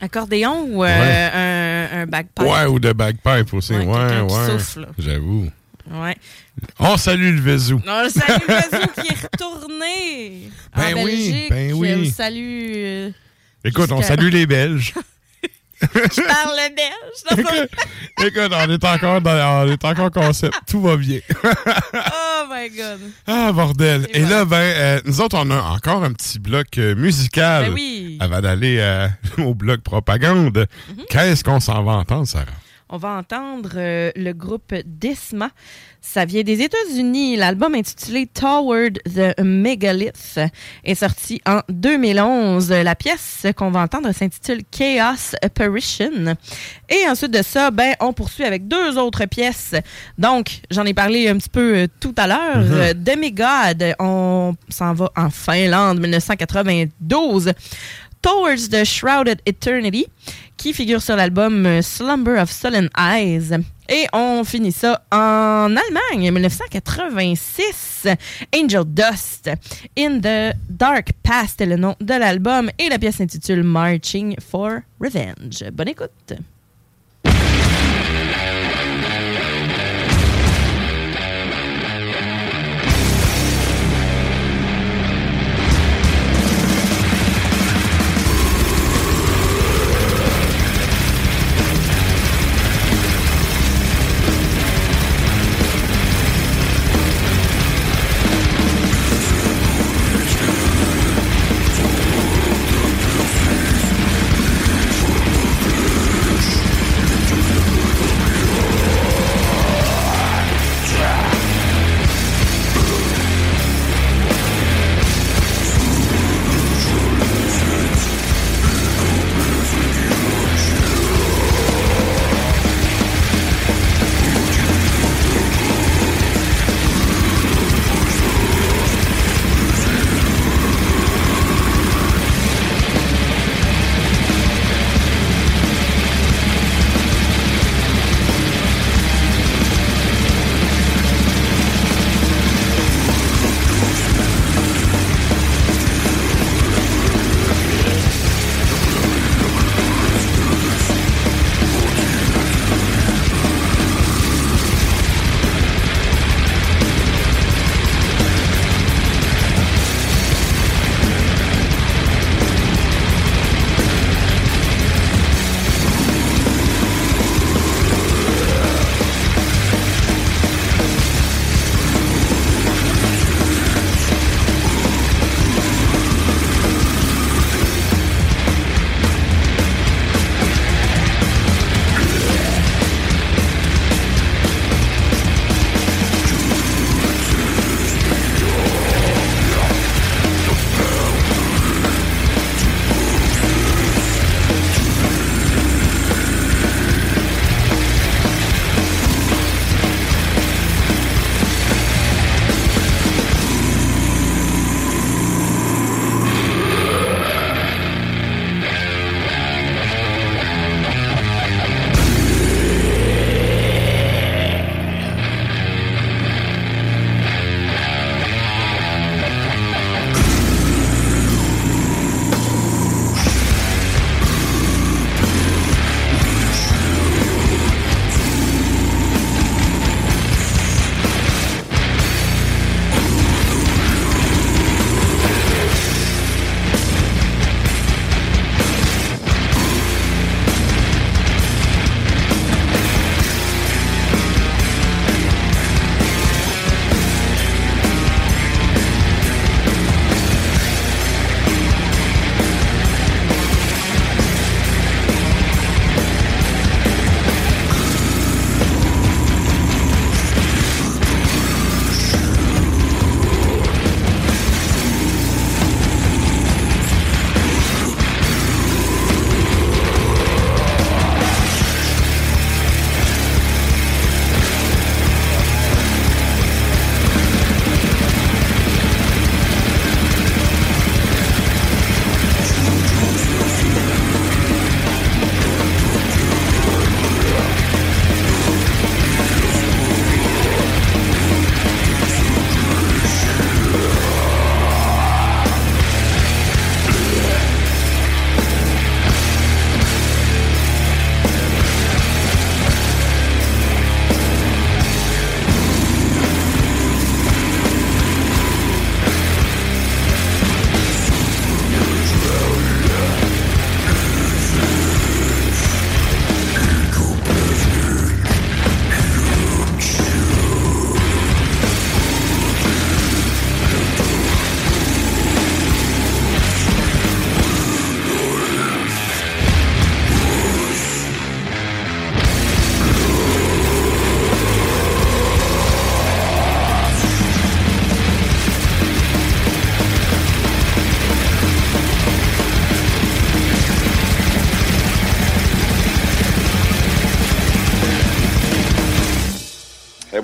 Accordéon ou euh, Ouais. un, un bagpipe? Ouais, ou de bagpipe aussi. Ouais, ouais. là. J'avoue. Ouais. On salue le Vézou. On salue Vasou qui est retourné en Ben oui, Belgique. ben oui. On salue... euh, Écoute, on salue les Belges. Je parle belge. pas- Écoute, on est encore dans, on est encore concept. Tout va bien. oh my God. Ah, bordel. Et là, ben, euh, nous autres, on a encore un petit bloc euh, musical Ben oui. avant d'aller euh, au bloc propagande. Mhm. Qu'est-ce qu'on s'en va entendre, Sarah? On va entendre euh, le groupe Disma. Ça vient des États-Unis. L'album intitulé Toward the Megalith est sorti en 2011. La pièce qu'on va entendre s'intitule Chaos Apparition. Et ensuite de ça, ben, on poursuit avec deux autres pièces. Donc, j'en ai parlé un petit peu euh, tout à l'heure. Mhm. Euh, Demigod, on s'en va en Finlande, 1992. Towards the Shrouded Eternity, qui figure sur l'album euh, Slumber of Sullen Eyes. Et on finit ça en Allemagne, 1986. Angel Dust, In the Dark Past est le nom de l'album et la pièce s'intitule Marching for Revenge. Bonne écoute.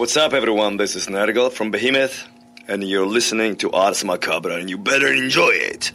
What's up, everyone? This is Nergal from Behemoth, and you're listening to Ars Macabre, and you better enjoy it.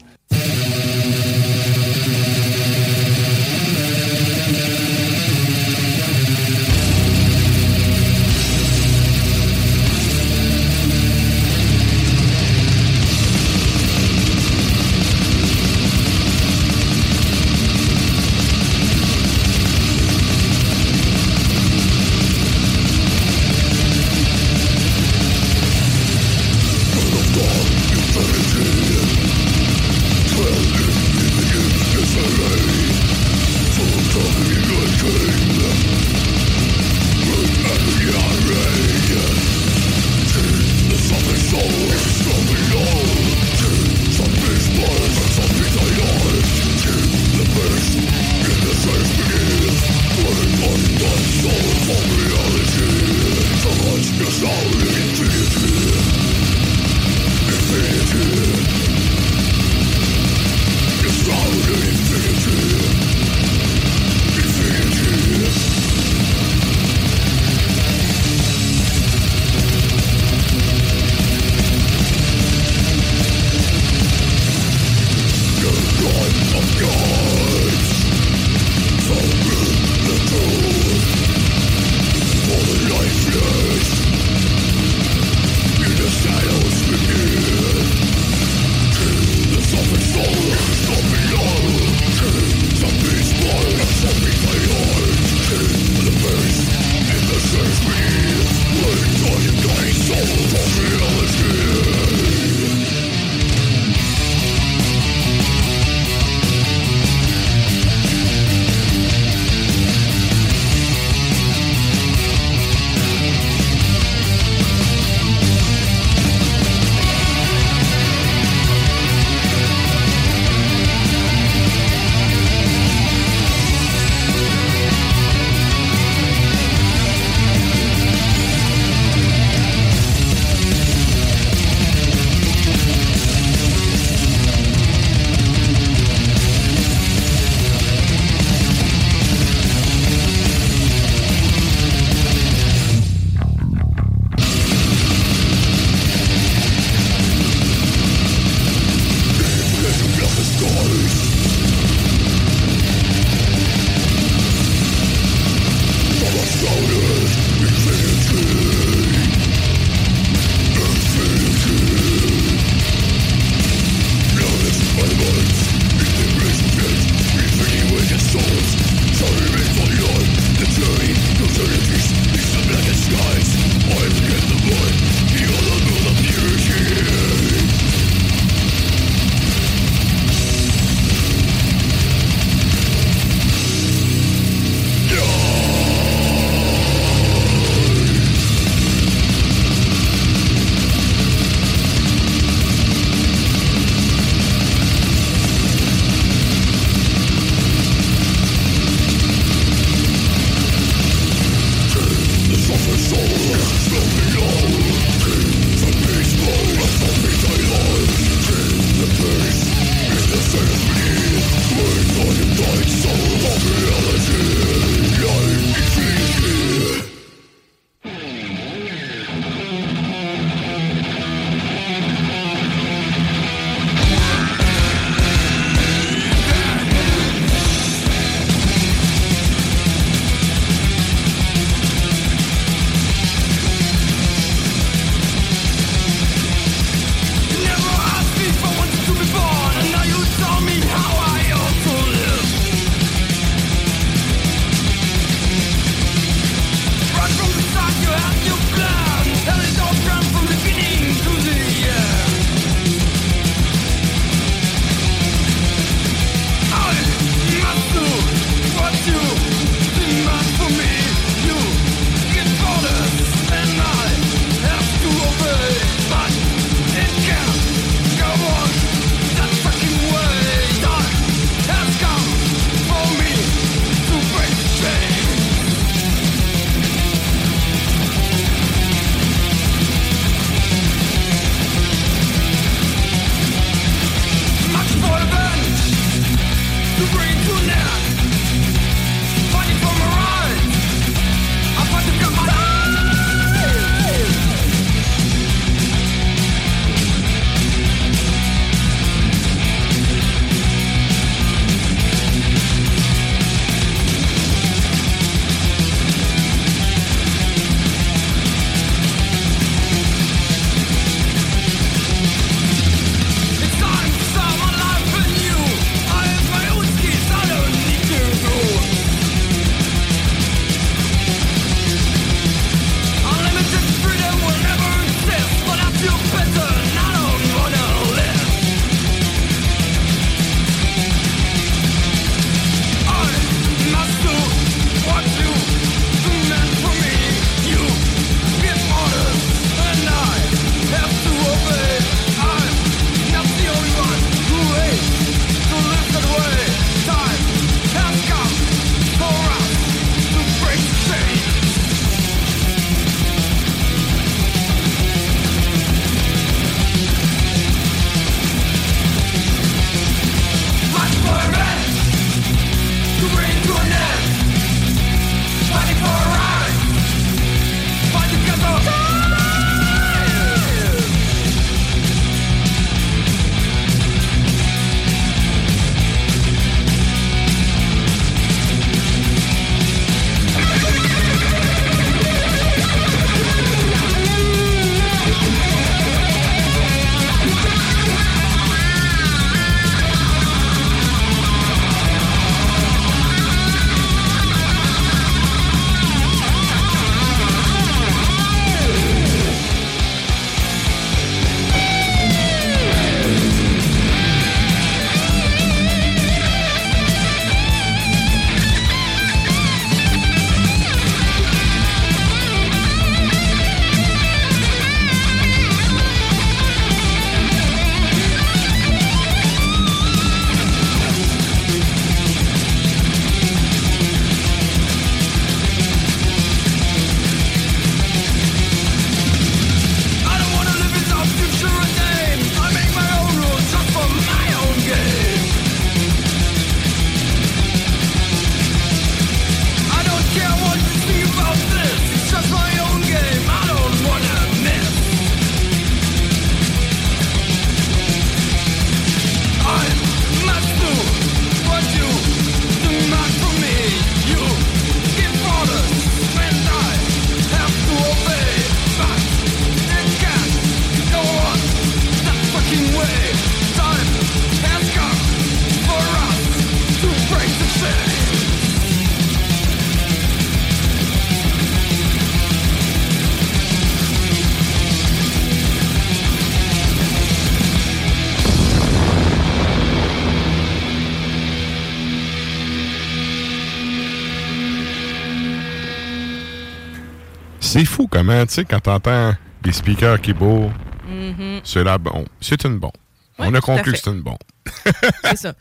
Comment, tu sais, quand t'entends des speakers qui bourrent, Mhm. c'est la bon. C'est une bombe. Oui, on a conclu que c'est une bombe. C'est ça.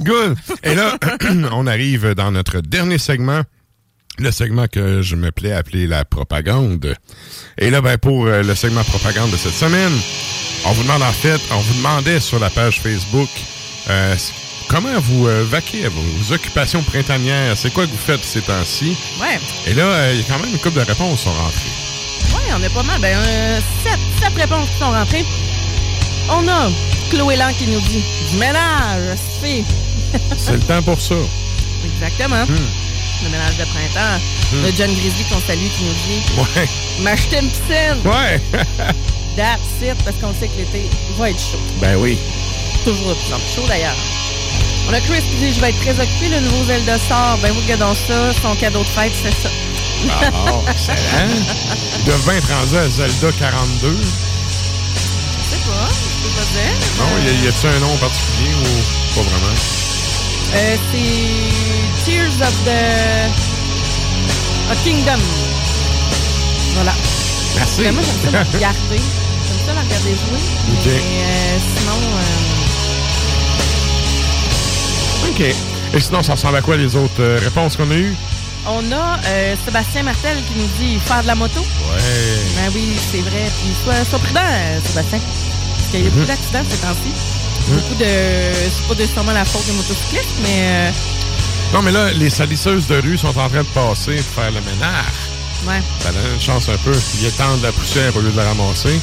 Good. Et là, on arrive dans notre dernier segment. Le segment que je me plais à appeler la propagande. Et là, ben, pour euh, le segment propagande de cette semaine, on vous demande en fait, on vous demandait sur la page Facebook euh, comment vous euh, vaquez à vos occupations printanières? C'est quoi que vous faites ces temps-ci? Ouais. Et là, euh, il y a quand même une couple de réponses qui sont rentrées. Ouais, on est pas mal. Ben, euh, sept, sept réponses qui sont rentrées. On a Chloé Lang qui nous dit du ménage, c'est C'est le temps pour ça. Exactement. Hmm. Le ménage de printemps. Hmm. Le John Grizzly qu'on salue qui nous dit Ouais. m'acheter une piscine. Ouais. That's it, parce qu'on sait que l'été va être chaud. ben oui. Toujours de plus en plus chaud d'ailleurs. On a Chris qui dit Je vais être très occupé, le nouveau Zelda sort. Ben oui, regardons ça. Son cadeau de fête, c'est ça. Ah, bon, excellent. Être rendu à Zelda 42. Je sais pas, je peux pas dire. Non, y a- y a-t-il un nom particulier ou pas vraiment? Euh, c'est Tears of the a Kingdom. Voilà. Merci. Mais moi, j'aime ça la regarder. J'aime ça la regarder jouer. Mais euh, sinon, euh, OK. Et sinon, ça ressemble à quoi les autres euh, réponses qu'on a eues? on a euh, Sébastien Martel qui nous dit faire de la moto. Ouais. Ben oui, c'est vrai. Puis sois, sois prudent, euh, Sébastien. Parce qu'il y a Mhm. beaucoup d'accidents ces temps-ci. Beaucoup de. C'est pas nécessairement la faute des motocyclistes, mais. Non, mais là, les salisseuses de rue sont en train de passer pour faire le ménage. ouais. Ça donne une chance un peu. Ils étendent la poussière au lieu de la ramasser.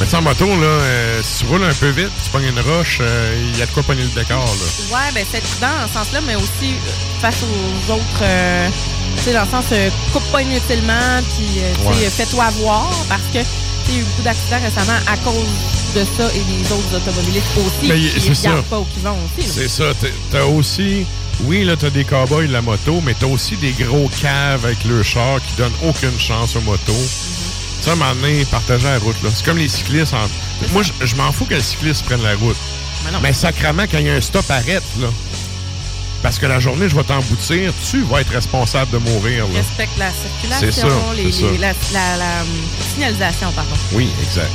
Mais tu en moto, là, euh, si tu roules un peu vite, tu pognes une roche, euh, il y a de quoi pogner le décor, là. Ouais, ben c'est prudent dans ce sens-là, mais aussi euh, face aux autres. euh, tu sais, dans le sens, coupe pas inutilement, puis Ouais. fais-toi voir, parce que tu sais, il y a eu beaucoup d'accidents récemment à cause de ça et des autres automobilistes aussi. Mais qui regardent pas où ils vont aussi. C'est ça. T'as aussi... Oui, là, t'as des cowboys de la moto, mais t'as aussi des gros caves avec le char qui donnent aucune chance aux motos. Mm-hmm. Ça, à un moment donné, partager la route, là. C'est comme les cyclistes. en- Moi, je, m'en fous que les cyclistes prennent la route. Mais non. Mais sacrement, quand il y a un stop, arrête, là. Parce que la journée, je vais t'emboutir, tu vas être responsable de mourir, là. Respecte la circulation, ça, les, les- la, la- la, hum, signalisation, pardon. Oui, exact.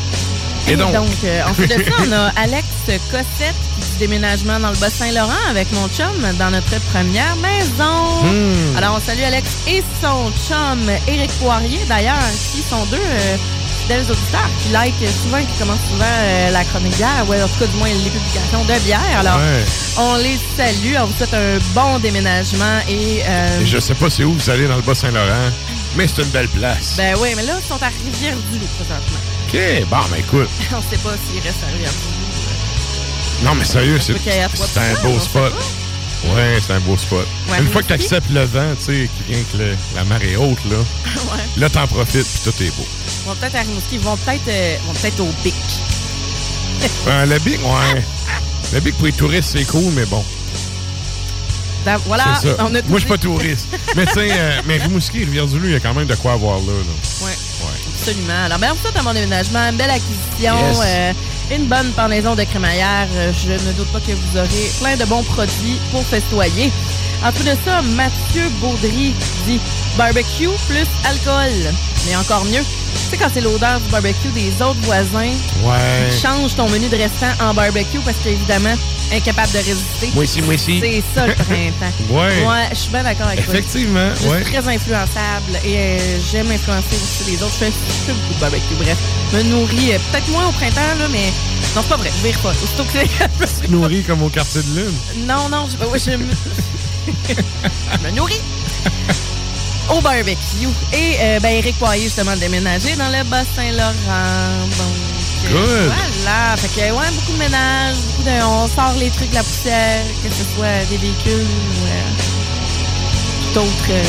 Et Et donc... euh, ensuite de ça, on a Alex Cossette qui dit déménagement dans le Bas-Saint-Laurent avec mon chum dans notre première maison. Hmm. Alors, on salue Alex et son chum Éric Poirier, d'ailleurs, qui sont deux euh, fidèles auditeurs qui like souvent, qui commencent souvent euh, la chronique bière, ou en tout cas du moins les publications de bière. Alors, Ouais. on les salue, on vous souhaite un bon déménagement et... euh, Et je sais pas c'est où vous allez dans le Bas-Saint-Laurent, mais c'est une belle place. ben oui, mais là, ils sont à Rivière-du-Loup présentement. OK, bon, ben écoute. on sait pas s'ils restent à Rivière-du-Loup. Non, mais sérieux, c'est peut un beau spot. Ouais, c'est un beau spot. Ouais, Une mais fois que tu acceptes le vent, tu sais, qui vient que le- la marée haute, là, ouais. là, t'en profites, puis tout est beau. Ils vont peut-être à Rimouski, ils vont peut-être euh, vont peut-être au Bic. Euh, le Bic, ouais. Le Bic pour les touristes, c'est cool, mais bon. Voilà, ça. on a tout Moi, je suis pas touriste. mais tu sais, euh, mais Rimouski et Rivière-du-Loup, il y a quand même de quoi avoir là. là. Ouais. Absolument. Alors, on vous souhaite un bon déménagement, une belle acquisition, Yes. euh, une bonne pendaison de crémaillère. Euh, Je ne doute pas que vous aurez plein de bons produits pour festoyer. En plus de ça, Mathieu Baudry dit barbecue plus alcool. Mais encore mieux, tu sais, quand c'est l'odeur du barbecue des autres voisins Ouais. qui change ton menu de restant en barbecue parce qu'évidemment, incapable de résister. Moi aussi, moi aussi. C'est ça le printemps. Ouais. Ouais, je suis bien d'accord avec toi. Effectivement, Je ouais. suis très influençable et euh, j'aime influencer aussi les autres. Je fais, beaucoup de barbecue. Bref, me nourris euh, peut-être moins au printemps, là, mais non, c'est pas vrai. Je vire pas. Aussitôt que c'est. Tu te nourris comme au quartier de lune. non, non, je, ouais, je me... je me nourris au barbecue. Et euh, ben, Eric Poirier, justement, déménagé dans le Bas-Saint-Laurent. Donc, euh, Good. voilà. Fait que, ouais, beaucoup de ménage, beaucoup de. On sort les trucs de la poussière, que ce soit des véhicules ou euh, tout autre. euh,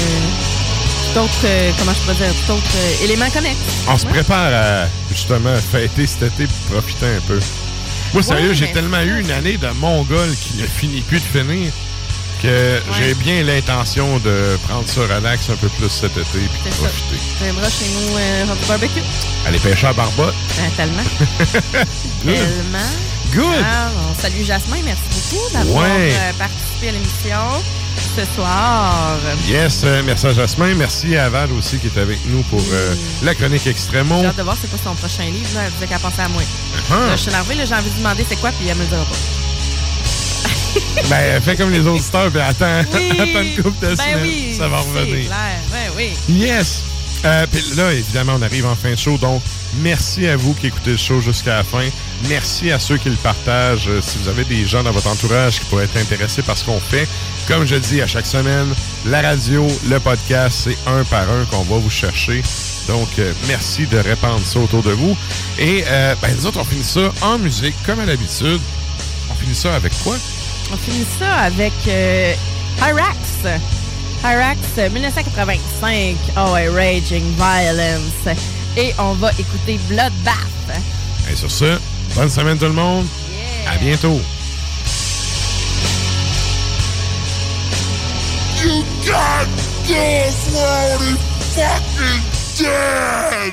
tout autre, comment je pourrais dire, tout autre élément connecté. On se Ouais. prépare à justement fêter cet été et profiter un peu. Moi, sérieux, Ouais, j'ai tellement eu une année de mongol qui ne finit plus de finir que j'ai bien l'intention de prendre ça relax un peu plus cet été puis de profiter. Tu viendras chez nous euh, barbecue. Aller pêcher à Barbotte. Ben, tellement. Good. Tellement. Good. Ah, on salue Jasmin, merci beaucoup d'avoir Ouais. euh, participé à l'émission ce soir. Yes, euh, merci à Jasmin. Merci à Val aussi qui est avec nous pour euh, la chronique Extremo. J'ai hâte de voir c'est quoi son prochain livre. Là. Elle disait qu'elle pensait à moi. Ah. Là, je suis énervée, j'ai envie de demander c'est quoi, puis elle me le dira pas. Ben, fais comme les auditeurs puis attends, Oui. attends une couple de ben semaines. oui, ça va revenir. clair, ben oui. Yes! Euh, puis là, évidemment, on arrive en fin de show, donc merci à vous qui écoutez le show jusqu'à la fin. Merci à ceux qui le partagent. Euh, si vous avez des gens dans votre entourage qui pourraient être intéressés par ce qu'on fait, comme je dis à chaque semaine, la radio, le podcast, c'est un par un qu'on va vous chercher. Donc, euh, merci de répandre ça autour de vous. Et euh, ben, nous autres, on finit ça en musique, comme à l'habitude. On finit ça avec quoi? On finit ça avec euh, Hyrax. Hyrax euh, 1985. Oh, a Raging Violence. Et on va écouter Bloodbath. Et sur ce, bonne semaine tout le monde. À bientôt. You already fucking dead!